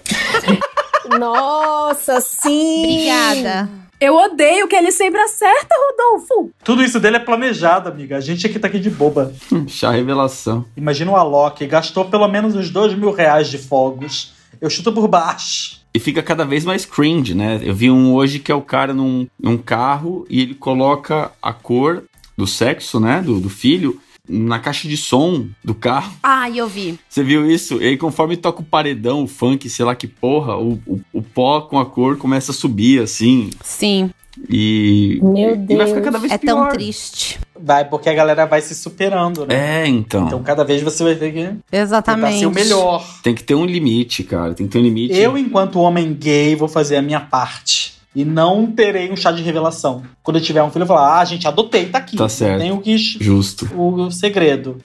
Nossa, sim! Obrigada. Eu odeio que ele sempre acerta, Rodolfo. Tudo isso dele é planejado, amiga. A gente aqui tá aqui de boba. chá revelação. Imagina o Alok, gastou pelo menos uns dois mil reais de fogos. Eu chuto por baixo. E fica cada vez mais cringe, né? Eu vi um hoje que é o cara num, num carro e ele coloca a cor do sexo, né? Do, do filho, na caixa de som do carro. Ai, eu vi. Você viu isso? E aí, conforme toca o paredão, o funk, sei lá que porra, o, o, o pó com a cor começa a subir, assim. Sim. E. Meu E vai ficar cada vez É pior. tão triste. Vai, porque a galera vai se superando, né? É, então. Então cada vez você vai ter que Exatamente. ser o melhor. Tem que ter um limite, cara. Tem que ter um limite. Eu, enquanto homem gay, vou fazer a minha parte. E não terei um chá de revelação. Quando eu tiver um filho, eu vou falar: ah, gente, adotei, tá aqui. Tá certo. Tem o que. Justo. O segredo.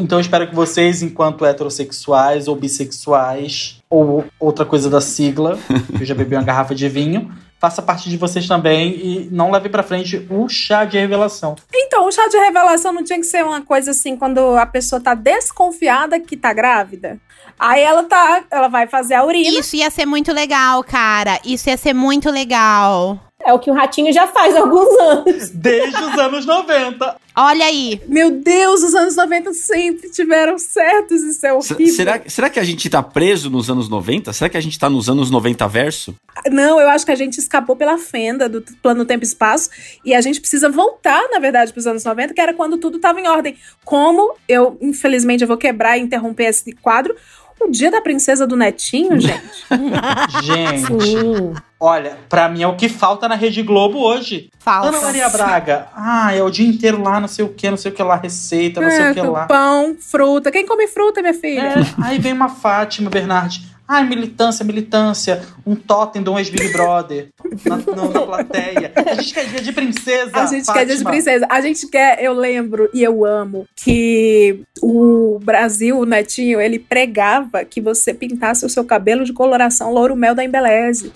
Então eu espero que vocês, enquanto heterossexuais ou bissexuais, ou outra coisa da sigla, que eu já bebi uma garrafa de vinho, faça parte de vocês também e não leve pra frente o chá de revelação. Então, o chá de revelação não tinha que ser uma coisa assim, quando a pessoa tá desconfiada que tá grávida. Aí ela tá, ela vai fazer a urina. Isso ia ser muito legal, cara. Isso ia ser muito legal. É o que o Ratinho já faz há alguns anos. Desde os anos 90. Olha aí. Meu Deus, os anos 90 sempre tiveram certos, isso é horrível. Será, será que a gente tá preso nos anos 90? Será que a gente tá nos anos 90 verso? Não, eu acho que a gente escapou pela fenda do plano tempo e espaço e a gente precisa voltar, na verdade, para os anos 90, que era quando tudo estava em ordem. Como eu, infelizmente, eu vou quebrar e interromper esse quadro. O dia da princesa do Netinho, gente. Gente, olha, pra mim é o que falta na Rede Globo hoje. Falta. Ana Maria Braga. Ah, é o dia inteiro lá, não sei o que, não sei o que lá, receita, não sei o que É, lá. Pão, fruta. Quem come fruta, minha filha? É, aí vem uma Fátima Bernardi. Ai, militância, militância. Um totem de um ex-Big Brother na, no- na plateia. A gente quer dia de princesa. A gente quer dia de Fátima. princesa. A gente quer, eu lembro e eu amo que o Brasil, o Netinho, ele pregava que você pintasse o seu cabelo de coloração louro mel da Embeleze.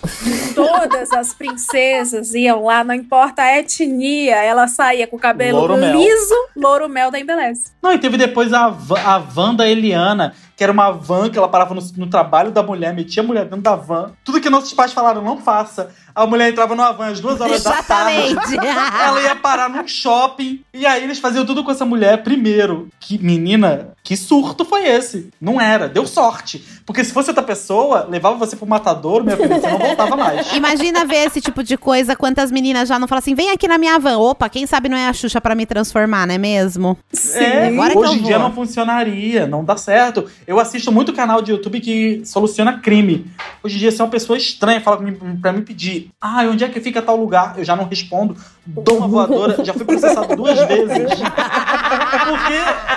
Todas as princesas iam lá, não importa a etnia, ela saía com o cabelo Louro liso, louro mel da Embeleze. Não, e teve depois a, a van da Eliana, que era uma van que ela parava no, no trabalho da mulher, metia a mulher dentro da van. Tudo que nossos pais falaram, não faça. A mulher entrava numa van às duas horas da tarde. Exatamente. Ela ia parar num shopping. E aí eles faziam tudo com essa mulher. Primeiro, que menina, que surto foi esse? Não era, deu sorte. Porque se fosse outra pessoa, levava você pro matador, minha filha, você não voltava mais. Imagina ver esse tipo de coisa, quantas meninas já não falam assim, vem aqui na minha van. Opa, quem sabe não é a Xuxa pra me transformar, não é mesmo? É, Agora hoje em dia não funcionaria, não dá certo. Eu assisto muito canal de YouTube que soluciona crime. Hoje em dia, se uma pessoa estranha fala pra me pedir, ah, onde é que fica tal lugar? Eu já não respondo, dou uma voadora, já fui processado duas vezes. Porque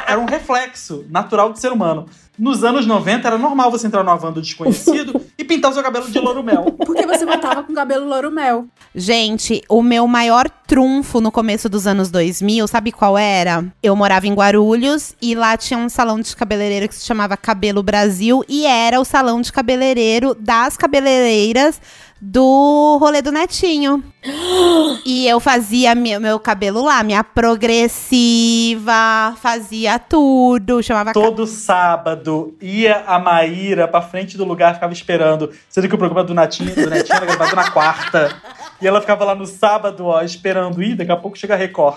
era um reflexo natural do ser humano. Nos anos 90 era normal você entrar numa van do desconhecido e pintar o seu cabelo de louro mel. Porque você voltava com cabelo louro mel. Gente, o meu maior trunfo no começo dos anos 2000, sabe qual era? Eu morava em Guarulhos e lá tinha um salão de cabeleireiro que se chamava Cabelo Brasil e era o salão de cabeleireiro das cabeleireiras do rolê do Netinho. E eu fazia mi- meu cabelo lá, minha progressiva, fazia tudo, chamava Todo sábado ia a Maíra pra frente do lugar, ficava esperando. Sendo que o programa do Netinho, do Netinho era gravado na quarta. E ela ficava lá no sábado, ó, esperando. Ih, daqui a pouco chega a Record.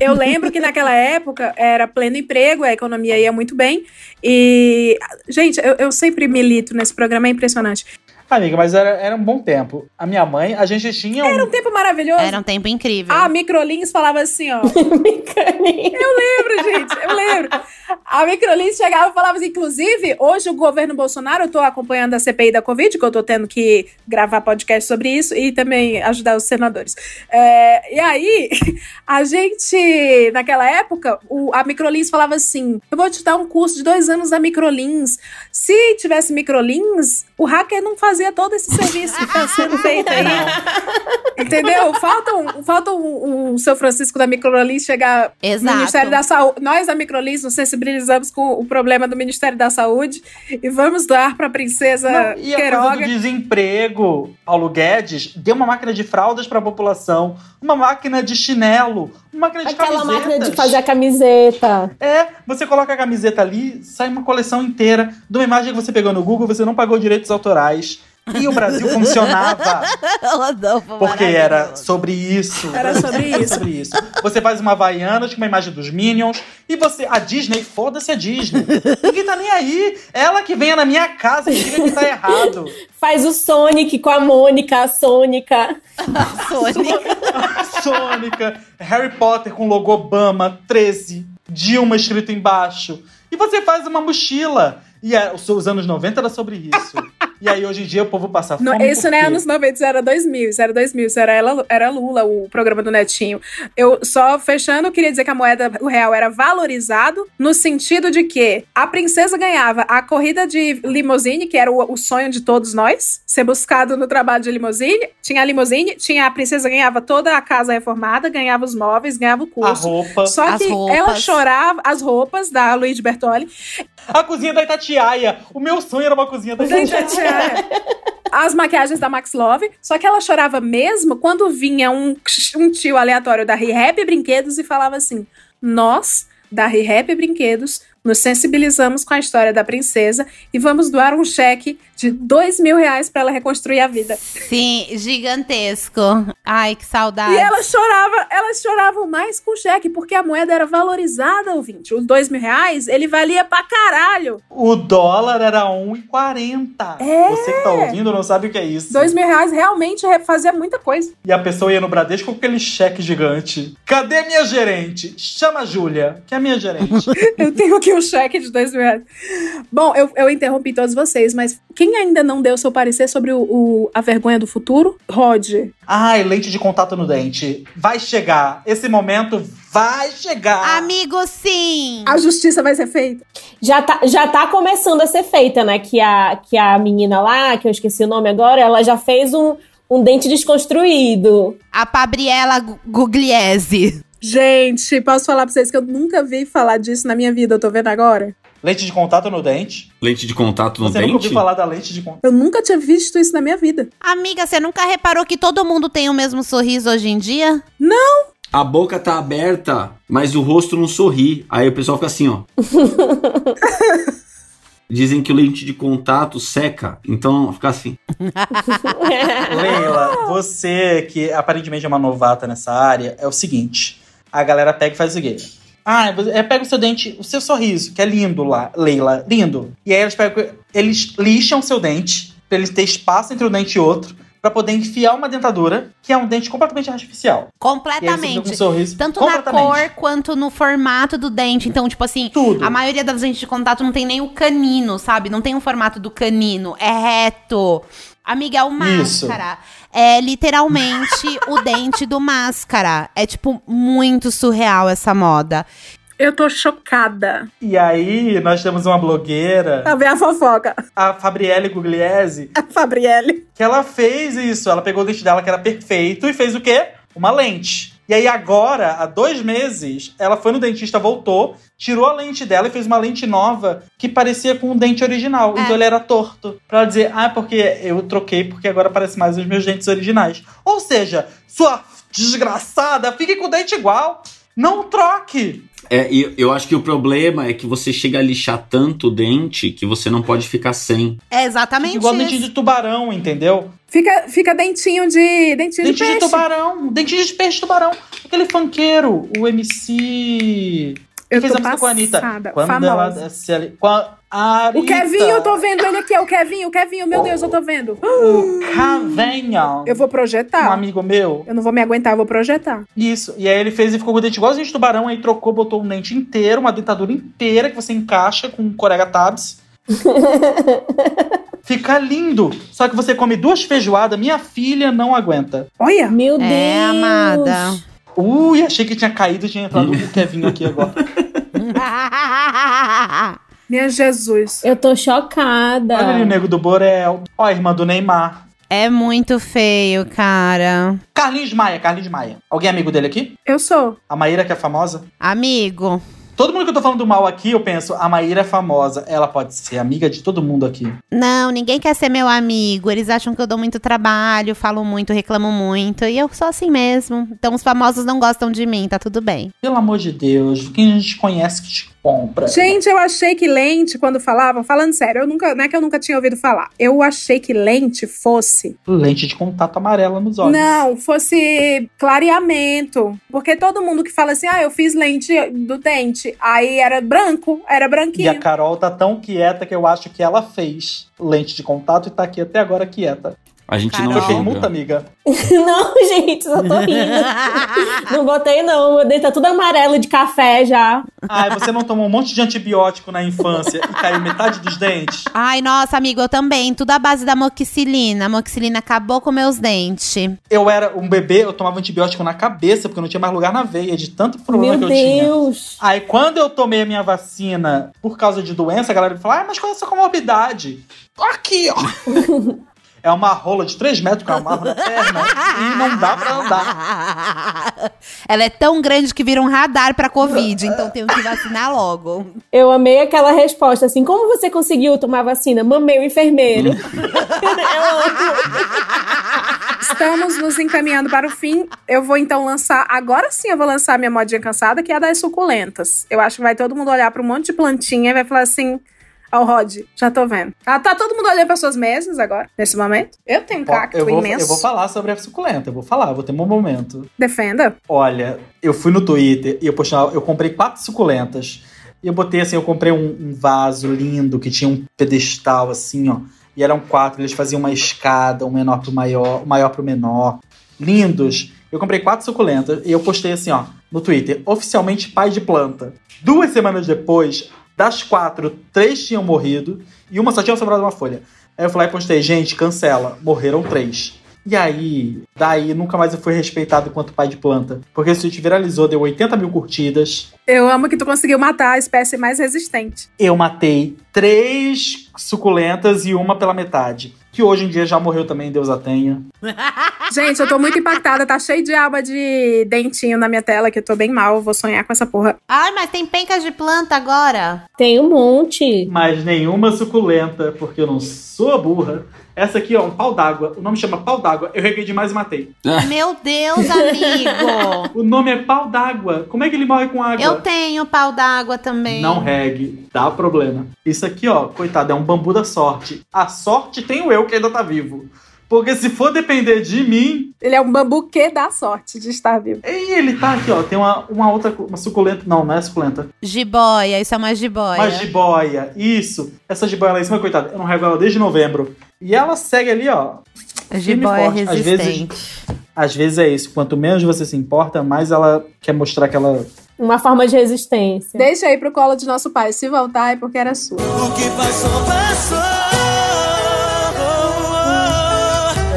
Eu lembro que naquela época era pleno emprego, a economia ia muito bem. E, gente, eu, eu sempre milito nesse programa, é impressionante. Amiga, mas era, era um bom tempo. A minha mãe, a gente tinha um. Era um tempo maravilhoso. Era um tempo incrível. A Microlins falava assim, ó. eu lembro, gente, eu lembro. A Microlins chegava e falava assim, inclusive, hoje o governo Bolsonaro, eu tô acompanhando a CPI da Covid, que eu tô tendo que gravar podcast sobre isso e também ajudar os senadores. É, e aí, a gente, naquela época, o- a Microlins falava assim: eu vou te dar um curso de dois anos da Microlins. Se tivesse Microlins, o hacker não fazia todo esse serviço que tá sendo feito aí. Entendeu? Falta, um, falta um, um seu Francisco da Microlins chegar Exato. no Ministério da Saúde. Nós da Microlins nos sensibilizamos com o problema do Ministério da Saúde e vamos doar pra princesa Não, e a coisa Queiroga. do desemprego, Paulo Guedes deu uma máquina de fraldas pra população, uma máquina de chinelo, uma máquina de Aquela camisetas. máquina de fazer a camiseta. É, você coloca a camiseta ali, sai uma coleção inteira de uma imagem que você pegou no Google, você não pagou direitos autorais. E o Brasil funcionava. Rodolfo, Porque era sobre isso. Era sobre isso. sobre isso. Você faz uma Havaianas com uma imagem dos Minions e você. A Disney, foda-se a Disney. Ninguém tá nem aí. Ela que venha na minha casa e diga que tá errado. Faz o Sonic com a Mônica, a Sônica. Sônica, Harry Potter com logo Obama, 13, Dilma escrito embaixo. E você faz uma mochila. E é, os seus anos 90 era sobre isso. E aí hoje em dia o povo passa fome. Não, isso por não é anos 90, isso era 2000, isso era 2000, isso era, ela- era Lula, o programa do Netinho. Eu só fechando, eu queria dizer que a moeda, o real era valorizado no sentido de que a princesa ganhava a corrida de limousine, que era o, o sonho de todos nós, ser buscado no trabalho de limousine. Tinha a limousine, tinha a princesa ganhava toda a casa reformada, ganhava os móveis, ganhava o curso. A roupa. Só As que roupas. ela chorava, as roupas da Luiz Bertoli, A cozinha da Itatiaia. O meu sonho era uma cozinha da da Itatiaia. As maquiagens da Max Love. Só que ela chorava mesmo quando vinha um, um tio aleatório da Rehap Brinquedos e falava assim: Nós, da Rehap Brinquedos, nos sensibilizamos com a história da princesa e vamos doar um cheque de dois mil reais pra ela reconstruir a vida. Sim, gigantesco. Ai, que saudade. E ela chorava, elas choravam mais com o cheque, porque a moeda era valorizada, ouvinte. Os dois mil reais, ele valia pra caralho. O dólar era 1,40. É. Você que tá ouvindo não sabe o que é isso. Dois mil reais realmente re- fazia muita coisa. E a pessoa ia no Bradesco com aquele cheque gigante. Cadê minha gerente? Chama a Júlia, que é a minha gerente. Eu tenho aqui um cheque de dois mil reais. Bom, eu, eu interrompi todos vocês, mas quem ainda não deu seu parecer sobre o, o- a vergonha do futuro? Rod. Ai, lente de contato no dente. Vai chegar. Esse momento vai chegar. Amigo, sim. A justiça vai ser feita. Já tá, já tá começando a ser feita, né? Que a, que a menina lá, que eu esqueci o nome agora, ela já fez um, um dente desconstruído. A Pabriela Gu- Gugliese. Gente, posso falar pra vocês que eu nunca vi falar disso na minha vida, eu tô vendo agora? Lente de contato no dente. Lente de contato no Você nunca dente? ouviu falar da lente de contato? Eu nunca tinha visto isso na minha vida. Amiga, você nunca reparou que todo mundo tem o mesmo sorriso hoje em dia? Não! A boca tá aberta, mas o rosto não sorri. Aí o pessoal fica assim, ó. Dizem que o lente de contato seca, então fica assim. Leila, você que aparentemente é uma novata nessa área, é o seguinte: a galera pega e faz o quê? Ah, é, pega o seu dente, o seu sorriso, que é lindo lá, Leila, lindo. E aí eles pegam, eles lixam o seu dente, pra ele ter espaço entre um dente e outro, pra poder enfiar uma dentadura, que é um dente completamente artificial. Um Completamente. sorriso. Tanto na completamente. cor quanto no formato do dente. Então, tipo assim, Tudo. a maioria das lentes de contato não tem nem o canino, sabe? Não tem o formato do canino. É reto. Amiga, é o Isso. máscara. É literalmente o dente do máscara. É, tipo, muito surreal essa moda. Eu tô chocada. E aí, nós temos uma blogueira, Tá vendo a fofoca? a Fabriele Gugliese, A Fabrielle. que ela fez isso. Ela pegou o dente dela, que era perfeito, e fez o quê? Uma lente. E aí, agora, há dois meses, ela foi no dentista, voltou, tirou a lente dela e fez uma lente nova que parecia com o dente original. É. Então ele era torto. Pra ela dizer, ah, é porque eu troquei, porque agora parece mais os meus dentes originais. Ou seja, sua desgraçada, fique com o dente igual. Não troque. É, e eu acho que o problema é que você chega a lixar tanto o dente que você não pode ficar sem. É exatamente Igual isso. dente de tubarão, entendeu? Fica, fica dentinho de. Dentinho Dente de de peixe. tubarão. Dente de peixe tubarão. Aquele funkeiro, o MC. Eu fez tô a música com a Anitta. Quando famosa. ela desce ali. Com a Anitta. O Kevinho, eu tô vendo ele aqui, é o Kevinho, o Kevinho, meu Deus, eu tô vendo. O Cavenha. Eu vou Um projetar. amigo meu. Eu não vou me aguentar, eu vou projetar. Isso. E aí ele fez e ficou com o dente igualzinho de tubarão. Aí trocou, botou um dente inteiro, uma dentadura inteira que você encaixa com corega tabs. Fica lindo. Só que você come duas feijoadas, minha filha não aguenta. Olha! Meu Deus! É, amada. Ui, achei que tinha caído e tinha entrado o Kevinho aqui agora. Minha Jesus. Eu tô chocada. Olha ali o nego do Borel. Ó, a irmã do Neymar. É muito feio, cara. Carlinhos Maia, Carlinhos Maia. Alguém é amigo dele aqui? Eu sou. A Maíra, que é famosa? Amigo. Todo mundo que eu tô falando mal aqui, eu penso, a Maíra é famosa. Ela pode ser amiga de todo mundo aqui. Não, ninguém quer ser meu amigo. Eles acham que eu dou muito trabalho, falo muito, reclamo muito. E eu sou assim mesmo. Então os famosos não gostam de mim, tá tudo bem. Pelo amor de Deus, quem a gente conhece que te compra? Gente, eu achei que lente, quando falavam, falando sério, eu nunca, não é que eu nunca tinha ouvido falar. Eu achei que lente fosse. Lente de contato amarela nos olhos. Não, fosse clareamento. Porque todo mundo que fala assim, ah, eu fiz lente do dente. Aí era branco, era E branquinho. a Carol tá tão quieta que eu acho que ela fez lente de contato e tá aqui até agora quieta. A gente Carol. não julga. permuta, amiga? não, gente, só tô rindo. não botei, não. Meu dente tá tudo amarelo de café já. Ai, você não tomou um monte de antibiótico na infância e caiu metade dos dentes? Ai, nossa, amigo, eu também. Tudo à base da moxilina. A moxilina acabou com meus dentes. Eu era um bebê, eu tomava antibiótico na cabeça, porque eu não tinha mais lugar na veia, de tanto problema Meu que eu tinha. Deus. Aí, quando eu tomei a minha vacina por causa de doença, a galera me falou: ah, mas qual é a sua comorbidade? Aqui, ó. É uma rola de 3 metros que eu amarro na perna e não dá pra andar. Ela é tão grande que vira um radar pra Covid, então tenho que vacinar logo. Eu amei aquela resposta, assim, como você conseguiu tomar vacina? Mamei o enfermeiro. Estamos nos encaminhando para o fim. Eu vou então lançar. Agora sim eu vou lançar a minha modinha cansada, que é a das suculentas. Eu acho que vai todo mundo olhar para um monte de plantinha e vai falar assim. Ó, Rod, já tô vendo. Tá, tá todo mundo olhando para suas mesas agora, nesse momento? Eu tenho um cacto eu, vou, imenso. eu vou falar sobre a suculenta, eu vou falar, eu vou ter um momento. Defenda. Olha, eu fui no Twitter e eu, postei, eu comprei quatro suculentas. E eu botei assim, eu comprei um, um vaso lindo que tinha um pedestal assim, ó. E eram quatro, eles faziam uma escada, um menor pro maior, o maior pro menor. Lindos. Eu comprei quatro suculentas e eu postei assim, ó, no Twitter, oficialmente pai de planta. Duas semanas depois, das quatro, três tinham morrido e uma só tinha sobrado uma folha. Aí eu lá e postei, gente, cancela. Morreram três. E aí, daí nunca mais eu fui respeitado enquanto pai de planta. Porque esse tweet viralizou, deu 80 mil curtidas. Eu amo que tu conseguiu matar a espécie mais resistente. Eu matei três suculentas e uma pela metade. Que hoje em dia já morreu também, Deus a tenha. Gente, eu tô muito impactada. Tá cheio de aba de dentinho na minha tela, que eu tô bem mal. Vou sonhar com essa porra. Ai, mas tem pencas de planta agora? Tem um monte. Mas nenhuma suculenta, porque eu não sou burra. Essa aqui, ó, um pau d'água. O nome chama pau d'água. Eu reguei demais e matei. Meu Deus, amigo. o nome é pau d'água. Como é que ele morre com água? Eu tenho pau d'água também. Não regue, dá problema. Isso aqui, ó, coitado, é um bambu da sorte. A sorte tenho eu que ainda tá vivo. Porque se for depender de mim. Ele é um bambu que dá sorte de estar vivo. E ele tá aqui, ó. Tem uma, uma outra uma suculenta. Não, não é suculenta. Jiboia, isso é uma jiboia. Uma jiboia, isso. Essa jiboia lá em cima, coitada, eu não rego ela desde novembro. E ela segue ali, ó. A jiboia resistente. Às vezes, às vezes é isso. Quanto menos você se importa, mais ela quer mostrar que ela. Uma forma de resistência. Deixa aí pro colo de nosso pai. Se voltar é porque era sua. O que passou, passou.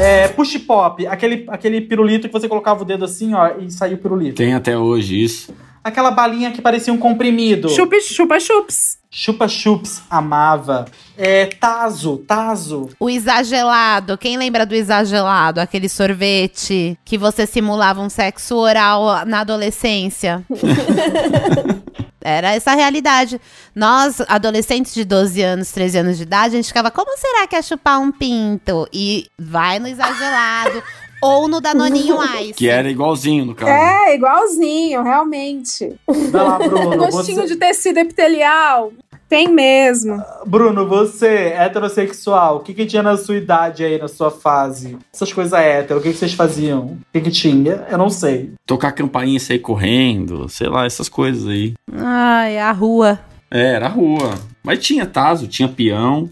É, push pop, aquele, aquele pirulito que você colocava o dedo assim, ó, e saiu o pirulito. Tem até hoje isso. Aquela balinha que parecia um comprimido. Chupa, chupa chups. Chupa chups, amava. É, tazo, tazo. O exagelado. Quem lembra do exagelado? Aquele sorvete que você simulava um sexo oral na adolescência. Era essa a realidade. Nós, adolescentes de 12 anos, 13 anos de idade, a gente ficava, como será que é chupar um pinto? E vai no exagelado. Ou no Danoninho Ice. Que era igualzinho, no caso. É, igualzinho, realmente. Vai lá, Bruno. Gostinho você... de tecido epitelial. Tem mesmo. Bruno, você, heterossexual, o que, que tinha na sua idade aí, na sua fase? Essas coisas hétero, o que, que vocês faziam? O que, que tinha? Eu não sei. Tocar campainha e sair correndo, sei lá, essas coisas aí. Ai, a rua. É, era a rua. Mas tinha taso, tinha peão.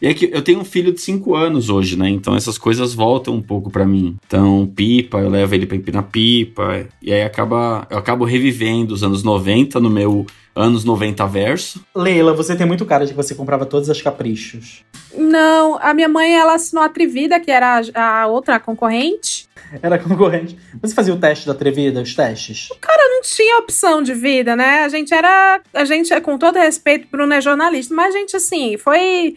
E é que eu tenho um filho de 5 anos hoje, né? Então essas coisas voltam um pouco para mim. Então, pipa, eu levo ele pra empinar pipa. E aí acaba, eu acabo revivendo os anos 90 no meu anos 90 verso. Leila, você tem muito cara de que você comprava todas as caprichos. Não, a minha mãe, ela assinou a Atrevida, que era a, a outra concorrente. Era concorrente. Você fazia o teste da Atrevida, os testes? O cara não tinha opção de vida, né? A gente era. A gente, com todo respeito, Bruno é jornalista, mas a gente, assim, foi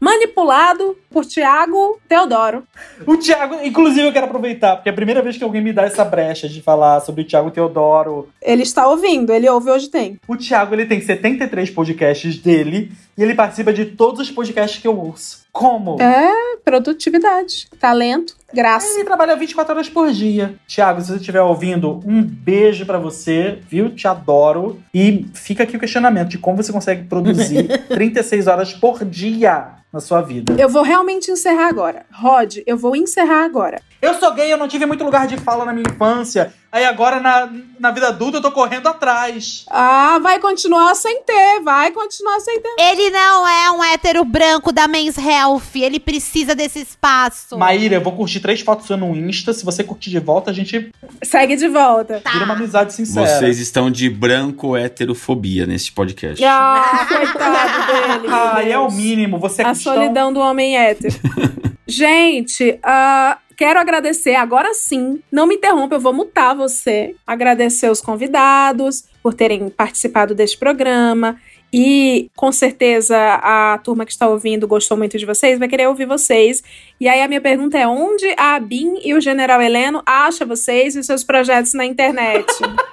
manipulado por Tiago Teodoro. O Tiago, inclusive, eu quero aproveitar, porque é a primeira vez que alguém me dá essa brecha de falar sobre o Tiago Teodoro. Ele está ouvindo, ele ouve hoje tem. O Tiago, ele tem 73 podcasts dele e ele participa de todos os podcasts que eu ouço. Como? É, produtividade, talento, graça. Ele trabalha 24 horas por dia. Tiago, se você estiver ouvindo, um beijo para você, viu? Te adoro. E fica aqui o questionamento de como você consegue produzir 36 horas por dia na sua vida. Eu vou realmente encerrar agora. Rod, eu vou encerrar agora. Eu sou gay, eu não tive muito lugar de fala na minha infância. Aí agora, na, na vida adulta, eu tô correndo atrás. Ah, vai continuar sem ter, vai continuar sem ter. Ele não é um hétero branco da Men's Health, ele precisa desse espaço. Maíra, eu vou curtir três fotos suas no Insta. Se você curtir de volta, a gente Segue de volta. vira uma amizade sincera. Vocês estão de branco heterofobia nesse podcast. Ah, coitado dele. Ah, é o mínimo. Você é A cristão. solidão do homem hétero. Gente, ah, quero agradecer agora sim. Não me interrompa, eu vou mutar você. Agradecer os convidados por terem participado deste programa. E com certeza a turma que está ouvindo gostou muito de vocês, vai querer ouvir vocês. E aí a minha pergunta é: onde a Abin e o General Heleno acham vocês e os seus projetos na internet?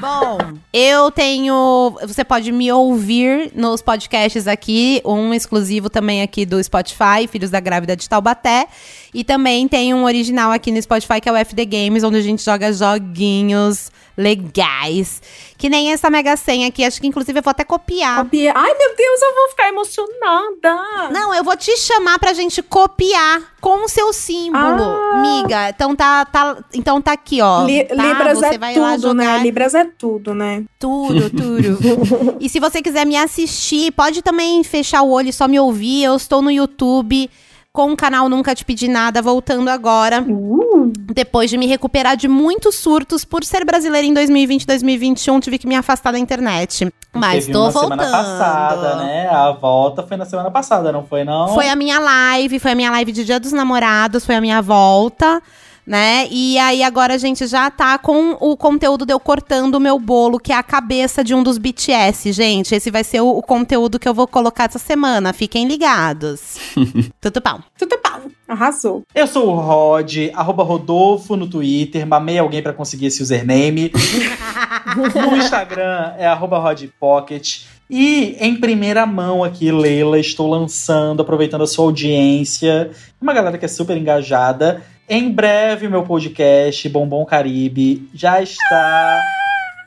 Bom, eu tenho. Você pode me ouvir nos podcasts aqui, um exclusivo também aqui do Spotify, Filhos da Grávida de Taubaté. E também tem um original aqui no Spotify que é o FD Games, onde a gente joga joguinhos legais. Que nem essa mega senha aqui, acho que inclusive eu vou até copiar. Copia. Ai, meu Deus, eu vou ficar emocionada. Não, eu vou te chamar pra gente copiar com o seu símbolo, Ah. miga. Então tá, tá, então tá aqui, ó. Li- tá? Libras Você é vai lá tudo, né? jogar Libras é tudo, né? tudo, tudo. e se você quiser me assistir, pode também fechar o olho e só me ouvir. Eu estou no YouTube com o canal Nunca Te Pedi Nada, voltando agora. Depois de me recuperar de muitos surtos por ser brasileira em 2020 2021, tive que me afastar da internet. Mas Teve tô uma voltando. semana passada, né? A volta foi na semana passada, não foi não? Foi a minha live, foi a minha live de Dia dos Namorados, foi a minha volta, né? E aí agora a gente já tá com o conteúdo de eu cortando o meu bolo, que é a cabeça de um dos BTS, gente. Esse vai ser o, o conteúdo que eu vou colocar essa semana. Fiquem ligados. Tudo pau. Tudo pau. Arrasou. Eu sou o Rod, arroba Rodolfo no Twitter, mamei alguém pra conseguir esse username. no Instagram é arroba rodpocket. E em primeira mão aqui, Leila, estou lançando, aproveitando a sua audiência, uma galera que é super engajada. Em breve, meu podcast, Bombom Caribe, já está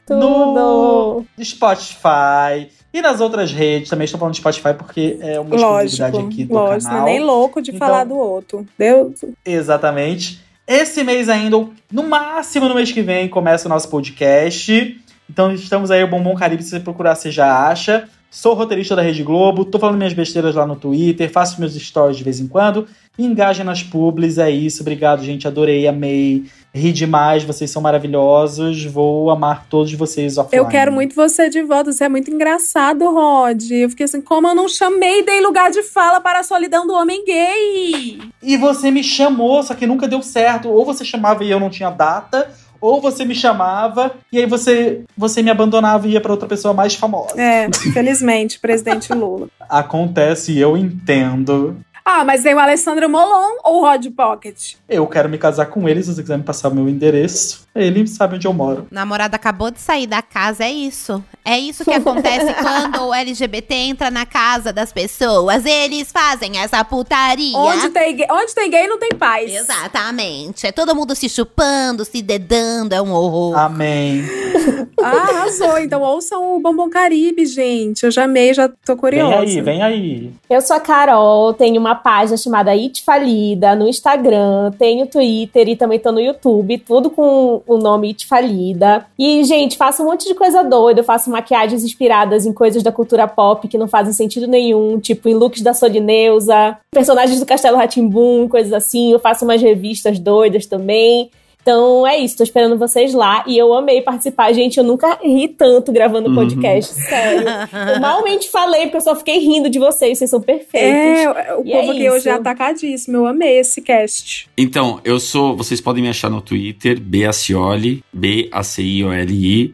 no Spotify e nas outras redes. Também estou falando de Spotify porque é uma exclusividade Lógico, aqui do lógico. canal. Não é nem louco de Então- falar do outro. Deus. Exatamente. Esse mês ainda, no máximo no mês que vem, começa o nosso podcast. Então estamos aí, o Bombom Caribe, se você procurar, você já acha. Sou roteirista da Rede Globo, tô falando minhas besteiras lá no Twitter, faço meus stories de vez em quando. Engajem nas publis, é isso. Obrigado, gente. Adorei, amei. Ri demais, vocês são maravilhosos. Vou amar todos vocês offline. Eu quero muito você de volta. Você é muito engraçado, Rod. Eu fiquei assim, como eu não chamei, dei lugar de fala para a solidão do homem gay. E você me chamou, só que nunca deu certo. Ou você chamava e eu não tinha data, ou você me chamava e aí você, você me abandonava e ia pra outra pessoa mais famosa. É, infelizmente, presidente Lula. Acontece e eu entendo. Ah, mas tem o Alessandro Molon ou o Rod Pocket? Eu quero me casar com ele, se você quiser me passar o meu endereço. Ele sabe onde eu moro. O namorado acabou de sair da casa, é isso. É isso que acontece quando o LGBT entra na casa das pessoas. Eles fazem essa putaria. Onde tem, gay, onde tem gay não tem paz. Exatamente. É todo mundo se chupando, se dedando, é um horror. Amém. Ah, arrasou. Então ouçam o Bombom Caribe, gente. Eu já amei, já tô Vem curiosa. aí, vem aí. Eu sou a Carol, tenho uma página chamada It Falida no Instagram, tenho Twitter e também tô no YouTube, tudo com o nome It Falida. E, gente, faço um monte de coisa doida, eu faço maquiagens inspiradas em coisas da cultura pop que não fazem sentido nenhum, tipo em looks da Solineusa, personagens do Castelo Ratimbum, coisas assim. Eu faço umas revistas doidas também. Então é isso, tô esperando vocês lá e eu amei participar. Gente, eu nunca ri tanto gravando Uhum. podcast, sério. Eu malmente falei, porque eu só fiquei rindo de vocês, vocês são perfeitos. É, o E povo é aqui hoje isso. é atacadíssimo. Eu amei esse cast. Então, eu sou. Vocês podem me achar no Twitter, Bacioli, B-A-C-I-O-L-I.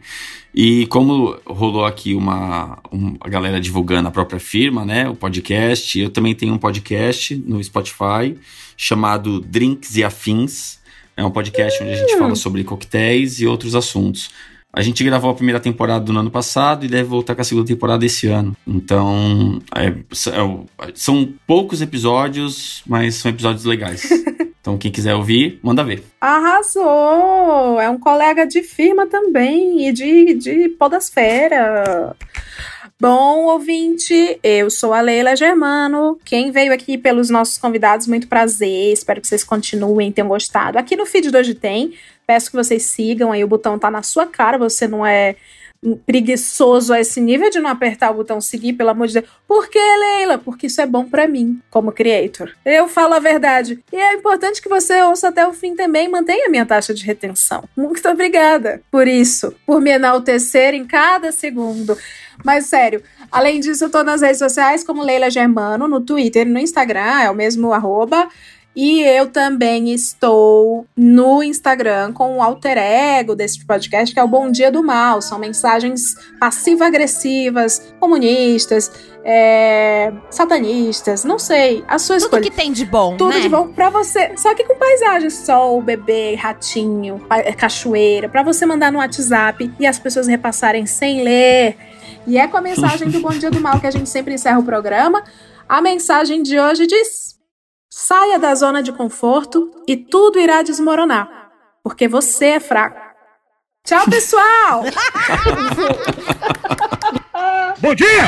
E como rolou aqui uma, um- a galera divulgando a própria firma, né? O podcast, eu também tenho um podcast no Spotify chamado Drinks e Afins. É um podcast onde a gente fala sobre coquetéis e outros assuntos. A gente gravou a primeira temporada do ano passado e deve voltar com a segunda temporada esse ano. Então, é- são- são poucos episódios, mas são episódios legais. Então, quem quiser ouvir, manda ver. Arrasou! É um colega de firma também e de, de podosfera. Bom, ouvinte, eu sou a Leila Germano. Quem veio aqui pelos nossos convidados, muito prazer. Espero que vocês continuem, tenham gostado. Aqui no feed do Hoje Tem. Peço que vocês sigam aí, o botão tá na sua cara. Você não é preguiçoso a esse nível de não apertar o botão seguir, pelo amor de Deus. Por que, Leila? Porque isso é bom pra mim, como creator. Eu falo a verdade. E é importante que você ouça até o fim também, mantenha a minha taxa de retenção. Muito obrigada por isso, por me enaltecer em cada segundo. Mas sério, além disso, eu tô nas redes sociais como Leila Germano, no Twitter e no Instagram, é o mesmo arroba. E eu também estou no Instagram com o alter ego desse podcast, que é o Bom Dia do Mal. São mensagens passivo-agressivas, comunistas, é, satanistas, não sei, a sua Tudo escolha. que tem de bom, Tudo né? de bom pra você. Só que com paisagem, sol, bebê, ratinho, é, cachoeira, pra você mandar no WhatsApp e as pessoas repassarem sem ler. E é com a mensagem do Bom Dia do Mal que a gente sempre encerra o programa. A mensagem de hoje diz: saia da zona de conforto e tudo irá desmoronar, porque você é fraco. Tchau, pessoal! Bom dia!